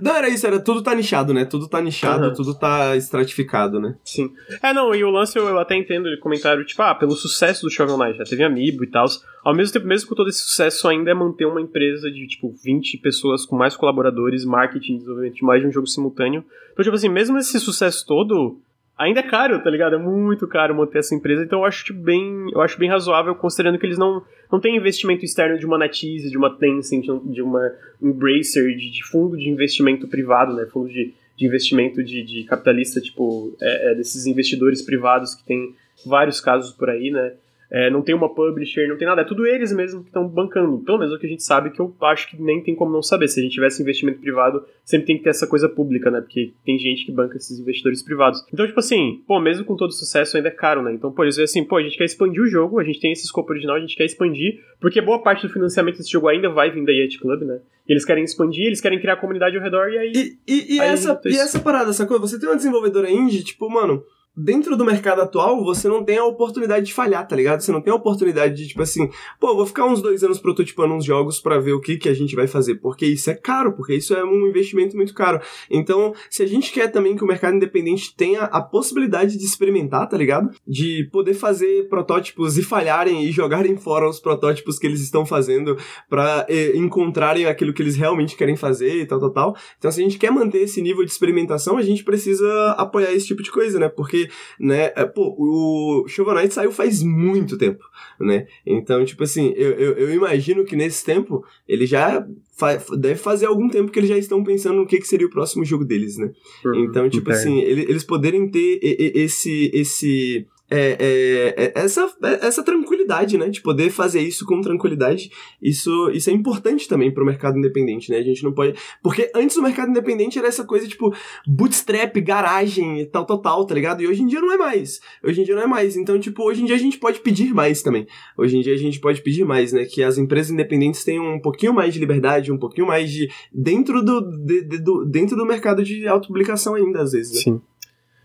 Não, era isso, era tudo tá nichado, né? Tudo tá nichado, uhum. tudo tá estratificado, né? Sim. É, não, e o lance eu, eu até entendo o comentário, tipo, ah, pelo sucesso do Shovel Knight, já teve Amiibo e tal. Ao mesmo tempo, mesmo com todo esse sucesso, ainda é manter uma empresa de, tipo, 20 pessoas com mais colaboradores, marketing, desenvolvimento de mais de um jogo simultâneo. Então, tipo assim, mesmo esse sucesso todo, ainda é caro, tá ligado? É muito caro manter essa empresa, então eu acho tipo, bem, eu acho bem razoável considerando que eles não, não têm investimento externo de uma Natize, de uma Tencent, de uma Embracer, de, de fundo de investimento privado, né? Fundo de, de investimento de, de capitalista, tipo, é, é desses investidores privados que tem vários casos por aí, né? É, não tem uma publisher, não tem nada, é tudo eles mesmo que estão bancando. Pelo menos é o que a gente sabe, que eu acho que nem tem como não saber. Se a gente tivesse investimento privado, sempre tem que ter essa coisa pública, né? Porque tem gente que banca esses investidores privados. Então, tipo assim, pô, mesmo com todo sucesso ainda é caro, né? Então, por isso, é assim, pô, a gente quer expandir o jogo, a gente tem esse escopo original, a gente quer expandir, porque boa parte do financiamento desse jogo ainda vai vir da Yacht Club, né? Eles querem expandir, eles querem criar comunidade ao redor, e aí. E, e, e aí, essa, e essa parada, sacou? Você tem uma desenvolvedora indie, tipo, mano dentro do mercado atual, você não tem a oportunidade de falhar, tá ligado? Você não tem a oportunidade de, tipo assim, pô, vou ficar uns dois anos prototipando uns jogos para ver o que, que a gente vai fazer, porque isso é caro, porque isso é um investimento muito caro. Então, se a gente quer também que o mercado independente tenha a possibilidade de experimentar, tá ligado? De poder fazer protótipos e falharem e jogarem fora os protótipos que eles estão fazendo para encontrarem aquilo que eles realmente querem fazer e tal, tal, tal. Então, se a gente quer manter esse nível de experimentação, a gente precisa apoiar esse tipo de coisa, né? Porque né, é, pô, o Shovel Knight saiu faz muito tempo, né? Então, tipo assim, eu, eu, eu imagino que nesse tempo ele já fa deve fazer algum tempo que eles já estão pensando no que, que seria o próximo jogo deles, né? Uhum. Então, tipo assim, ele, eles poderem ter esse, esse é, é, é, essa, é, essa tranquilidade, né? De poder fazer isso com tranquilidade. Isso, isso é importante também pro mercado independente, né? A gente não pode. Porque antes o mercado independente era essa coisa, tipo, bootstrap, garagem e tal, tal, tal, tá ligado? E hoje em dia não é mais. Hoje em dia não é mais. Então, tipo, hoje em dia a gente pode pedir mais também. Hoje em dia a gente pode pedir mais, né? Que as empresas independentes tenham um pouquinho mais de liberdade, um pouquinho mais de. dentro do, de, de, do, dentro do mercado de autopublicação ainda, às vezes. Né? Sim.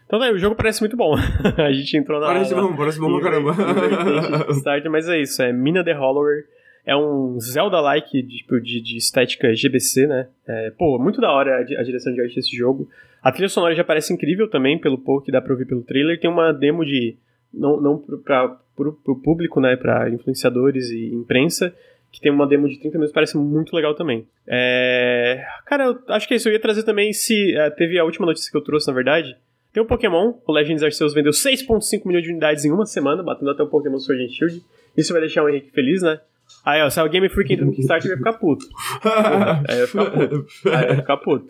Então, daí, o jogo parece muito bom. a gente entrou na. Parece bom, parece bom pra caramba. Start, mas é isso, é Mina the Hollower. É um Zelda-like tipo, de, de, estética GBC, né? É, pô, muito da hora a, a, direção de arte desse jogo. A trilha sonora já parece incrível também, pelo pouco que dá pra ouvir pelo trailer. Tem uma demo de. Não, não pra, pro, pro público, né? Pra influenciadores e imprensa que tem uma demo de 30 minutos, parece muito legal também. É... Cara, eu acho que é isso. Eu ia trazer também se. É, teve a última notícia que eu trouxe, na verdade, tem o Pokémon, o Legends Arceus vendeu 6.5 milhões de unidades em uma semana, batendo até o Pokémon Sword and Shield. Isso vai deixar o Henrique feliz, né? Aí, ó, se o Game Freak entra no Kickstarter, vai ficar puto. Aí vai ficar puto. Aí vai ficar puto.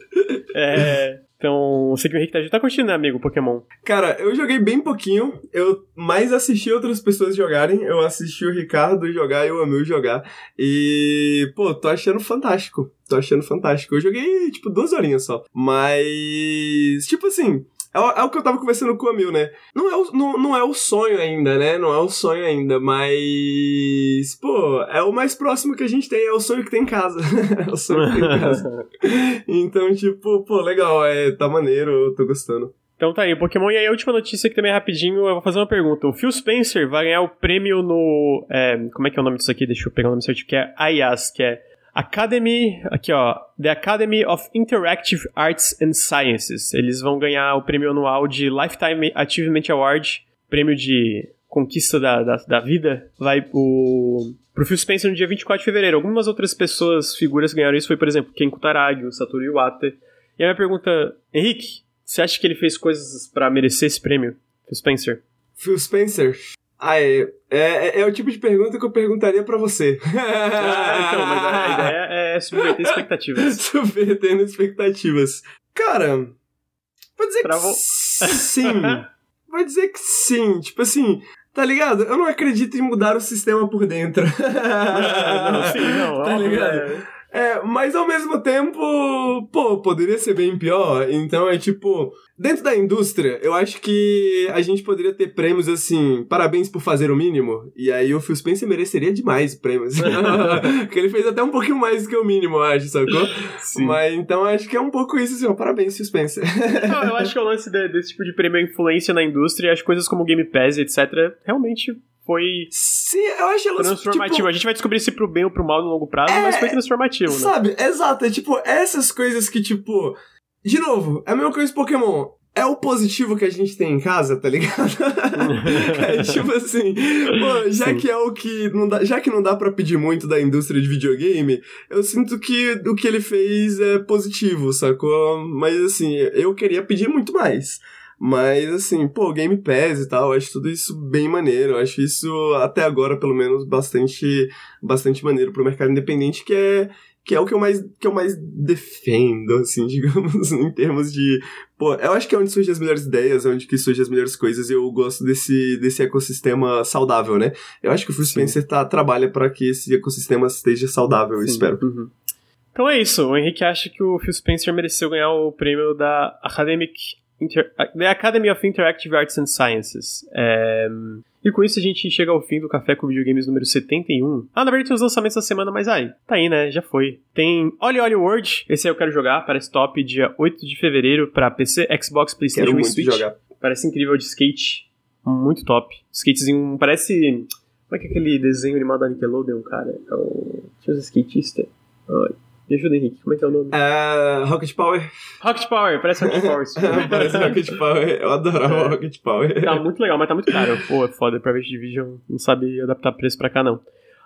É... Então, sei que o Henrique tá, tá curtindo, né, amigo, Pokémon? Cara, eu joguei bem pouquinho. Eu mais assisti outras pessoas jogarem. Eu assisti o Ricardo jogar e o Amil jogar. E, pô, tô achando fantástico. Tô achando fantástico. Eu joguei, tipo, duas horinhas só. Mas, tipo assim, é, é, o que eu tava conversando com o Amil, né? Não é o, não, não é o sonho ainda, né? Não é o sonho ainda, mas. Pô, é o mais próximo que a gente tem, é o sonho que tem em casa. é o sonho que tem em casa. então, tipo, pô, legal, é, tá maneiro, eu tô gostando. Então tá aí, o Pokémon. E aí, a última notícia que também é rapidinho, eu vou fazer uma pergunta. O Phil Spencer vai ganhar o prêmio no. É, como é que é o nome disso aqui? Deixa eu pegar o nome certo, que é IAS, que é Academy, aqui ó, The Academy of Interactive Arts and Sciences. Eles vão ganhar o prêmio anual de Lifetime Achievement Award, prêmio de conquista da, da, da vida vai pro Phil Spencer no dia 24 de fevereiro. Algumas outras pessoas, figuras ganharam isso, foi, por exemplo, Ken Kutaragi, o Satoru Iwata. E a minha pergunta, Henrique, você acha que ele fez coisas para merecer esse prêmio, Phil Spencer? Phil Spencer? Ah, é, é, é, o tipo de pergunta que eu perguntaria para você. ah, então, mas a ideia é subverter expectativas. Subvertendo expectativas. Cara, vou dizer que sim. vou dizer que sim. Tipo assim, Tá ligado? Eu não acredito em mudar o sistema por dentro. não, sim, não. Tá ligado? É. É, mas ao mesmo tempo, pô, poderia ser bem pior. Então é tipo, dentro da indústria, eu acho que a gente poderia ter prêmios assim, parabéns por fazer o mínimo. E aí o Phil Spencer mereceria demais prêmios. Porque ele fez até um pouquinho mais do que o mínimo, eu acho, sacou? Sim. Mas então acho que é um pouco isso, assim, ó, parabéns, Phil Spencer. Não, eu acho que o lance de, desse tipo de prêmio é influência na indústria, as coisas como Game Pass, etc., realmente foi Sim, eu acho ela, transformativo. Tipo, a gente vai descobrir se pro bem ou pro mal no longo prazo, é, mas foi transformativo, né? Sabe, exato. É tipo, essas coisas que, tipo. De novo, é a mesma coisa Pokémon. É o positivo que a gente tem em casa, tá ligado? é tipo assim, pô, já Sim. que é o que não dá, já que não dá para pedir muito da indústria de videogame, eu sinto que o que ele fez é positivo, sacou? Mas assim, eu queria pedir muito mais. Mas, assim, pô, Game Pass e tal, acho tudo isso bem maneiro. Acho isso, até agora, pelo menos, bastante, bastante maneiro pro mercado independente, que é, que é o que eu mais, que eu mais defendo, assim, digamos, em termos de. Pô, eu acho que é onde surgem as melhores ideias, é onde que surgem as melhores coisas, e eu gosto desse, desse ecossistema saudável, né? Eu acho que o Phil Spencer tá, trabalha para que esse ecossistema esteja saudável, eu espero. Uhum. Então é isso, o Henrique acha que o Phil Spencer mereceu ganhar o prêmio da Academic Inter The Academy of Interactive Arts and Sciences. É... E com isso a gente chega ao fim do Café com Videogames número 71. Ah, na verdade tem os lançamentos da semana, mas aí, tá aí, né? Já foi. Tem Oli Oli World, esse aí eu quero jogar, parece top, dia 8 de fevereiro pra PC, Xbox, Playstation quero e Switch. Jogar. Parece incrível de skate, muito top. Skatezinho, parece... Como é que é aquele desenho animado da Nickelodeon, cara? É o... Tinha os skatistas. Ai. Me ajuda, Henrique. Como é que é o nome? Uh, Rocket Power. Rocket Power, parece Rocket Power. parece Rocket Power. Eu adorava é. Rocket Power. Tá muito legal, mas tá muito caro. Pô, é foda. Private Division não sabe adaptar preço pra cá, não.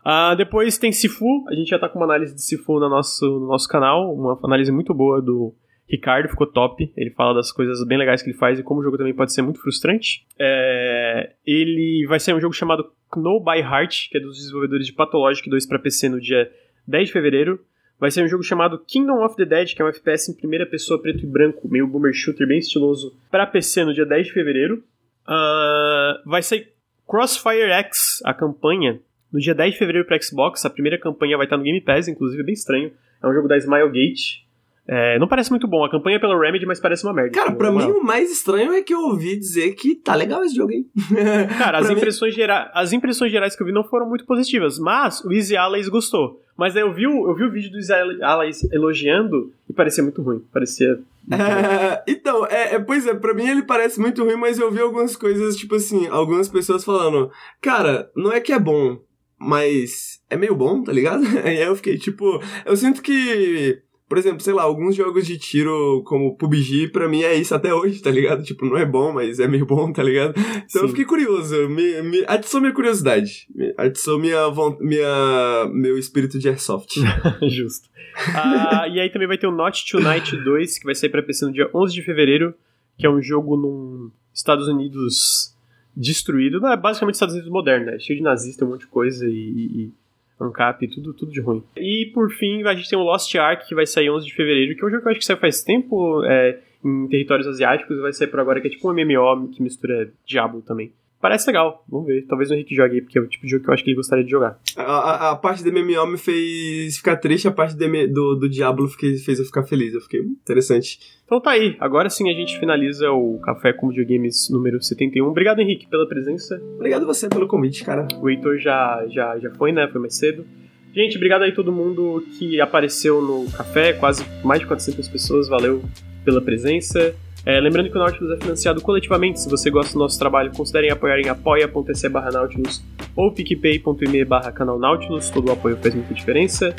Uh, depois tem Sifu. A gente já tá com uma análise de Sifu no nosso, no nosso canal. Uma análise muito boa do Ricardo. Ficou top. Ele fala das coisas bem legais que ele faz e como o jogo também pode ser muito frustrante. É... Ele vai sair um jogo chamado Know by Heart, que é dos desenvolvedores de Pathologic 2 para PC no dia 10 de fevereiro vai ser um jogo chamado Kingdom of the Dead, que é um FPS em primeira pessoa preto e branco, meio boomer shooter, bem estiloso, para PC no dia 10 de fevereiro. Uh, vai sair Crossfire X, a campanha, no dia 10 de fevereiro para Xbox. A primeira campanha vai estar no Game Pass, inclusive, é bem estranho. É um jogo da Smilegate. É, não parece muito bom. A campanha é pela Remedy, mas parece uma merda. Cara, pra mim o mais estranho é que eu ouvi dizer que tá legal esse jogo aí. Cara, as impressões, gera... as impressões gerais que eu vi não foram muito positivas, mas o Easy Allies gostou. Mas aí eu vi, o, eu vi o vídeo do Easy Allies elogiando e parecia muito ruim. Parecia. É, então, é, é, pois é, pra mim ele parece muito ruim, mas eu vi algumas coisas, tipo assim, algumas pessoas falando, cara, não é que é bom, mas é meio bom, tá ligado? Aí eu fiquei, tipo, eu sinto que por exemplo, sei lá, alguns jogos de tiro como PUBG, pra mim é isso até hoje, tá ligado? Tipo, não é bom, mas é meio bom, tá ligado? Então Sim. eu fiquei curioso, me, me atiçou minha curiosidade, me atiçou minha, minha, meu espírito de airsoft. Justo. Ah, e aí também vai ter o Not Tonight 2, que vai sair pra PC no dia 11 de fevereiro, que é um jogo num Estados Unidos destruído, não é basicamente Estados Unidos moderno, né? Cheio de nazista, um monte de coisa e, e ANCAP, tudo, tudo de ruim. E por fim, a gente tem o Lost Ark, que vai sair 11 de fevereiro, que é um jogo que eu acho que saiu faz tempo é, em territórios asiáticos, vai sair por agora, que é tipo um MMO que mistura Diablo também. Parece legal, vamos ver. Talvez o Henrique jogue porque é o tipo de jogo que eu acho que ele gostaria de jogar. A, a, a parte do MMO me fez ficar triste, a parte do, do, do Diablo fiquei, fez eu ficar feliz. Eu fiquei hum, interessante. Então tá aí, agora sim a gente finaliza o Café com Videogames número 71. Obrigado, Henrique, pela presença. Obrigado você pelo convite, cara. O Heitor já, já, já foi, né? Foi mais cedo. Gente, obrigado aí todo mundo que apareceu no café, quase mais de 400 pessoas, valeu pela presença. É, lembrando que o Nautilus é financiado coletivamente. Se você gosta do nosso trabalho, considerem apoiar em apoia.se barra Nautilus ou picpay.me barra canal Nautilus. Todo o apoio faz muita diferença.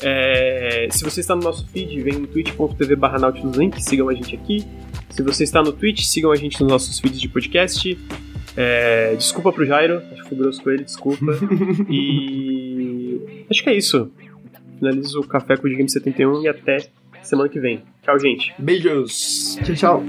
É, se você está no nosso feed, vem no twitch.tv barra Nautilus Link, sigam a gente aqui. Se você está no Twitch, sigam a gente nos nossos feeds de podcast. É, desculpa pro Jairo, acho que fui grosso com ele, desculpa. e. Acho que é isso. Finalizo o Café com o Game 71 e até semana que vem. Tchau, gente. Beijos. Tchau, tchau.